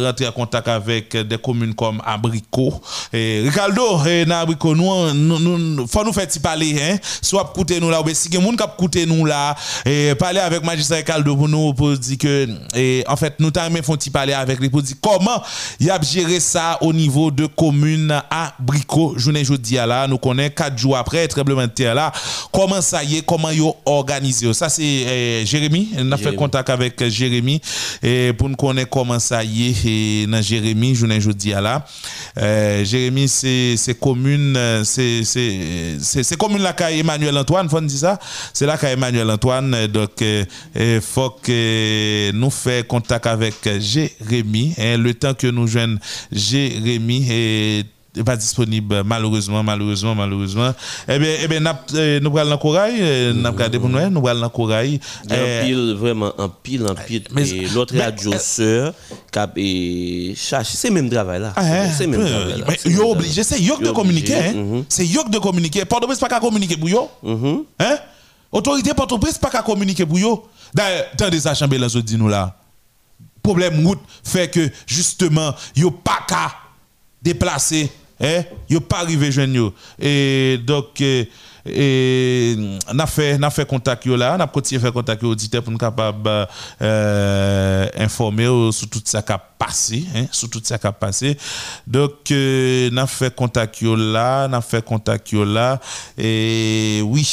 rentré en contact avec des communes comme Abricot. Et Ricardo, et Abricot, nous, nous, faut nous faire parler, hein. Soit coûter nous là, ou si quelqu'un qui a coûté nous là, et parler avec magistrat Ricardo pour nous, pour dire que, et, en fait, nous t'arrêtons font parler avec lui pour dire comment il a géré ça au niveau de commune Abricot. Journée jeudi là, nous connaissons quatre jours après, tremblement de terre là, comment ça y est, comment ils ont organisé? Ça, c'est Jérémy. On a fait contact avec Jérémy et pour nous connaître comment ça y est et dans Jérémy, journée jeudi là. Euh, Jérémy, c'est commune, c'est c'est commune là qu'a Emmanuel Antoine, faut dire ça. C'est là qu'a Emmanuel Antoine. Donc, il faut que nous fassions contact avec Jérémy. Et le temps que nous joignons Jérémy et pas disponible malheureusement malheureusement malheureusement. Eh bien eh bien euh, nous allons dans corail euh, nous regardé pour nous hein, nous allons dans corail un pile vraiment un pile un pile et l'autre radio sœur cap et cherche c'est même travail là. Ah, hein, c'est même travail là. Yo obligé c'est yo de communiquer hein. Mm-hmm. c'est yo de communiquer. Port-au-Prince pas qu'à communiquer pour yo. Mm-hmm. hein? Autorité Port-au-Prince pas qu'à communiquer pour yo. D'ailleurs attendez ça chambellan dit nous là. Problème route fait que justement yo pas qu'à déplacer hein yo pas arrivé jeune et donc et n'a fait n'a fait contact là n'a continué faire contact auditeur pour nous capable euh, informer sur tout ça qui a passé hein, sur tout ça qui a passé. Donc euh, n'a fait contact là n'a fait contact là. Et oui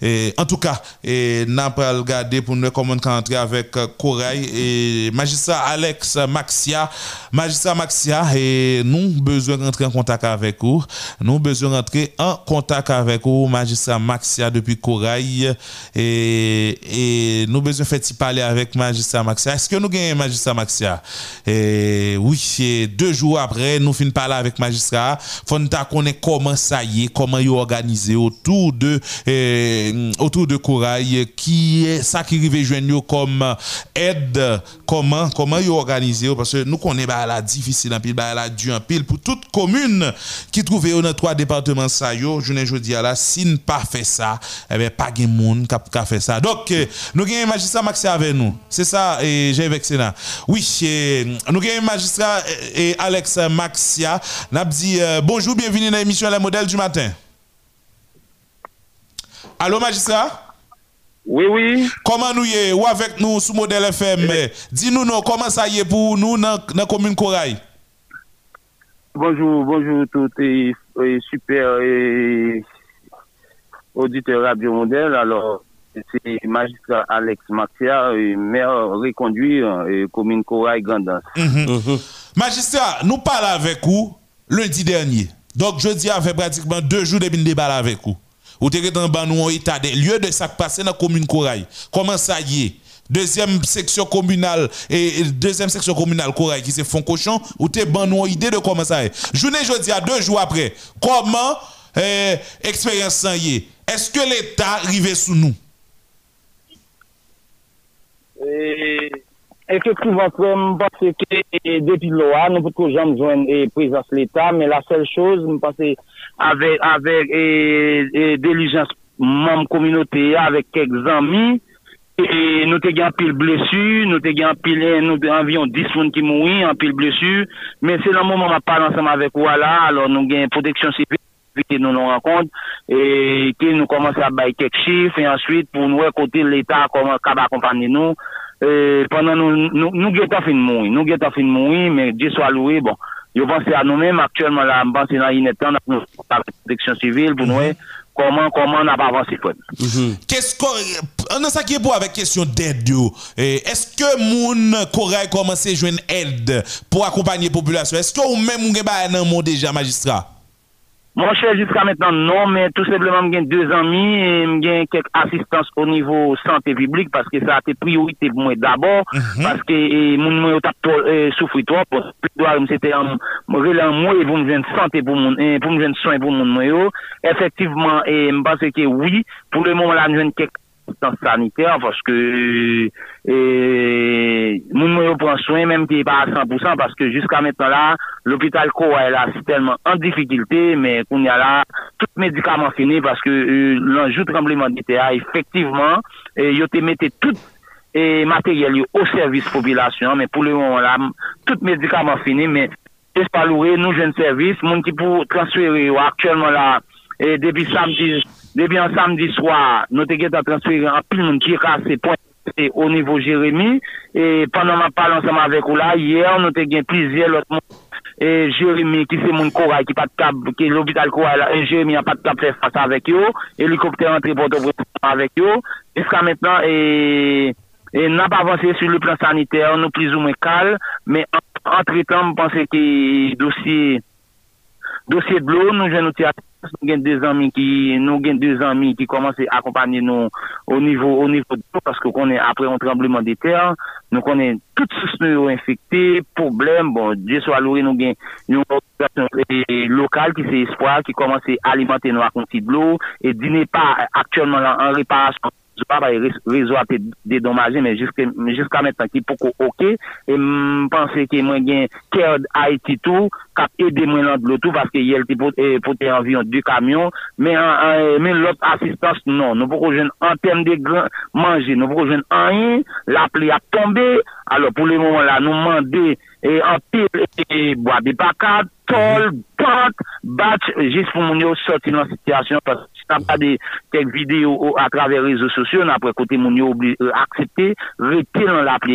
et, en tout cas, n'a pas regardé pour nous comment entrer avec euh, Corail et magistrat Alex Maxia. Magistrat Maxia, et nous besoin d'entrer en contact avec vous. Nous besoin d'entrer en contact avec vous, magistrat Maxia depuis Corail. Et, et nous besoin de faire parler avec magistrat Maxia. Est-ce que nous gagnons magistrat Maxia? Et, oui, deux jours après, nous finissons parler avec magistrat. Faut nous connaître comment ça y est, comment il organisé autour de euh, autour de Corail qui est ça qui arrive joindre comme aide comment comment y organiser parce que nous connaissons bah, la difficile en pile bah, la dur en pile. Pour toute commune qui trouve dans trois départements ça yo je ne dis là si ne pas fait ça eh bien pas de monde qui a fait ça. Donc euh, nous un magistrat Maxi avec nous. C'est ça et j'ai avec Sénat. Oui nous avons un magistrat et Alex Maxia. N'a dit euh, bonjour bienvenue dans l'émission Les modèles du matin Allô, magistrat? Oui, oui. Comment nous y est? Ou avec nous sous modèle FM? Dis-nous non, comment ça y est pour nous dans la commune Corail? Bonjour, bonjour tout et, super et, auditeur Radio Modèle. Alors, c'est magistrat Alex Maxia, maire reconduit et commune Corail Grandance. Mhm. Mhm. Magistrat, nous parlons avec vous lundi dernier. Donc, jeudi, a fait pratiquement deux jours de débat avec vous. Ou te en ban nous état des lieux de ça passé dans la commune Corail. Comment ça y est? Deuxième section communale et deuxième section communale Corail qui se font cochon ou te ban nous idée de comment ça est? Journée jeudi à deux jours après. Comment euh, expérience ça y est? Est-ce que l'État arrive sous nous? Effectivement, je pense que depuis loi, nous pouvons jamais présence de l'État, mais la seule chose, je pense avek, avek, e, e delijans mam kominote, avek kek zami, E nou te gen apil blesu, nou te gen apil, nou te anvion dis moun ki moui, apil blesu, men se nan mouman ma pal ansam avek wala, alon nou gen proteksyon sivil, ki nou nou rakont, e ki nou komanse a bay kek chif, e answit pou nou e kote l'Etat koman kaba kompany nou, E, pendant nous, nous, nous guettons fin de mourir, nous guettons fin de mourir, mais Dieu soit loué, bon. Je pense à nous-mêmes, actuellement, là, je pense dans une temps, dans la protection civile, pour nous, comment, comment on a pas avancé, Qu'est-ce qu'on, on a ça qui est pour avec question d'aide, Est-ce que moun Corée commence à jouer une aide pour accompagner la population? Est-ce que vous même, vous avez un déjà, magistrat? Mon cher, jusqu'à maintenant, non, mais tout simplement, j'ai deux amis et j'ai quelques assistances au niveau santé publique parce que ça a été priorité pour moi d'abord, mhm. parce que mon moi a souffert trop, c'était un moi et pour me faire santé pour mon, pour me faire soin pour mon Effectivement, et je pense que oui, pour le moment là, j'ai quelques sanitaire parce que et moun prend soin même qui est pas à 100% parce que jusqu'à maintenant là l'hôpital Koa est là c'est tellement en difficulté mais qu'on y a là tout médicament fini parce que euh, l'enjeu tremblement de effectivement et yo te tout et matériel au service population mais pour le moment là tout médicament fini mais c'est pas loué nous jeunes service moun qui pour transférer actuellement là et depuis samedi depuis un samedi soir, nous avons transféré un peu de qui est cassé au niveau Jérémy. Et pendant ma parle ensemble avec vous là, hier, nous avons plusieurs autres et Jérémy qui c'est mon corail qui pas de cap qui est l'hôpital corail et Jérémy a pas de cap faire face avec eux hélicoptère entré pour avec eux jusqu'à maintenant et et n'a pas avancé sur le plan sanitaire nous plus ou moins calme mais entre temps je pense que dossier dossier de l'eau nous allons nous avons deux amis qui, nous avons deux amis qui commencent à accompagner nous au niveau, au niveau de l'eau, parce qu'on est après un tremblement de terre, nous connaissons toutes sources nous infectées, problèmes, bon, Dieu soit loué, nous avons une organisation eh, locale qui c'est espoir, qui commence à alimenter nous à de l'eau, et n'est pas actuellement en réparation je le réseau a été dédommagé, mais jusqu'à jusqu'à maintenant, qui pour OK. Et je pense que moi, j'ai cœur Haïti tout, qui a aidé moi dans de tout, parce qu'il y a pour environ deux camions. Mais, mais l'autre assistance, non. Nous pouvons jouer en termes de manger, nous pouvons jouer en rien, la pluie a tombé. Alors, pour le moment là, nous demandons et en pile et bois de pacat, tol, bat, bat, juste pour nous sortir dans la situation parce que n'a pas des quelques vidéos à travers les réseaux sociaux, pas côté mon obligé accepter, rester dans l'appli.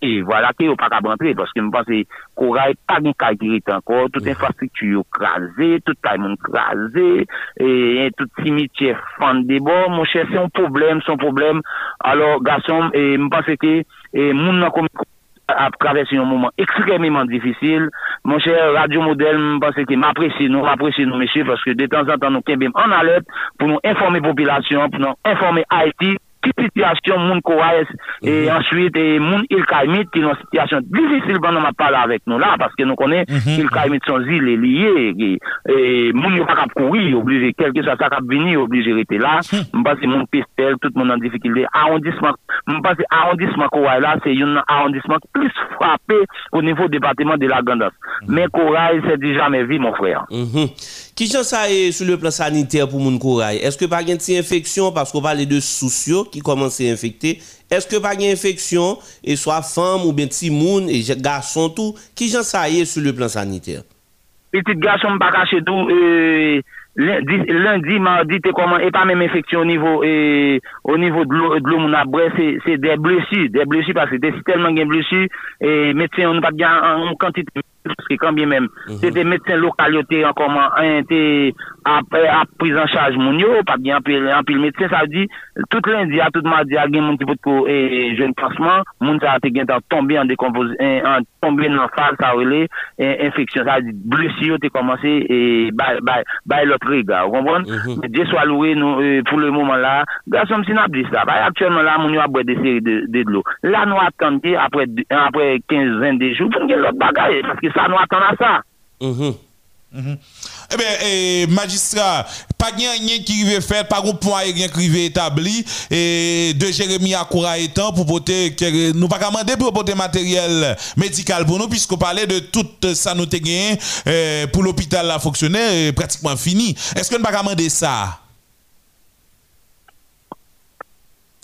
Et voilà, qu'il n'y pas qu'à rentrer, parce que je pense que Corail, pas de encore, toute infrastructure crasée, tout le monde crasé, et tout cimetière fondé. Bon, mon cher, c'est un problème, un problème. Alors, garçon, et je pense que, et, a traversé un moment extrêmement difficile. Mon cher Radio Modèle, je pense que m'apprécie, nous m'apprécie, nous, messieurs, parce que de temps en temps, nous sommes en alerte pour nous informer la population, pour nous informer Haïti, situation moun Koraes et mhm. ensuite et moun Il Kaimit qui est une situation difficile pendant ma parle avec nous là parce que nous connaissons mhm. Il Kaimit sont îles liées et moun yo pas courir obligé quelque chose ça cap venir obligé rester là. Je pense que moun Pistel tout le monde en difficulté. Arrondissement je pense que arrondissement Koraes là c'est un arrondissement plus frappé au niveau département de la Gandas. Mhm. mais Koraes c'est déjà jamais vu mon frère. Qui ça est sur le plan sanitaire pour moun Koraes est-ce que pas une infection parce qu'on parle de sociaux qui commence à infecter, est-ce que pas une infection, et soit femme ou bien petit monde et garçon tout, qui j'en est sur le plan sanitaire? Petit garçon, pas caché tout, lundi, mardi, t'es comment, et pas même infection au niveau, au niveau de l'eau, de l'eau, c'est, c'est des blessures, des blessures parce que c'est tellement de blessures, et médecin, on n'a pas bien en quantité parce que quand bien même, c'est des médecins locaux qui encore à, à prise en charge mon yo, pas bien en pile médecin, ça veut dire, tout lundi, à tout mardi, à gen moun qui peut et jeune pansement, moun ça a été tombé en décomposé, en tombé dans phase, ça relait, infection, ça veut dire, blessure, t'es commencé, et, bah, bah, bah, l'autre regard, vous comprenez? Mhm. Dieu soit loué, nous, euh, pour le moment là, garçon, si n'a dit ça, bah, actuellement là, mon yo a boire des séries de, de, l'eau. Là, nous attendons, après, après 15, 20 jours, pour nous l'autre bagaille, parce que ça nous attend à ça. Mm-hmm. Mm-hmm. Eh bien, eh, magistrat, pas rien qui veut faire, pas un point rien qui veut établi, et de Jérémy à Koura étant pour porter, nous pas demander pour porter matériel médical pour nous, puisqu'on parlait de tout ça nous eh, pour l'hôpital là fonctionner, pratiquement fini. Est-ce que nous pas demander ça?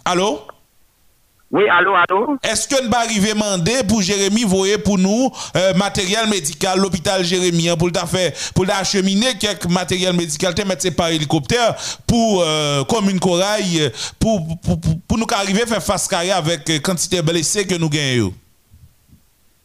Allô? Oui, allô, allô? Est-ce que nous arriver demander pour Jérémy voyer pour nous euh, matériel médical l'hôpital Jérémy hein, pour faire pour acheminer quelques matériel médical te mettre par hélicoptère pour euh, commune Corail pour, pour, pour, nous arriver à faire face carré avec euh, quantité blessés que nous gagnons.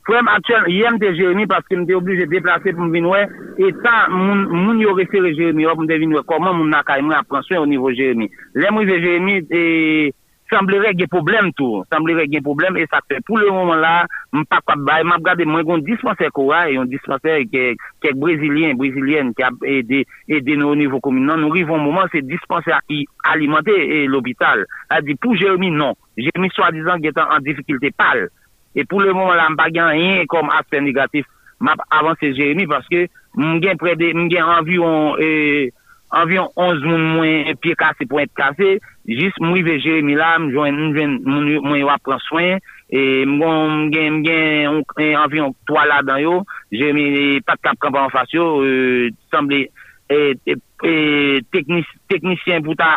Frère actuellement, hier, j'étais Jérémy parce que j'étais obligé de déplacer pour venir et ça, mon yo référé Jérémy pour venir comment mon nakay prend soin au niveau Jérémy? Là, moi, Jérémy et semblerait qu'il y ait problème tout. Semblerait qu'il y ait problème et ça fait pour le moment là, m'pas pas bail, m'a regardé moi un dispensaire Cora et un dispensaire qui est qui est brésilien, brésilienne qui a aidé aidé nous au niveau communal. Non, nous arrivons au moment c'est dispensaire qui alimentait l'hôpital. A dit pour Jérémy non. Jérémy soi-disant qui est en, en difficulté pâle. Et pour le moment là, m'pas rien comme aspect négatif. M'a avancé Jérémy parce que m'gain près de m'gain environ euh, anvyon 11 moun mwen piye kase pou ente kase, jist mwen ve Jeremie la, mwen yo apren soyn, e mwen gen anvyon 3 la dan yo, Jeremie pat kap kampan an fasyo, e, semble, e, e, teknis, teknisyen pou ta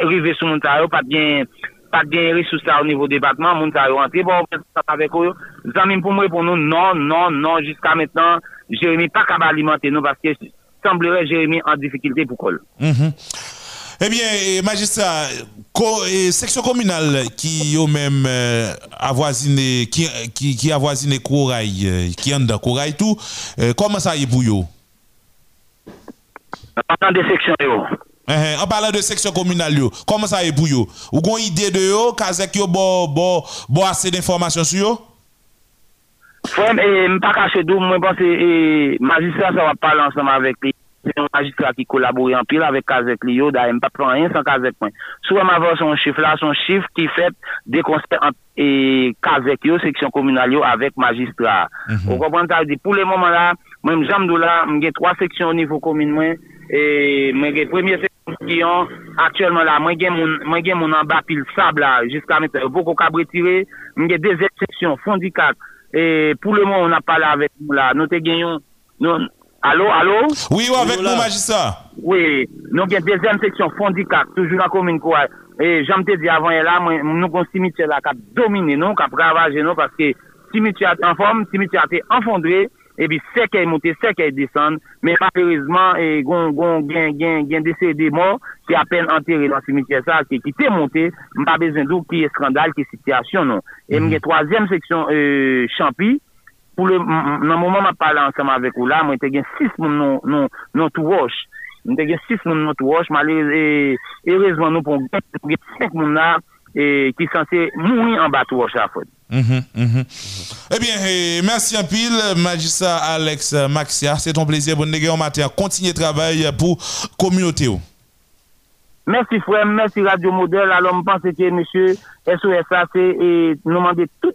rive sou moun ta yo, pat gen, pat gen resous la ou nivou debatman, moun ta yo antre, bon, zanmim pou mwen pou nou, non, non, non, jiska metan, Jeremie pa kaba alimante nou, paske semblerait Jérémy en difficulté pour col. Mm-hmm. Eh bien, magistrat, section communale qui au même euh, avoisiné, qui, qui, qui avoisiné Corail, euh, qui est dans Corail tout, euh, comment ça y est pour vous En parlant de section, eh, eh, en parlant de section communale, comment ça y est pour vous Vous avez une idée de yo, kazek yo bon, bon, bon assez d'informations sur yo? Frère, je ne pas cacher d'où, moi, je pense que magistrat, ça va parler ensemble avec men yon magistrat ki kolabori anpil avek kazek li yo, da yon pa pran yon san kazek mwen. Sou yon avon son chif la, son chif ki fet dekonste e, kazek yo, seksyon komunal yo avek magistrat. Mm -hmm. Ou kompon ta di, pou le moman la, mwen mjam do la, mwen gen 3 seksyon o nivou komin mwen, e, mwen gen premye seksyon ki yon, aktuelman la, mwen gen moun, mwen gen moun anba pil sab la, jiska mwen te, voko kabre tire, mwen gen 2 seksyon, fondikat, e, pou le moun an apala avek mwen la, nou te gen yon, nou, Allô, allô? Oui, ou avec nous, magistrat. Oui, nous avons deuxième section Fondicac, toujours dans la commune quoi. Et j'aime te dire avant, là, moi, nous avons un cimetière là qui a dominé nous, qui a ravagé nous, parce que cimetière en forme, cimetière a été enfondré, et puis c'est qu'elle monté, c'est qu'elle descend, mais malheureusement, il y a décédé mort qui est à peine enterré dans le cimetière ça, qui était monté, pas besoin d'où qui est scandale, qui est situation, non. Et mhm. la troisième section, euh, Champi, pour le, dans le moment où je parle ensemble avec vous là, moi, j'ai six moun non, non, non tout roche. J'ai six moun non tout roche, malheureusement, heureusement, nous, pour cinq moun là, et qui sont censés mourir en bas tout roche à faute. Mm -hmm, mm -hmm. Eh bien, eh, merci un pile, magistrat Alex Maxia. C'est ton plaisir. Bonne en matin. Continuez le travail pour la communauté. Merci, frère. Merci, Radio Modèle. Alors, je pense que monsieur SOSA, c'est nous demander tout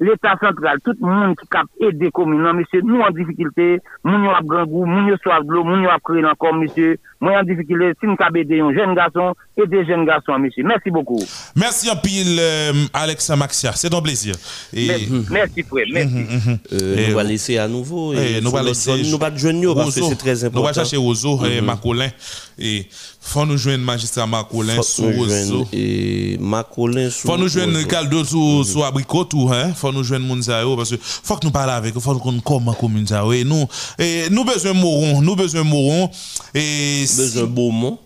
l'État central, tout le monde qui a aidé communes, non, monsieur, nous en difficulté, nous avons grand goût, nous nous soif de l'eau, nous avons créé encore, monsieur, moi en difficulté, si nous avons aidé un jeune garçon et des jeunes garçons, monsieur. Merci beaucoup. Merci en pile, euh, Alex Maxia, c'est un plaisir. Et... Merci, frère, merci. Mm -hmm. euh, et nous allons laisser à nouveau. Et, et nous allons laisser. Nous allons joindre parce que c'est très important. Nous allons chercher Ozo mm -hmm. et Macolin. Et faut nous joindre magistrat Macolin sur Ozo. Et Macolin sur Faut nous joindre Caldo sur sur Abricot tout, hein. Faut nous joindre Mounzao parce que faut que nous parlions avec eux, faut qu'on comment commune ça. Et nous, et nous besoin Moron, nous besoin Moron. Et besoin Beaumont.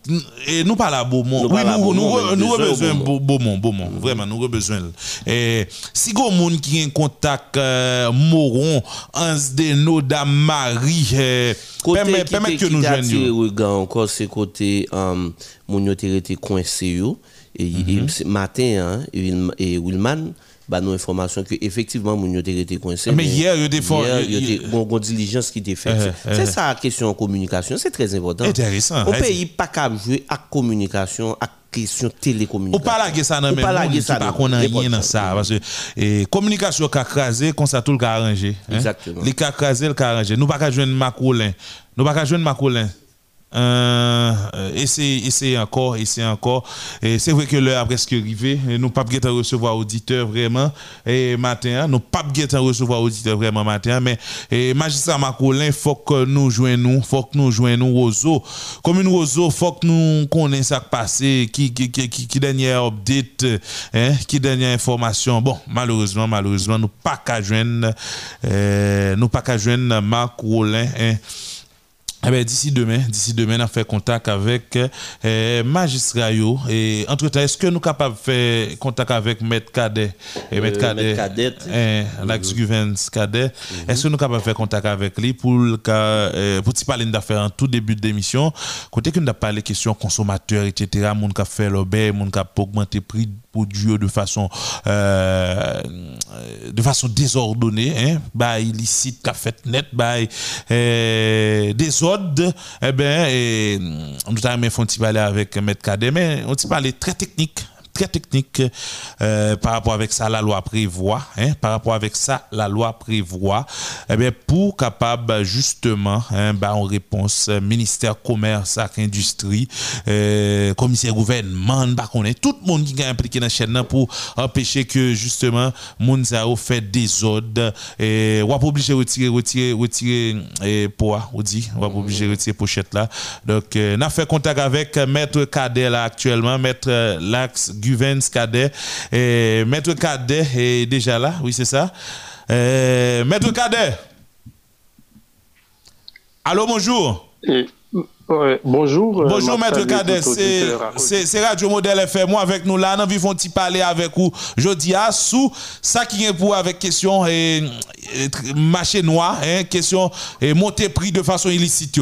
Et nous parlons à Beaumont. Oui, nous, nous, nous, besoin Beaumont, Beaumont. Vraiment, nous avons besoin. Et si vous avez qui ont contact Moron, Ansdeno, Dame Marie, permet que nous joignions. encore ce côté, mon été coincé, et matin, hein, et Wilman, bah nos informations que effectivement mon été coincé mais hier il y a des fois il y a une diligence qui était faite c'est ça la question communication c'est très important. Intéressant au pays pas qu'à jouer à communication à question télécommunication. Ou pas la ça non mais pas ça pas qu'on a rien dans ça parce que et communication qu'a crasé comme ça tout le arrangé exactement. Les qu'a crasé le arrangé. Nous pas qu'à joindre Macolin nous pas qu'à joindre Macolin euh, essayer, essayer encore, essayer encore. Et c'est vrai que l'heure a presque arrivé. Nous pas de recevoir auditeur vraiment et matin. Nous pas de recevoir auditeur vraiment matin. Mais et magistrat Macolin, faut que nous joignons, faut que nous joignons Roseau. Comme une Roseau, faut que nous connaissions ça qui passé, qui qui qui qui, dernière update, hein, qui dernière information. Bon, malheureusement, malheureusement, nous pas qu'à joindre, euh, nous pas qu'à joindre Macolin, hein. Eh ben, d'ici demain, d'ici demain, on a fait contact avec eh, magistrat et entre temps, est-ce que nous sommes capables de faire contact avec Maître Cadet? Et Maître Cadet, Cadet, eh, Lax Guvens Cadet, est-ce que nous sommes capables de faire contact avec lui pour euh, pour parler d'affaires en tout début d'émission, côté que nous avons parlé questions consommateurs, etc., moun qui fait l'obé, moun qui augmenté prix produits de façon euh, de façon désordonnée hein bah illicite qu'a fait net bah désordre eh ben et, nous avons fait un petit parler avec maître mais on petit parler très technique très technique euh, par rapport avec ça la loi prévoit hein, par rapport avec ça la loi prévoit eh bien pour capable justement hein, bah, en réponse ministère commerce et industrie euh, commissaire gouvernement bah, est tout le monde qui est impliqué dans la chaîne pour empêcher que justement Mounzao fait des ordres et on va obligé de retirer retirer retirer et poids on dit on va obligé de retirer pochette là. Donc euh, on a fait contact avec maître Cadet là actuellement maître Lax Guvens Cadet. Et Maître Cadet est déjà là, oui, c'est ça. Euh, Maître Cadet. Allô, bonjour. Et, ouais, bonjour. Bonjour, Maître Cadet. C'est Radio Modèle FM. Moi, avec nous là, nous vivons petit parler avec vous. Je dis à sous ça qui est pour avec question et, marché noir, hein, question et monter prix de façon illicite.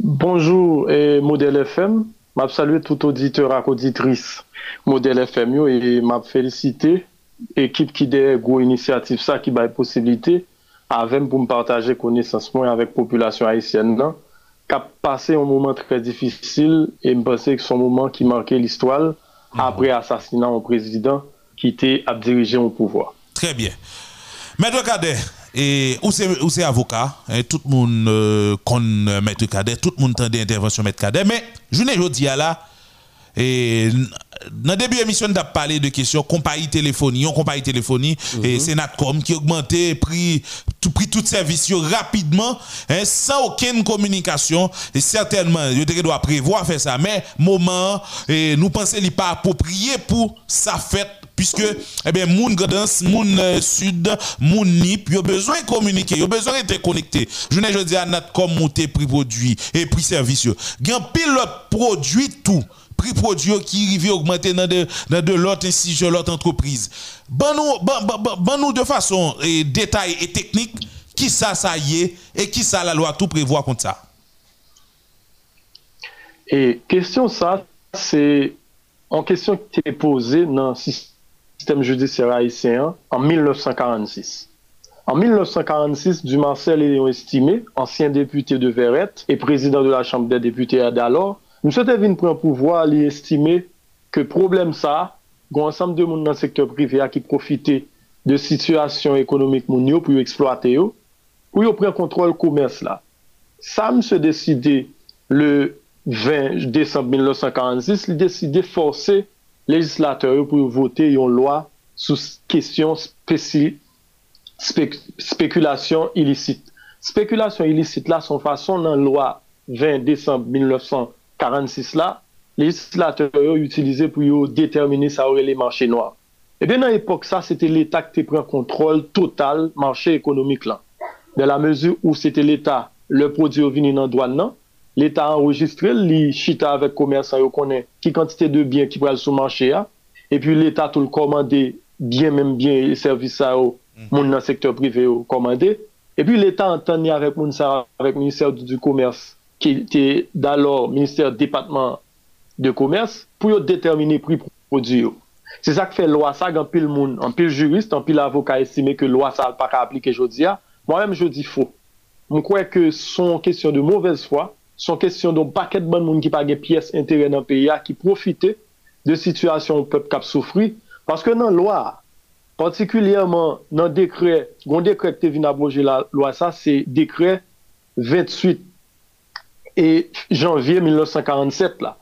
Bonjour, et Modèle FM. Map salue tout auditeur ak auditris model FM yo e map felicite ekip ki de gwo inisiatif sa ki bay posibilite avèm pou m partaje konesans mwen avèk populasyon Haitienne nan kap pase yon mouman trè difisil e m pense ki son mouman ki manke l'istwal ah apre asasina yon prezident ki te ap dirije yon pouvoi. Trè bien. Mèdre Kadeh, Kader, ou se avoka, tout moun kon Mèdre Kader, tout moun tan de intervensyon Mèdre Kader, mè, jounè jodi ya la, et dans le début de l'émission, on a parlé de questions compagnie téléphonie, on compagnie téléphonie, et mhm. c'est Natcom qui a augmenté, pris tout, pris tout service rapidement, hein, sans aucune communication. Et certainement, je doit prévoir faire ça, mais moment, et nous pensons qu'il n'est pas approprié pour sa fête puisque eh bien moun Gredens, moun euh, sud, moun nip, a besoin de communiquer, il a besoin d'être connecté. Je ne dis à Natcom monter prix produit et prix service. Il y a un pilote produit tout prix produit qui arrive augmenter dans de, dans de l'autre institution, l'autre entreprise. Ban nous, ban, ban, ban nous de façon et détail et technique qui ça ça y est et qui ça la loi tout prévoit contre ça. Et question ça, c'est en question qui était posée dans le système judiciaire haïtien en 1946. En 1946, Dumarcel est estimé, ancien député de Verrette et président de la Chambre des députés d'alors, nous souhaitons pour un pouvoir lui estimer que problème ça, un ensemble de monde dans le secteur privé qui profiter de situation économique mondiale pour exploiter pour prendre contrôle commerce là. Ça me se décidé le 20 décembre 1946, il décidé de forcer les législateurs pour voter une loi sous question spéculation illicite. Spéculation illicite là, son façon dans la loi 20 décembre 1946 46 eh la, legislateur yo utilize pou yo determine sa ore le manche noa. Ebe nan epok sa, sete l'Etat ki te pren kontrol total manche ekonomik lan. De la mezu ou sete l'Etat le prodyo vini nan doan nan, l'Etat enregistre li chita avek komersan yo konen ki kantite de byen ki pral sou manche ya, epi l'Etat tou l'komande byen menm byen servisa yo mhm. moun nan sektor prive yo komande, epi l'Etat an tan ni avek moun sa avek minister du, du komers ki te dalor Ministère Département de Commerce pou yo determine pri prodyo. Se sa ke fe lwa sa gen pil moun, an pil jurist, an pil avoka esime ke lwa sa al pa ka aplike jodi a, mwen mwen jodi fo. Mwen kwe ke son kesyon de mouvez fwa, son kesyon don paket ban moun ki pa gen piyes interen nan peya ki profite de situasyon pep kap soufri, paske nan lwa a, Partikulyèman nan dekret, goun dekret te vin abroje la lwa sa, se dekret 28 et janvier 1947 là.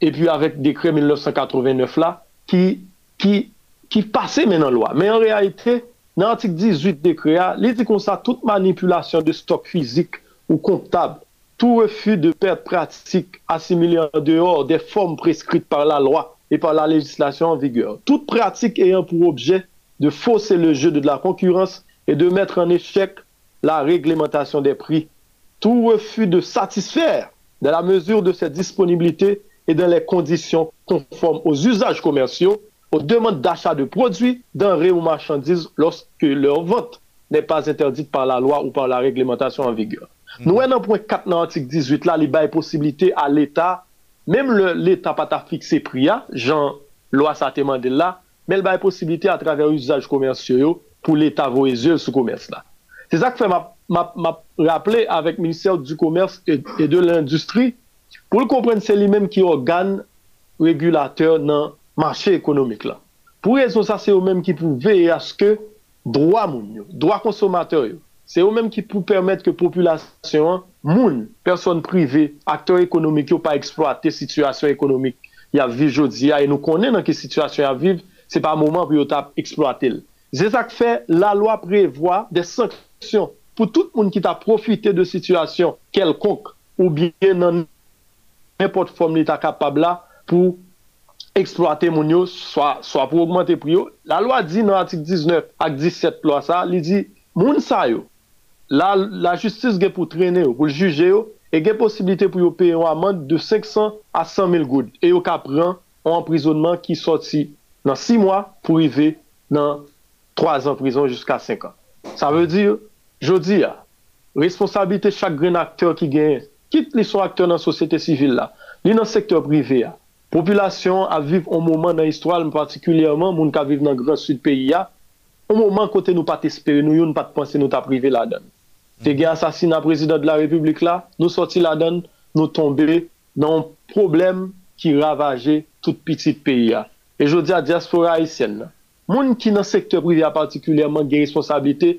Et puis avec décret 1989 là, qui, qui, qui passait maintenant loi. Mais en réalité, dans l'article 18 décret, il dit comme ça, toute manipulation de stock physique ou comptable, tout refus de perte pratique assimilé en dehors des formes prescrites par la loi et par la législation en vigueur. Toute pratique ayant pour objet de fausser le jeu de la concurrence et de mettre en échec la réglementation des prix tout refus de satisfaire dans la mesure de cette disponibilité et dans les conditions conformes aux usages commerciaux, aux demandes d'achat de produits, denrées ou marchandises lorsque leur vente n'est pas interdite par la loi ou par la réglementation en vigueur. Mm. Nou en an point 4 nan antik 18 la li baye posibilite a l'Etat, mem l'Etat pata fikse priya, jan lwa sa temande la, men baye posibilite a traver usaj komersyo yo pou l'Etat voezyel sou komers la. Se zak fèm ap m'a rappelé avec le ministère du Commerce et, et de l'Industrie pou l'komprenne se li menm ki organ regulateur nan manche ekonomik la. Pou rezon sa, se yo menm ki pou veye aske drwa moun yo, drwa konsomateur yo. Se yo menm ki pou permette ke populasyon moun, person prive, akteur ekonomik yo pa eksploate situasyon ekonomik ya viv jodi ya, e nou konen nan ki situasyon ya viv, se pa mouman pou yo tap eksploate l. Zezak fe, la lwa prevoa de sanksyon pou tout moun ki ta profite de situasyon kelkonk ou biye nan nepot form li ta kapab la pou eksploate moun yo, swa, swa pou augmente priyo. La lwa di nan atik 19 ak 17 lwa sa, li di moun sa yo, la, la justis gen pou trene yo, pou juje yo, e gen posibilite pou yo peye an amant de 500 a 100 mil goud. E yo ka pran an emprisonman ki soti nan 6 mwa pou rive nan 3 an prison jusqu'a 5 an. Sa ve di yo, Jodi ya, responsabilite chak gren akteur ki genye, kit li son akteur nan sosyete sivil la, li nan sektor prive ya. Populasyon a viv an mouman nan histwal, mou partikulyèman moun ka viv nan gran sud peyi ya, an mouman kote nou pat espere nou yo, nou pat pense nou ta prive la dan. Mm. Te gen asasina prezident de la republik la, nou soti la dan, nou tombe nan problem ki ravaje tout pitit peyi ya. E jodi a diaspora haisyen la. Moun ki nan sektor prive ya partikulyèman gen responsabilite,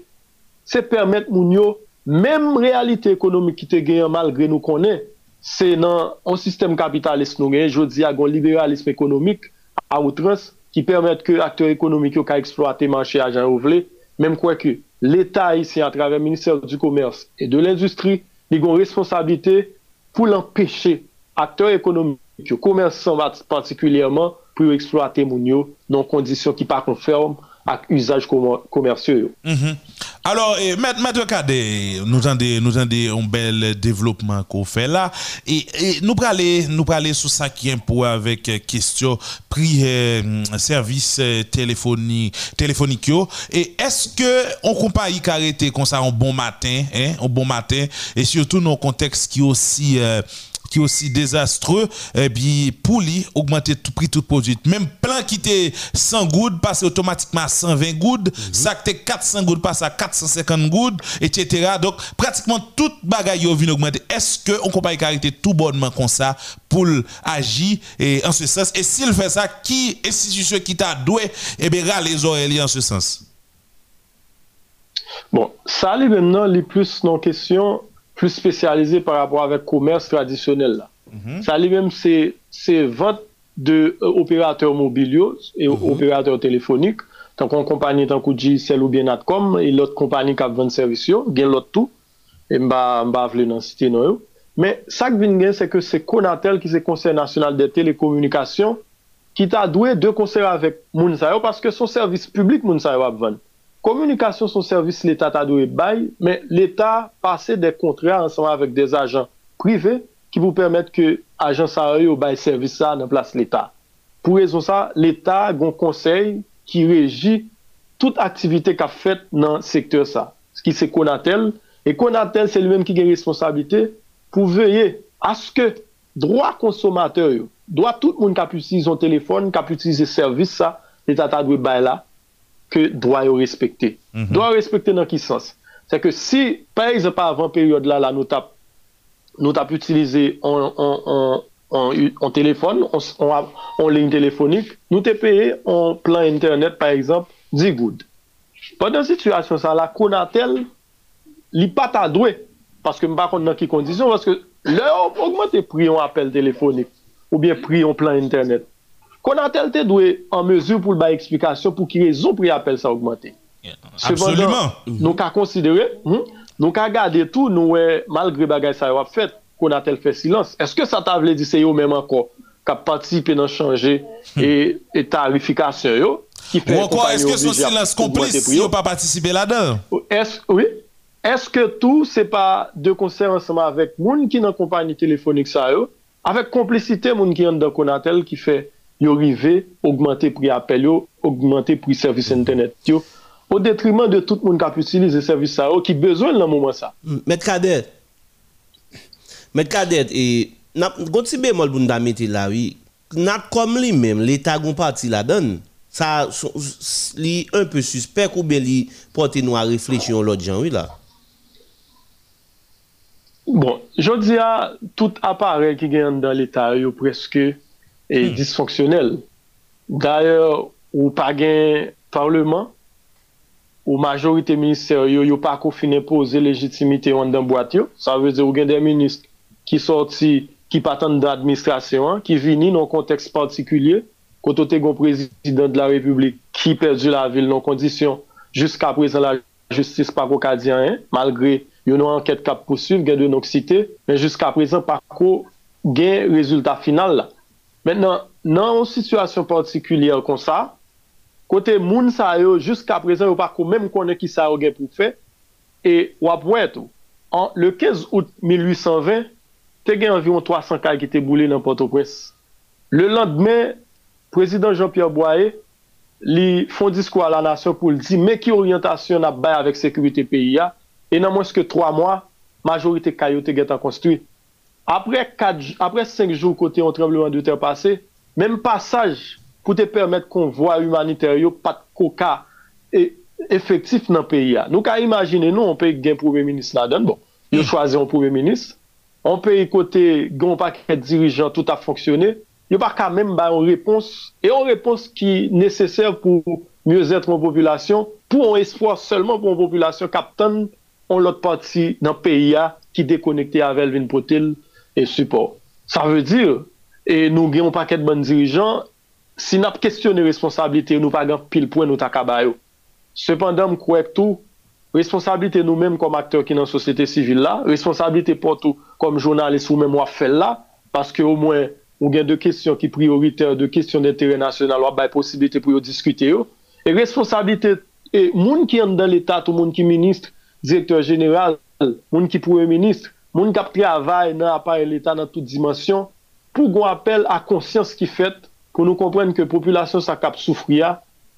se permèt moun yo mèm realite ekonomik ki te genyen malgre nou konen, se nan an sistem kapitalist nou genyen, jodi agon liberalisme ekonomik a outrans ki permèt ke akteur ekonomik yo ka eksploate manche ajan ou vle, mèm kwa ke l'Etat isi an travè Ministère du Commerce et de l'Industrie li gon responsabilité pou l'empêche akteur ekonomik yo, komersan patikulèrman pou yo eksploate moun yo nan kondisyon ki pa konferme usage commerciaux. Mhm. Alors, eh, Maître Cadet, nous avons nous un bel développement qu'on fait là. Et, nous parler sur ça qui est pour avec euh, question prix euh, service euh, téléphonique et est-ce que on compagnie qui arrêté comme ça un bon matin hein, un bon matin? Et surtout dans un contexte qui aussi qui est aussi désastreux, et puis pour lui, augmenter tout prix, tout produit. Même plein qui était 100 gouttes, passe automatiquement à 120 gouttes, mm ça qui était 400 gouttes, passe à 450 gouttes, etc. Donc, pratiquement toute bagaille vient augmenter. Est-ce qu'on compagnie arrêter tout bonnement comme ça pour agir? Et en ce sens? Et s'il fait ça, qui institution qui t'a doué, eh bien, les oreilles en ce sens? Bon, ça, les maintenant, les plus non question plus spesyalize par rapport avèk komers tradisyonel la. Mm -hmm. Sa li mèm se vant de euh, operateur mobilyo e mm -hmm. operateur telefonik, tankon kompanyi tankou GSL ou Bienatcom, e lot kompanyi kap vant servisyon, gen lot tou, e mba, mba vle nan site nou yo. Men, sak vin gen se ke se konatel ki se konser nasyonal de telekomunikasyon, ki ta dwe de konser avèk moun sa yo, paske son servis publik moun sa yo ap vant. Komunikasyon son servis l'Etat ta dou e bay, men l'Etat pase de kontra ansanman avèk des ajan prive ki pou permèt ke ajan sa yo bay servis sa nan plas l'Etat. Pou rezon sa, l'Etat gon konsey ki reji tout aktivite ka fèt nan sektor sa. Ski se konatel, e konatel se li menm ki gen responsabilite pou veye aske droa konsomater yo, droa tout moun kap utilize yon telefon, kap utilize servis sa, l'Etat ta dou e bay la, ke doa yo respekte. Mm -hmm. Doa respekte nan ki sens? Se ke si, par exemple, avan peryode la, la nou tap, nou tap utilize an telefon, an line telefonik, nou te peye an plan internet, par exemple, 10 goud. Pendan situasyon sa la, konatel li pata dwe, paske mba kon nan ki kondisyon, paske lè ou augmente pri yon apel telefonik, ou bien pri yon plan internet. Konatel te dwe an mezur pou l ba eksplikasyon pou ki rezon pou y apel sa augmente. Yeah, Absolument. Mhm. Nou ka konsidere, hmm, nou ka gade tou nou we malgre bagay sa yo ap fet, Konatel fe silans. Eske sa ta vle di se yo menman ko kap patisipe nan chanje e, e tarifikasyon yo? Ou ankwa, eske son silans komplis si yo pa patisipe la dan? Eske, oui. Eske tou se pa de konser ansama avek moun ki nan kompanyi telefonik sa yo, avek komplicite moun ki yon dan Konatel ki fe yo rive, augmente pri apel yo, augmente pri servis internet yo, ou detriman de tout moun kap utilize servis sa yo ki bezwen nan mouman hmm, sa. Met kadet, met kadet, e, gouti be mol bunda meti la, wi, nat kom li mem, li tagon pati la don, sa so, li un peu suspect ou be li pote nou a refleksyon lot jan wi la. Bon, jodi a, tout aparel ki gen dan l'Etat yo preske e hmm. disfonksyonel. D'ayor, ou pa gen parleman, ou majorite minister yo yo pa koufine pose legitimite yon dan boat yo, sa veze ou gen den minister ki sorti, ki patan da administrasyon, ki vini nan konteks partikulye, koto te gon prezident de la republik ki perdi la vil nan kondisyon, jiska prezant la justice pa ko kadyan, malgre yon non, an anket kap pousuv, gen de noksite, men jiska prezant pa ko gen rezultat final la. Mènen, nan ou situasyon partikulyer kon sa, kote moun sa yo, jiska prezen yo pa kou mèm konen ki sa yo gen pou fe, e wap wè tou, an le 15 out 1820, te gen anviron 300 kal ki te boule nan Port-au-Prince. Le landmen, prezident Jean-Pierre Boyer, li fondisko a la nasyon pou li di, me ki oryantasyon ap bay avèk sekurite peyi ya, e nan mwenske 3 mwa, majorite kayo te gen tan konstuit. apre, 4, apre 5 jou kote yon trembleman de ter pase, menm pasaj pou te permette konvoi humaniteryo pat koka e efektif nan peyi ya. Nou ka imagine nou, an peyi gen pouve minis la den, bon, yo chwaze an pouve minis, an peyi kote gen pa ket dirijan tout a fonksyone, yo pa ka menm ba yon repons, e yon repons ki neseser pou myo zetre yon populasyon, pou yon espoir selman pou yon populasyon kapten, on lot pati nan peyi ya ki dekonekte avel vin potil, e support. Sa ve dir, e nou gen yon paket ban dirijan, si nap kestyone responsabilite, nou pa gen pil poen nou takabayo. Sependan m kouek tou, responsabilite nou menm kom akteur ki nan sosyete sivil la, responsabilite potou kom jounalist ou menm wap fel la, paske ou mwen ou gen de kestyon ki prioriter, de kestyon d'interè nasyonal wap bay posibilite pou yo diskute yo, e responsabilite e moun ki an dan l'Etat ou moun ki ministre, direktor general, moun ki pouwe ministre, moun kap travay nan apay l'Etat nan tout dimensyon, pou gwen apel a konsyans ki fet, pou nou komprenn ke populasyon sa kap soufria,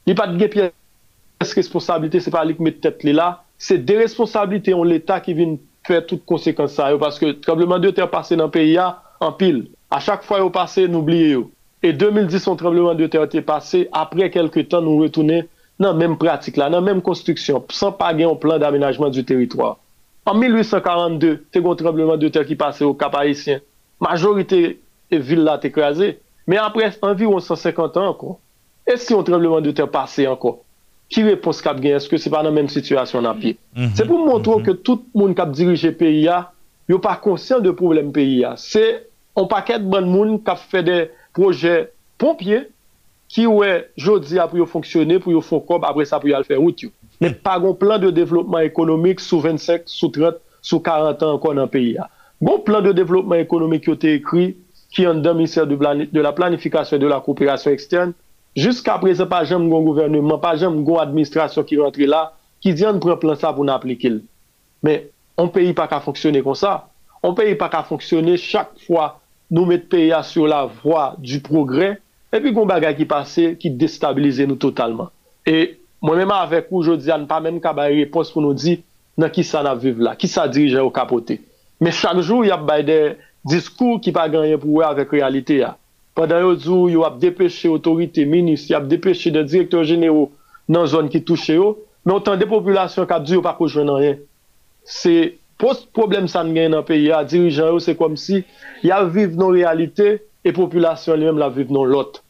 li pat ge piyes responsabilite, se pa lik met tet li la, se de responsabilite yon l'Etat ki vin fè tout konsekans sa yo, paske trembleman de ter pase nan peyi ya, an pil, a chak fwa yo pase, nou bliye yo. E 2010, son trembleman de ter te pase, apre kelke tan nou retoune nan menm pratik la, nan menm konstriksyon, san pa gen yon plan d'aménagement du teritwa. an 1842, te kon trembleman de ter ki pase ou kap haisyen. Majorite vil la te krasi. Men apre anviron 150 an ankon. E si yon trembleman de ter pase ankon? Ki repons kap gen? Eske se pa nan menm situasyon nan pi? Mm -hmm, se pou mwontrou mm -hmm. ke tout moun kap dirije peyi ya, yo pa konsyen de problem peyi ya. Se, on paket ban moun kap fe de proje pompye, ki wè jodi ap yo fonksyone, pou yo fonkob, apre sa pou yo al fe wout yo. men pa gon plan de devlopman ekonomik sou 25, sou 30, sou 40 an kon an peyi ya. Gon plan de devlopman ekonomik yo te ekri ki an dan minister de, la planifikasyon de la koopirasyon ekstern, jiska prese pa jem gon gouvernement, pa jem gon administrasyon ki rentre la, ki diyan pren plan sa pou nan aplikil. Men, an peyi pa ka fonksyone kon sa. An peyi pa ka fonksyone chak fwa nou met peyi a sur la vwa du progre, epi gon bagay ki pase ki destabilize nou totalman. E Mwen mèman avèk ou jodi an, pa mèm ka bay repons pou nou di nan ki sa nan vive la, ki sa dirije ou kapote. Men chak jou yap bay de diskou ki pa ganyen pou wè avèk realite ya. Padan yo djou yo ap depèche otorite minis, yo ap depèche de direktor jenero nan zon ki touche yo, men otan de populasyon kap djou yo pa koujwen nan yen. Se post problem san gen nan peyi ya, dirijan yo se kom si, ya vive nan realite, e populasyon li men la vive nan lot.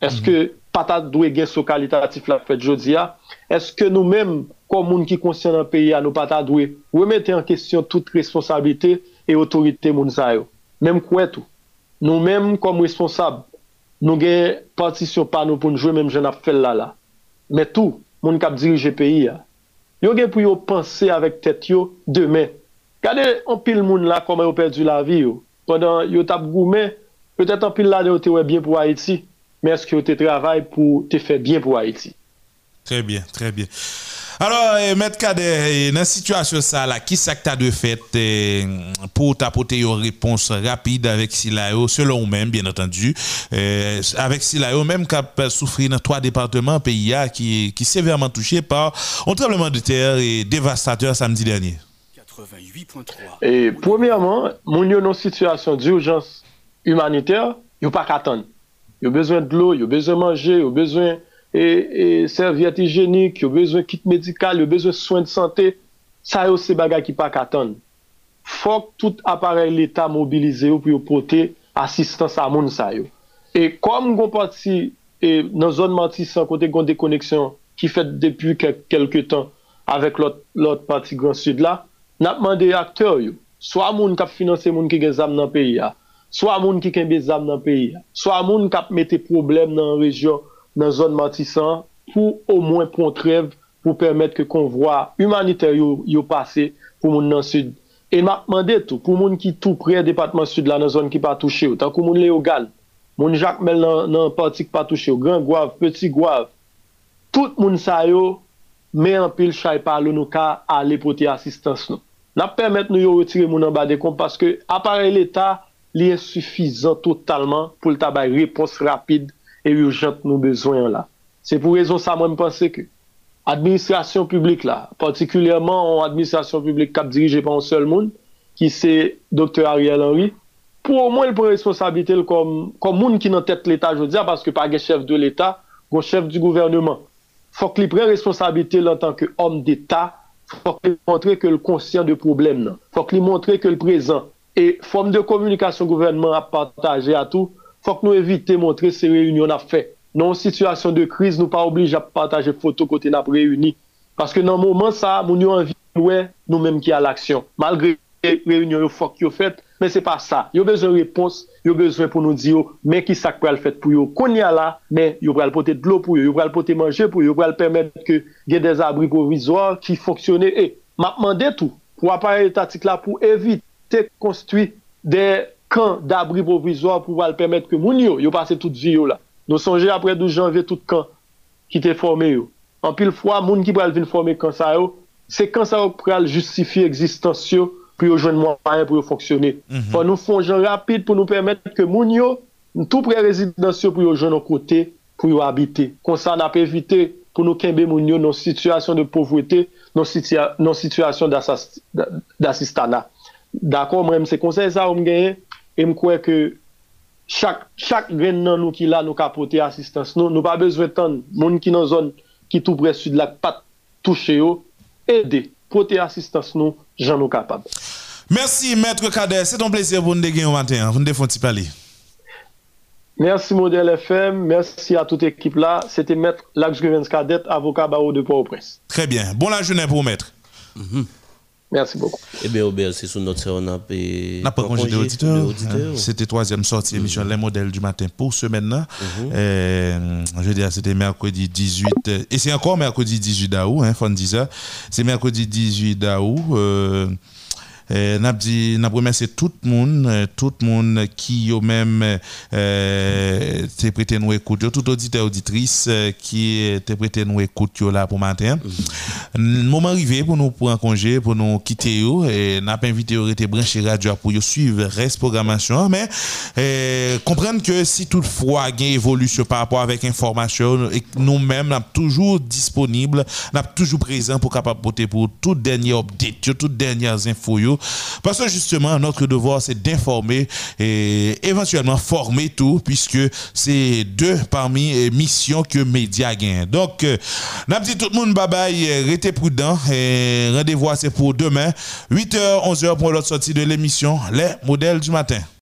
Eske mm -hmm. pata dwe gen sou kalitatif la fèt jodi ya, eske nou menm kon moun ki konsyen nan peyi ya nou pata dwe, remete an kesyon tout responsabilite e otorite moun zayo. Menm kwen tou. Nou menm kom responsab, nou gen partisyon pa nou pou nou jwe menm jen ap fel la la. Men tou, moun kap dirije peyi ya. Yo gen pou yo panse avèk tèt yo demè. Kade an pil moun la koman yo perdi la vi yo. Pendan yo tap goumen, petèt an pil la de yo te wè bien pou Haiti. Men eske yo te travay pou te fè bien pou Haiti. Très bien, très bien. Alors, eh, M. Kader, dans cette situation ça là, qui ça que tu as de fait eh, pour t'apporter une réponse rapide avec Silayo, selon vous-même, bien entendu, eh, avec Silayo, même qui a souffert dans trois départements pays qui qui sévèrement touché par un tremblement de terre et dévastateur samedi dernier. 88.3. Et premièrement, mon yo dans situation d'urgence humanitaire, yo pas qu'attendre. Yo bezwen d'lo, yo bezwen manje, yo bezwen e, e serviette hygienik, yo bezwen kit medikal, yo bezwen soin de sante. Sa yo se bagay ki pa katan. Fok tout aparel l'Etat mobilize yo pou yo pote asistans a moun sa yo. E kom goun pati e, nan zon mantisan kote goun dekoneksyon ki fet depi kel, kelke tan avek lot, lot pati gran sud la, napman de akteur yo. Swa moun kap finanse moun ki gen zam nan peyi ya. Swa moun ki kenbe zam nan peyi, swa moun kap mette problem nan rejyon, nan zon matisan, pou ou mwen pon trev pou permette ke konvoi humaniter yo, yo pase pou moun nan sud. E map mande tou, pou moun ki tou pre depatman sud la nan zon ki pa touche yo, tan kou moun le yo gal, moun jak mel nan, nan patik pa touche yo, gran gwav, peti gwav, tout moun sa yo, men anpil chay palo nou ka ale poti asistans nou. Nap permette nou yo retire moun an bade kom, paske apare l'Etat, li e sufizan totalman pou l tabay repons rapide e urjant nou bezwen la. Se pou rezon sa mwen mpense ke administrasyon publik la, partikulyèman an administrasyon publik kap dirije pa an sol moun, ki se Dr. Ariel Henry, pou an mwen l pou responsabilite l kom, kom moun ki nan tèt l'Etat, je diya, paske pa ge chef de l'Etat, go chef du gouvernement. Fok li pre responsabilite l an tanke om d'Etat, fok li montre ke l konsyen de problem nan, fok li montre ke l prezant, E fòm de komunikasyon gouvernement ap pataje atou, fòk nou evite montre se reyunyon ap fè. Nan situasyon de kriz, nou pa oblige ap pataje foto kote nap reyuni. Paske nan mouman sa, moun yo anvi wè nou menm ki a l'aksyon. Malgre reyunyon yo fòk yo fèt, men se pa sa. Yo bezon repons, yo bezon pou nou di yo, men ki sak pral fèt pou yo. Kon ya la, men yo pral pote d'lo pou yo, yo pral pote manje pou yo, yo pral permèt ke gen des abri provizor ki fòksyonè. E, mapman detou, pou apare etatik la pou evite te konstwi de kan d'abri provizor pou wale permèt ke moun yo, yo pase tout vi yo la. Nou sonje apre 12 janvye tout kan ki te formè yo. An pil fwa, moun ki pral vin formè kan sa yo, se kan sa yo pral justifi existansyo pou yo jwen mwanyen pou yo fonksyonè. Mm -hmm. Fwa nou fonjen rapide pou nou permèt ke moun yo, tout pre rezidansyo pou yo jwen an kote, pou yo habite. Kon sa na pe evite pou nou kenbe moun yo nan situasyon de povwete, nan, situa nan situasyon d'asistana. D'accord, moi c'est conseil ça on gagner et me crois que chaque chaque grain nan nous qui là nous capoter assistance nous nous pas besoin de moun qui dans zone qui tout près sud la pas toucher yo aider porter assistance nous j'en nous capable Merci maître Kader, c'est un plaisir pour nous dégainer au matin, vous nous défendre parler. Merci Modèle FM, merci à toute l'équipe là. C'était maître Lax Cadet, avocat barreau de Port-au-Prince. Très bien. Bon la journée pour maître. Mm -hmm. Merci beaucoup. Eh bien, Aubert, c'est sur notre on a N'a pas congé d'auditeur. C'était troisième sortie mm -hmm. émission Les modèles du matin pour ce maintenant. Mm -hmm. je veux dire, c'était mercredi 18. Et c'est encore mercredi 18 août, hein, ça. C'est mercredi 18 août. Euh, euh, n'a remercié tout le monde tout le monde qui au même euh, t'es prêté nous écoute tout auditeur auditrice qui t'es prêté nous écoute là pour matin. Mm -hmm. moment arrivé pour nous prendre congé pour nous quitter et n'a pas invité été branché radio pour suivre reste programmation. Mais euh, comprendre que si toutefois il y a évolution par rapport avec information nous-mêmes n'a toujours disponible n'a toujours présent pour capable pour toute dernière update toutes dernières infos parce que justement, notre devoir, c'est d'informer et éventuellement former tout, puisque c'est deux parmi les missions que médias gagnent. Donc, euh, n'a dit tout le monde, bye bye, restez prudent et rendez-vous c'est pour demain, 8h, 11h pour l'autre sortie de l'émission, Les modèles du matin.